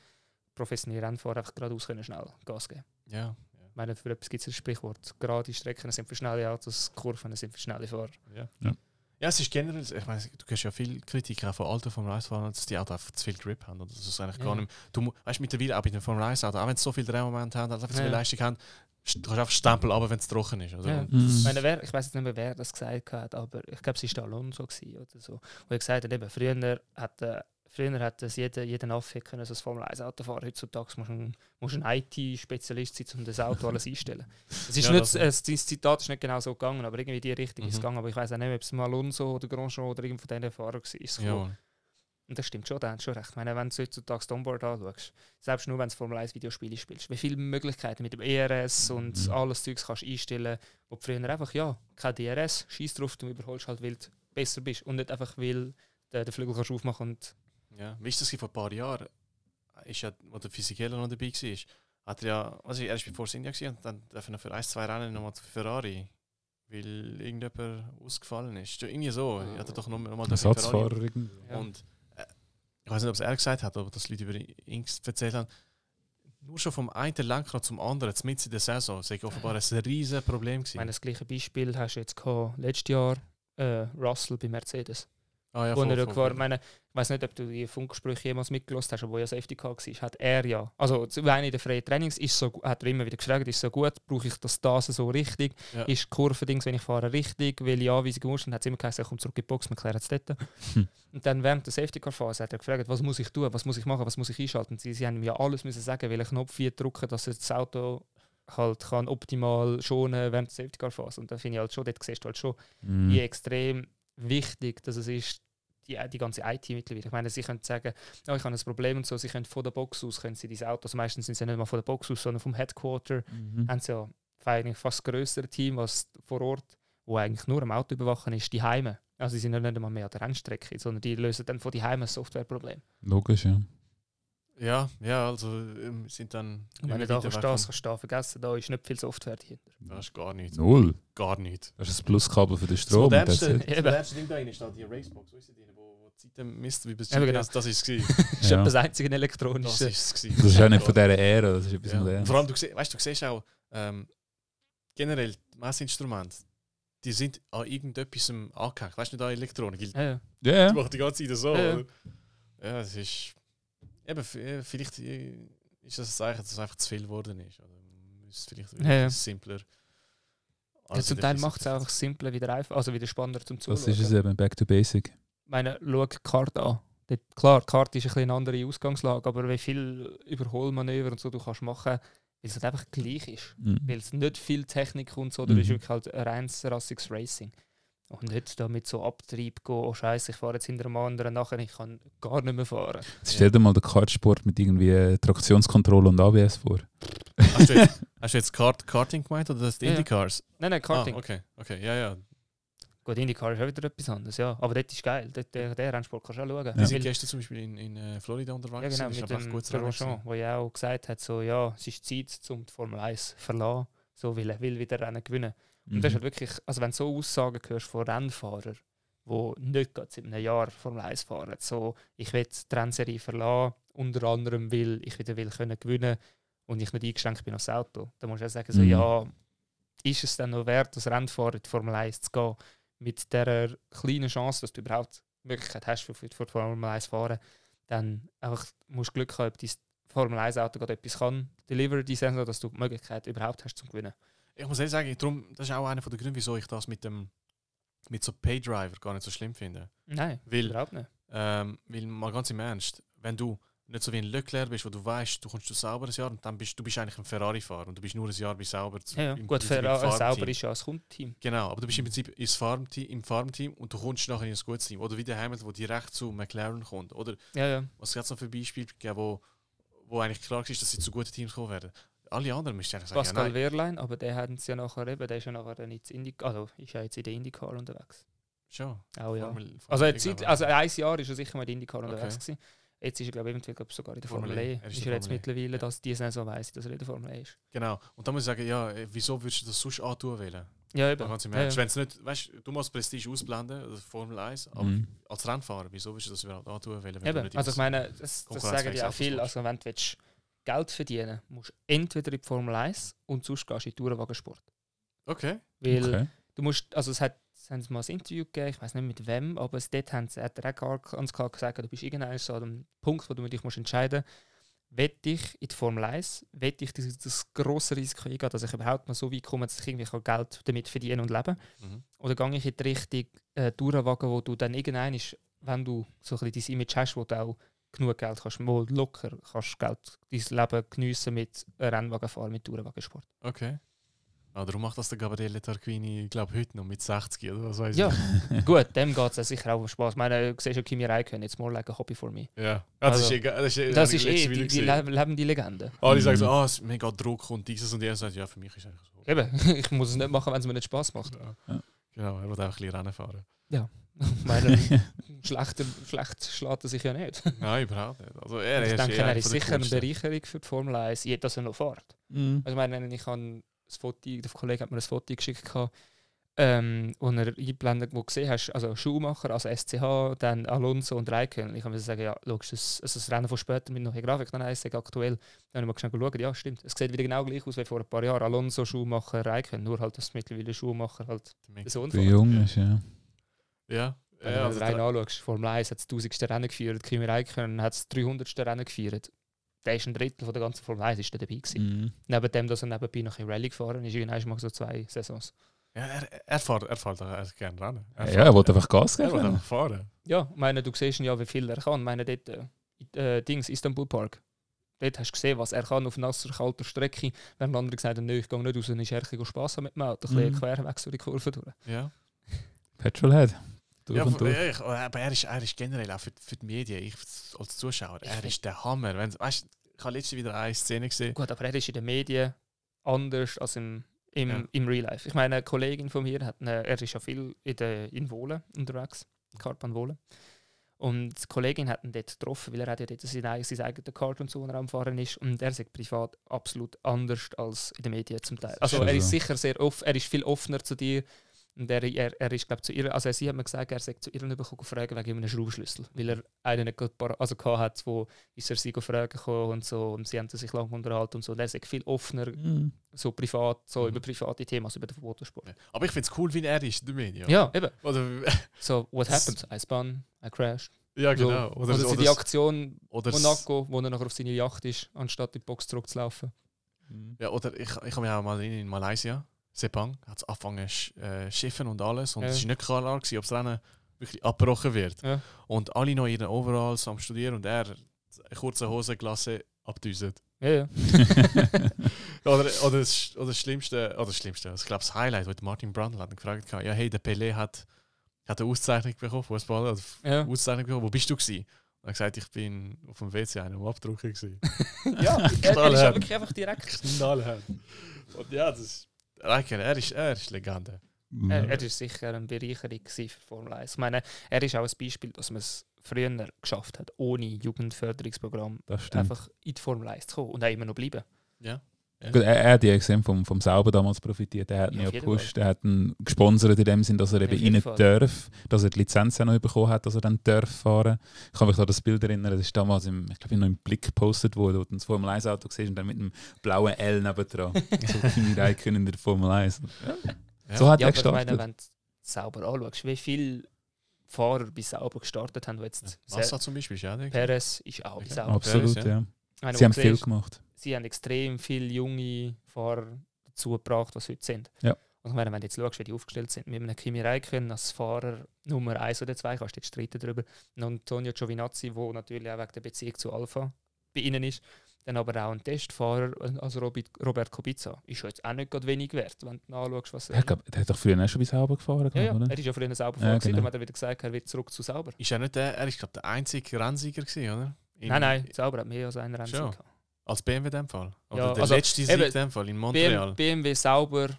professionelle Rennfahrer, einfach geradeaus können schnell Gas geben. Ja. Ich meine, für etwas gibt es ein Sprichwort. Gerade Strecken sind für schnelle Autos, Kurven sind für schnelle Fahrer. Ja. Ja. Ja, es ist generell, ich meine, du hast ja viel Kritik auch von Alten Formel 1 Fahrern, dass die Autos einfach zu viel Grip haben. Oder dass es eigentlich Ja. gar nicht mehr, du weißt mittlerweile auch bei den Formel 1 Autos, auch wenn sie so viele Drehmomente haben, also einfach zu viel Ja. Leistung haben, st- du kannst einfach Stempel aber wenn es trocken ist. Oder? Ja. Mhm. Ich, meine, wer, ich weiß jetzt nicht mehr, wer das gesagt hat, aber ich glaube, es war der Alonso gewesen oder so. Wo er gesagt hat, eben, früher hat, äh, früher hat es jeder, jeder Affe können, so ein Formel 1 Auto fahren. Heutzutage musst du ein, musst ein IT-Spezialist sein, um das Auto alles einstellen. Es ist Ja, nicht, das- äh, das Zitat ist nicht genau so gegangen, aber irgendwie in die Richtung ist es Mhm. gegangen. Aber ich weiß auch nicht, ob es mal Alonso oder Grosjean oder irgend von diesen Fahrern war. ja. Und das stimmt schon, da sie schon recht. Ich meine, wenn du heutzutage das Onboard anschaust, selbst nur wenn du Formel 1 Videospiele spielst, wie viele Möglichkeiten mit dem ERS und Mhm. alles Zeugs kannst du einstellen, wo du früher einfach, ja, kein DRS, schieß drauf, du überholst halt, weil du besser bist und nicht einfach, weil du den Flügel kannst aufmachen und Ja, wie ist das vor ein paar Jahren? Ist ja, wo der Physikeller noch dabei war, hat er ja, also er ist bei Force India gewesen und dann darf er noch für ein, zwei Rennen nochmal zu Ferrari, weil irgendjemand ausgefallen ist. Irgendwie so, er hat er doch nochmal noch Ersatzfahrer irgendwie. ja. Und äh, ich weiß nicht, ob es er gesagt hat, aber das Leute über ihn erzählt haben. Nur schon vom einen Lenkrad zum anderen, mitten in der Saison, das ist offenbar ein riesiges Problem ich meine, gewesen. das gleiche Beispiel hast du jetzt gehabt, letztes Jahr äh, Russell bei Mercedes. Ah, ja, wo voll, er ja voll, ich meine, ich weiß nicht, ob du die Funkgespräche jemals mitgelost hast, aber wo ja Safety Car war, hat er ja, also zu einer der freien Trainings ist so, hat er immer wieder gefragt, ist so gut, brauche ich das das so richtig, Ja. ist die Kurvendings, wenn ich fahre, richtig, welche Anweisungen muss, dann hat es immer gesagt, er kommt zurück in die Box, wir klären es dort. Hm. Und dann während der Safety Car Phase hat er gefragt, was muss ich tun, was muss ich machen, was muss ich einschalten. Sie, sie haben ihm ja alles müssen sagen, welchen Knopf wie drücken, dass er das Auto halt kann optimal schonen während der Safety Car Phase. Und da finde ich halt schon, dort siehst du halt schon, Mhm. wie extrem wichtig dass es ist, die, die ganze IT mittlerweile. Ich meine, sie können sagen, oh, ich habe ein Problem und so, sie können von der Box aus, können sie diese Autos, meistens sind sie nicht mal von der Box aus, sondern vom Headquarter, Mhm. haben sie ja eigentlich fast größere Team als vor Ort, wo eigentlich nur am Auto überwachen ist, die Heime. Also die sind ja nicht einmal mehr an der Rennstrecke, sondern die lösen dann von die Heime ein Softwareproblem. Logisch, ja. Ja, ja, also ähm, sind dann. Und wenn du da kannst, das von- kannst du da vergessen, da ist nicht viel Software dahinter. Das ist gar nichts. Null. Gar nichts. Das ist das Pluskabel für den Das Strom. modernste, that's das it. Eben. modernste Ding da drin ist da die Racebox, weißt du, die, wo, wo die Zeiten misst, wie das Eben, GPS, das ist es. Das ist Ja. etwa das einzige Das elektronische. ist es. Das ist auch nicht von dieser Ära, das ist etwas Ja. Modernes. Vor allem, du, sie- weißt, du siehst auch, ähm, generell, die Messinstrumente, die sind an irgendetwas angehängt. Weißt du, nicht an Elektronik. Die Ja, ja. Ja, ja. macht die ganze Zeit so. Ja, ja. oder? Ja, es ist. Eben, vielleicht äh, ist das ein Zeichen, dass es einfach zu viel geworden ist. Oder müsste vielleicht Ja, ja. simpler. Ja, zum Teil macht es einfach simpler, wieder einfach, also wieder spannender zum Zuschauen. Das ist es eben, back to basic. Ich meine, schau die Karte an. Dort, klar, die Karte ist ein bisschen eine andere Ausgangslage, aber wie viel Überholmanöver und so du kannst machen, weil es halt einfach gleich ist. Mhm. Weil es nicht viel Technik und so, du Mhm. bist wirklich halt ein reines rassiges Racing. Und nicht da mit so Abtrieb gehen, oh scheiße, ich fahre jetzt hinter dem anderen nachher, ich kann gar nicht mehr fahren. Stell dir mal den Kartsport mit irgendwie Traktionskontrolle und ABS vor. Hast du jetzt, hast du jetzt Kart, Karting gemeint oder das Ja, ja. Indycars? Nein, nein, Karting. Ah, okay, okay, ja, ja. Gut, IndyCar ist auch wieder etwas anderes, ja. Aber dort ist geil, dort, der, der Rennsport kannst du auch schauen. Wir Ja. sind Weil- gestern zum Beispiel in, in äh, Florida Ja, unterwegs. genau, das ist mit dem Grosjean, gewesen. wo ja auch gesagt hat, so, ja, es ist Zeit, um die Formel 1 zu verlassen, so, weil er will wieder Rennen gewinnen. Und Mhm. das ist halt wirklich, also wenn du so Aussagen hörst von Rennfahrern, die nicht gerade seit einem Jahr Formel 1 fahren, so, ich will die Rennserie verlassen, unter anderem, weil ich wieder will können gewinnen und ich nicht eingeschränkt bin aufs Auto. Da musst du auch sagen, so, Mhm. ja, ist es dann noch wert, als Rennfahrer in die Formel 1 zu gehen, mit dieser kleinen Chance, dass du überhaupt die Möglichkeit hast, für, für die Formel 1 zu fahren, dann einfach musst du Glück haben, ob dein Formel 1 Auto gerade etwas kann, deliver die Saison, dass du die Möglichkeit überhaupt hast zum Gewinnen. Ich muss ehrlich sagen, darum, das ist auch einer der Gründe, wieso ich das mit dem mit so Paydriver gar nicht so schlimm finde. Nein, Weil, überhaupt nicht. ähm, weil mal ganz im Ernst, wenn du nicht so wie ein Leclerc bist, wo du weißt, du kommst du sauber ein Jahr und dann bist du bist eigentlich ein Ferrari-Fahrer und du bist nur ein Jahr bei sauber. zu- Ja, ja. im- Gut, Farmteam. sauber ist ja ein Kundenteam. Genau, aber du bist im Prinzip ins Farmteam, im Farmteam und du kommst nachher in ein gutes Team. Oder wie der Hamilton, der direkt zu McLaren kommt. Oder Ja, ja. was hat es noch für Beispiele gegeben, wo, wo eigentlich klar ist, dass sie zu guten Teams kommen werden. Alle anderen müssten eigentlich sagen, ja, Pascal nein. Wehrlein, aber der hat es ja nachher eben, der ist ja nachher dann jetzt Indy, also ist ja jetzt in der IndyCar unterwegs. Schon. Auch ja. Formel- Also, Formel- Zeit, glaube, also ein Jahr ist er sicher mal in der IndyCar Okay. unterwegs gewesen. Jetzt ist er glaube ich eventuell glaub, ich, sogar in der Formel Formel E. E. Er ist Ist in er jetzt E. mittlerweile, Ja. dass diese Saison weiss ich, dass er in der Formel E ist. Genau. Und da muss ich sagen, ja, äh, wieso würdest du das sonst antun wollen? Ja, eben. ganz im Ja, ja. Wenn's nicht, weißt, du musst Prestige ausblenden, also Formel 1, aber Mhm. als Rennfahrer, wieso würdest du das überhaupt antun wollen? Wenn du Eben. nicht Also ich meine, das, das sagen ja auch viel. Also wenn du willst Geld verdienen musst du entweder in die Formel 1 und sonst gehst du in den Tourenwagensport. Okay. Weil Okay. du musst, also es hat, es haben sie mal ein Interview gegeben, ich weiß nicht mit wem, aber es dort haben sie, hat er auch ganz klar gesagt, du bist irgendwann so an dem Punkt, wo du dich musst entscheiden musst, will ich in die Formel 1, will ich das, das grosse Risiko eingehen, dass ich überhaupt mal so weit komme, dass ich irgendwie Geld damit verdienen und leben Mhm. oder gehe ich in die Richtung äh, Tourenwagen, wo du dann irgendwann, ist, wenn du so ein bisschen dein Image hast, wo du auch genug Geld kannst, mal locker kannst Geld, dein Leben geniessen mit Rennwagenfahren, mit Tourenwagensport. Okay. Ah, darum macht das der Gabriele Tarquini, ich glaube heute noch mit 60 oder was weiß Ja, ich. gut, dem geht es sicher auch Spaß. Ich meine, du siehst ja Kimi Räikkönen, jetzt more like a hobby for me. Ja. das Also, ist egal. Das ist, Das ist eh die, die gesehen. le lebende Legende. Alle sagen so, Mhm. ah, es ist mega Druck und dieses und jenes. Sagt, Ja, für mich ist es eigentlich so. Eben, ich muss es nicht machen, wenn es mir nicht Spaß macht. Ja. Ja. Genau, er will einfach ein bisschen Rennen fahren. Ich meine, schlechter, schlecht schlägt er sich ja nicht. Nein, überhaupt nicht. Also er, ich denke, ist, er eh ist von sicher eine. Bereicherung für die Formel 1, je- dass er noch fährt. Mhm. Also ich meine, ich habe das Foto, der Kollege hat mir ein Foto geschickt, gehabt, ähm, wo er eingeblendet, wo du gesehen hast, also Schuhmacher, also SCH, dann Alonso und Raikkonen. Ich kann mir sagen, ja, logisch, das, also das Rennen von später mit noch Grafik, dann heisst es aktuell. Dann habe ich mal schnell geschaut, ja, stimmt. Es sieht wieder genau gleich aus wie vor ein paar Jahren. Alonso, Schuhmacher, Raikkonen, nur halt, dass mittlerweile Schuhmacher halt Der so Der unfährt. Jung ist, ja. Ja. Wenn ja du also rein der- anschaust, Formel 1 hat das 1000. Rennen geführt, Kimi Räikkönen hat das 300. Rennen geführt. Der ist ein Drittel von der ganzen Formel 1 ist der dabei gewesen. Mhm. Neben dem, dass er nebenbei noch in Rallye gefahren ist, irgendwann mal so zwei Saisons. ja, er, er fährt, er fährt er gerne Rennen. Er Ja, fährt- er wollte einfach Gas Er will geben. einfach fahren. Ja, ich meine, du siehst ja, wie viel er kann. Ich meine, dort, äh, in- äh, Dings, Istanbul Park. Dort hast du gesehen, was er kann auf nasser, kalter Strecke. Wenn andere gesagt haben, nö, ich gehe nicht raus, dann ist er ein bisschen Spass haben mit dem Auto. Ein bisschen Mhm. quer weg durch die Kurve durch. Ja. Petrolhead. Durch Ja, und durch. ich, aber er ist, er ist generell auch für, für die Medien, ich als Zuschauer, er ist der Hammer. Wenn, weißt, ich habe letztens wieder eine Szene gesehen. Gut, aber er ist in den Medien anders als im, im, Ja. im Real Life. Ich meine, eine Kollegin von mir, hat eine, er ist ja viel in, der, in Wohlen unterwegs, Karpan Wohlen. Und die Kollegin hat ihn dort getroffen, weil er hat ja dort sein, eig- sein eigenes Kart und so, wo er am Fahren ist. Und er sagt privat absolut anders als in den Medien zum Teil. Also schon er ist sicher sehr offen, er ist viel offener zu dir. Und er, er, er ist, glaube zu ihr, also sie hat mir gesagt, er sagt zu ihr nicht bekommen, fragen wegen einem Schraubenschlüssel, weil er einen nicht also gehabt hat, wo ist er sie fragen gekommen und so und sie haben sich lange unterhalten und so. Und er sagt viel offener, Mhm. so privat, so Mhm. über private Themen, also über den Motorsport. Aber ich finde es cool, wie er ist in den Medien. Ja, eben. Oder, So, what happened? I spun, I crashed. ja So. genau. Oder, so die oder, Aktion oder, Monaco, wo er nachher auf seine Yacht ist, anstatt in die Box zurückzulaufen. Mhm. ja, oder ich, ich habe mich auch mal in, in Malaysia, Sepang, hat es angefangen sch- äh, schiffen und alles. Und Ja. es war nicht klar, gewesen, ob das Rennen wirklich abgebrochen wird. Ja. Und alle noch in ihren Overalls am Studieren und er kurze Hosenglasse abdüset. Ja, ja. Oder, oder, das, oder das Schlimmste, oder das Schlimmste, ich glaube das Highlight, wo Martin Brandl hat gefragt hat, ja hey, der Pelé hat, hat eine Auszeichnung bekommen, Fußballer, ja. Auszeichnung bekommen, wo bist du gewesen? Und er hat gesagt, ich bin auf dem WC einer am Abdrucken gewesen. ja, er, er ist wirklich einfach direkt. Knallhart. Und ja, das ist, er ist, er ist Legende. Er, er ist sicher eine Bereicherung für Formel 1. Ich meine, er ist auch ein Beispiel, dass man es früher geschafft hat, ohne Jugendförderungsprogramm einfach in die Formel 1 zu kommen und auch immer noch bleiben. Ja. Gut, er, er hat ja gesehen vom, vom Sauber damals profitiert. Er hat ihn Ja, ja gepusht, er hat ihn gesponsert in dem Sinn, dass er eben jeden rein Fall. darf, dass er die Lizenz ja noch bekommen hat, dass er dann darf fahren. Ich kann mich an das Bild erinnern, das ist damals im, ich glaube, noch im Blick gepostet worden, wo du das Formel 1 Auto siehst und dann mit einem blauen L nebendran. so Kimi Räikkönen in der Formel 1. Ja. So hat ja, er aber ich meine, gestartet. wenn du sauber anschaust, wie viele Fahrer bei sauber gestartet haben, die jetzt Massa zum Beispiel ist ja der. Perez ist auch bei sauber. Absolut, ja. ja. Sie haben viel gemacht. Sie haben extrem viele junge Fahrer dazu gebracht, was heute sind. Ja. Und ich meine, wenn du jetzt schaust, wie die aufgestellt sind, mit einem Kimi Räikkönen als Fahrer Nummer 1 oder 2, kannst du jetzt streiten darüber. Und Antonio Giovinazzi, der natürlich auch wegen der Beziehung zu Alpha bei ihnen ist. Dann aber auch ein Testfahrer, also Robert, Robert Kubica, ist ja jetzt auch nicht gerade wenig wert, wenn du anschaust, was Er, glaub, der hat doch früher auch schon bei Sauber gefahren, ja, glaub, ja, oder? er ist ja früher sauber Ja, Fahrer, genau. darum hat er wieder gesagt, er wird zurück zu sauber. Ist er nicht der, er ist glaube der einzige Rennsieger gewesen, oder? In- nein, nein, sauber hat mehr als einen Schon. gehabt. Als BMW in dem Fall. Oder Ja, der also, letzte Sieg in dem Fall, in Montreal. BMW sauber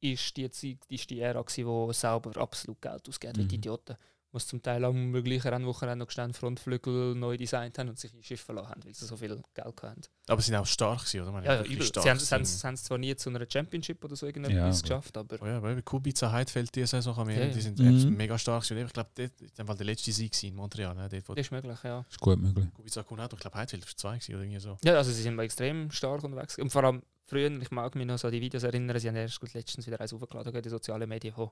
ist die, Zeit, ist die Ära, gewesen, wo sauber absolut Geld ausgeht, wie die Mhm. Idioten. Was zum Teil am möglichen Rennwochenende noch gestanden Frontflügel neu designt haben und sich in Schiffe verlassen haben, weil sie so viel Geld hatten. Aber sie sind auch stark gewesen, oder? Man Ja, ja, übel. stark Sie haben gewesen. es haben es zwar nie zu einer Championship oder so irgendetwas Ja, aber- geschafft, aber Oh ja, weil Kubica Heidfeld diese Saison am Ende, Ja, ja. die sind Mhm. mega stark gewesen. Ich glaube, dem Fall der letzte Sieg in Montreal, ne? dort wo das ist möglich, ja. Ist gut möglich. Kubica hat. Ich glaube, Heidfeld war zwei gewesen, oder irgendwie so. Ja, also sie sind mal extrem stark unterwegs. Und vor allem früher, ich mag mich noch so an die Videos erinnern, sie haben erst gut letztens wieder eins aufgeladen in den sozialen Medien, wo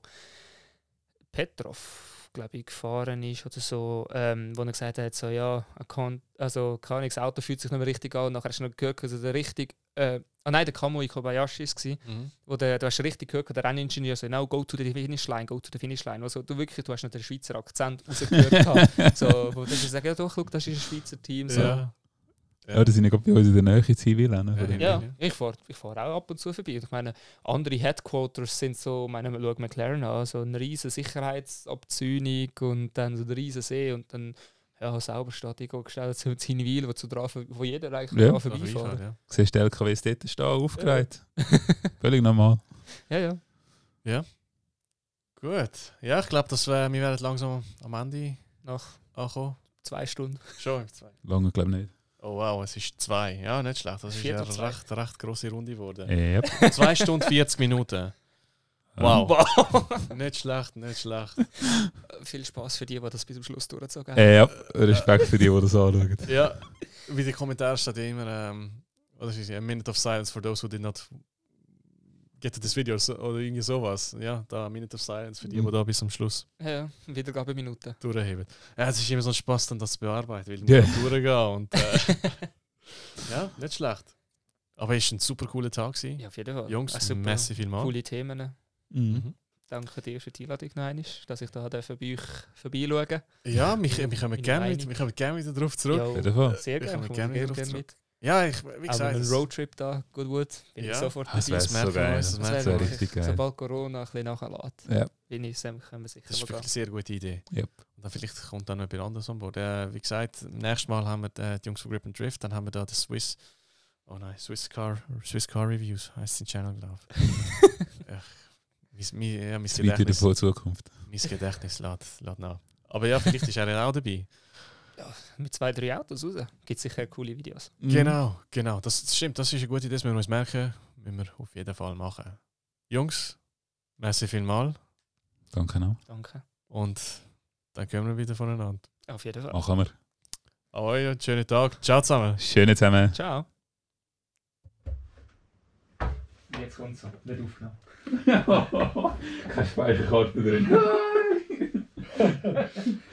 Petrov, glaube ich, gefahren ist oder so, ähm, wo er gesagt hat, so ja, kann, also kann ich, das Auto fühlt sich nicht mehr richtig an. Und nachher hast du noch gehört, also der richtig, äh, ah nein, der Kamui Kobayashi es, Mhm. wo der, du hast richtig gehört, der Renningenieur so, no, go to the finish line, go to the finish line. Also du wirklich, du hast noch den Schweizer Akzent rausgehört. so, wo dann sagen, ja doch, schau, das ist ein Schweizer Team. So. Ja. Ja, die sind ja bei uns in der Nähe Zivil. Ne, Ja, Ja, ich fahre ich fahr auch ab und zu vorbei. Ich meine, andere Headquarters sind so, ich meine, schau McLaren an, so eine riesige Sicherheitsabzäunung und dann so ein riesen See und dann ja, sauber steht irgendwo gestellt, ein Hinwil, wo, zu dran, wo jeder eigentlich Ja. vorbeifahren Fall, ja. Siehst du die LKWs dort stehen, aufgereiht. Völlig normal. Ja, ja. Gut. Ja, ich glaube, das wär, wir werden langsam am Ende Nach ankommen. zwei Stunden. Schon, zwei. Lange glaube ich nicht. Oh wow, es ist zwei. Ja, nicht schlecht. Das ist eine recht, recht grosse Runde geworden. Yep. Zwei Stunden 40 Minuten. Wow. nicht schlecht, nicht schlecht. Viel Spaß für die, die das bis zum Schluss durchgezogen haben. Äh, ja, Respekt für die, die das anschauen. Ja, wie die Kommentare steht immer, ähm, was ist es, a minute of silence for those who did not get this video oder irgendwie sowas. Ja, da minute of silence für die, die da bis zum Schluss Ja, Wiedergabeminute. durchheben. Ja, es ist immer so ein Spaß, dann das zu bearbeiten, weil Ja. yeah. durchgehen und äh, ja, nicht schlecht. Aber es war ein super cooler Tag. Gewesen. Ja, auf jeden Fall. Jungs, super merci vielmals. Coole Themen. Mhm. Danke dir für die Einladung noch einmal, dass ich da durfte bei euch vorbeischauen Ja, wir, wir, kommen gerne mit, Meinung. wir kommen gerne wieder darauf zurück. Auf jeden Fall. Sehr Wir gerne. kommen Ich gerne komme wieder gerne drauf mit. Ja, ich, wie gesagt, einen das- Roadtrip da, Goodwood, bin Ja. ich sofort Das wäre Das so geil. das wäre uns. richtig geil. Sobald Corona ein bisschen nachlässt, Ja. bin ich, können wir sicher Das ist wirklich eine sehr gute Idee. Yep. Und dann vielleicht kommt dann noch jemand anderes an Bord. Äh, wie gesagt, nächstes Mal haben wir äh, die Jungs von Grip and Drift, dann haben wir da das Swiss, oh nein, Swiss Car, Swiss Car Reviews heißt den Channel, glaube ich. ja, mein, ja, mein Gedächtnis, Zukunft. mein Gedächtnis lädt, lädt nach. Aber ja, vielleicht ist er auch dabei. Mit zwei, drei Autos raus. Gibt sicher coole Videos. Mhm. Genau, genau. Das, stimmt, das ist eine gute Idee, das müssen wir uns merken. Müssen wir auf jeden Fall machen. Jungs, merci vielmals Danke auch. Danke. und dann kommen wir wieder voneinander. Auf jeden Fall. Machen wir. Ahoi und schönen Tag. Ciao zusammen. Schöne zusammen. Ciao. Jetzt kommt so. Nicht aufgenommen. Keine Speicherkarte drin.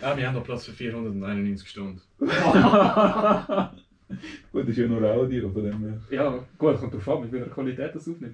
Ja, wir haben noch Platz für 491 Stunden. Gut, das ist ja nur Audio von dem her. Ja, gut, kommt drauf an, mit welcher Qualität das aufnimmt.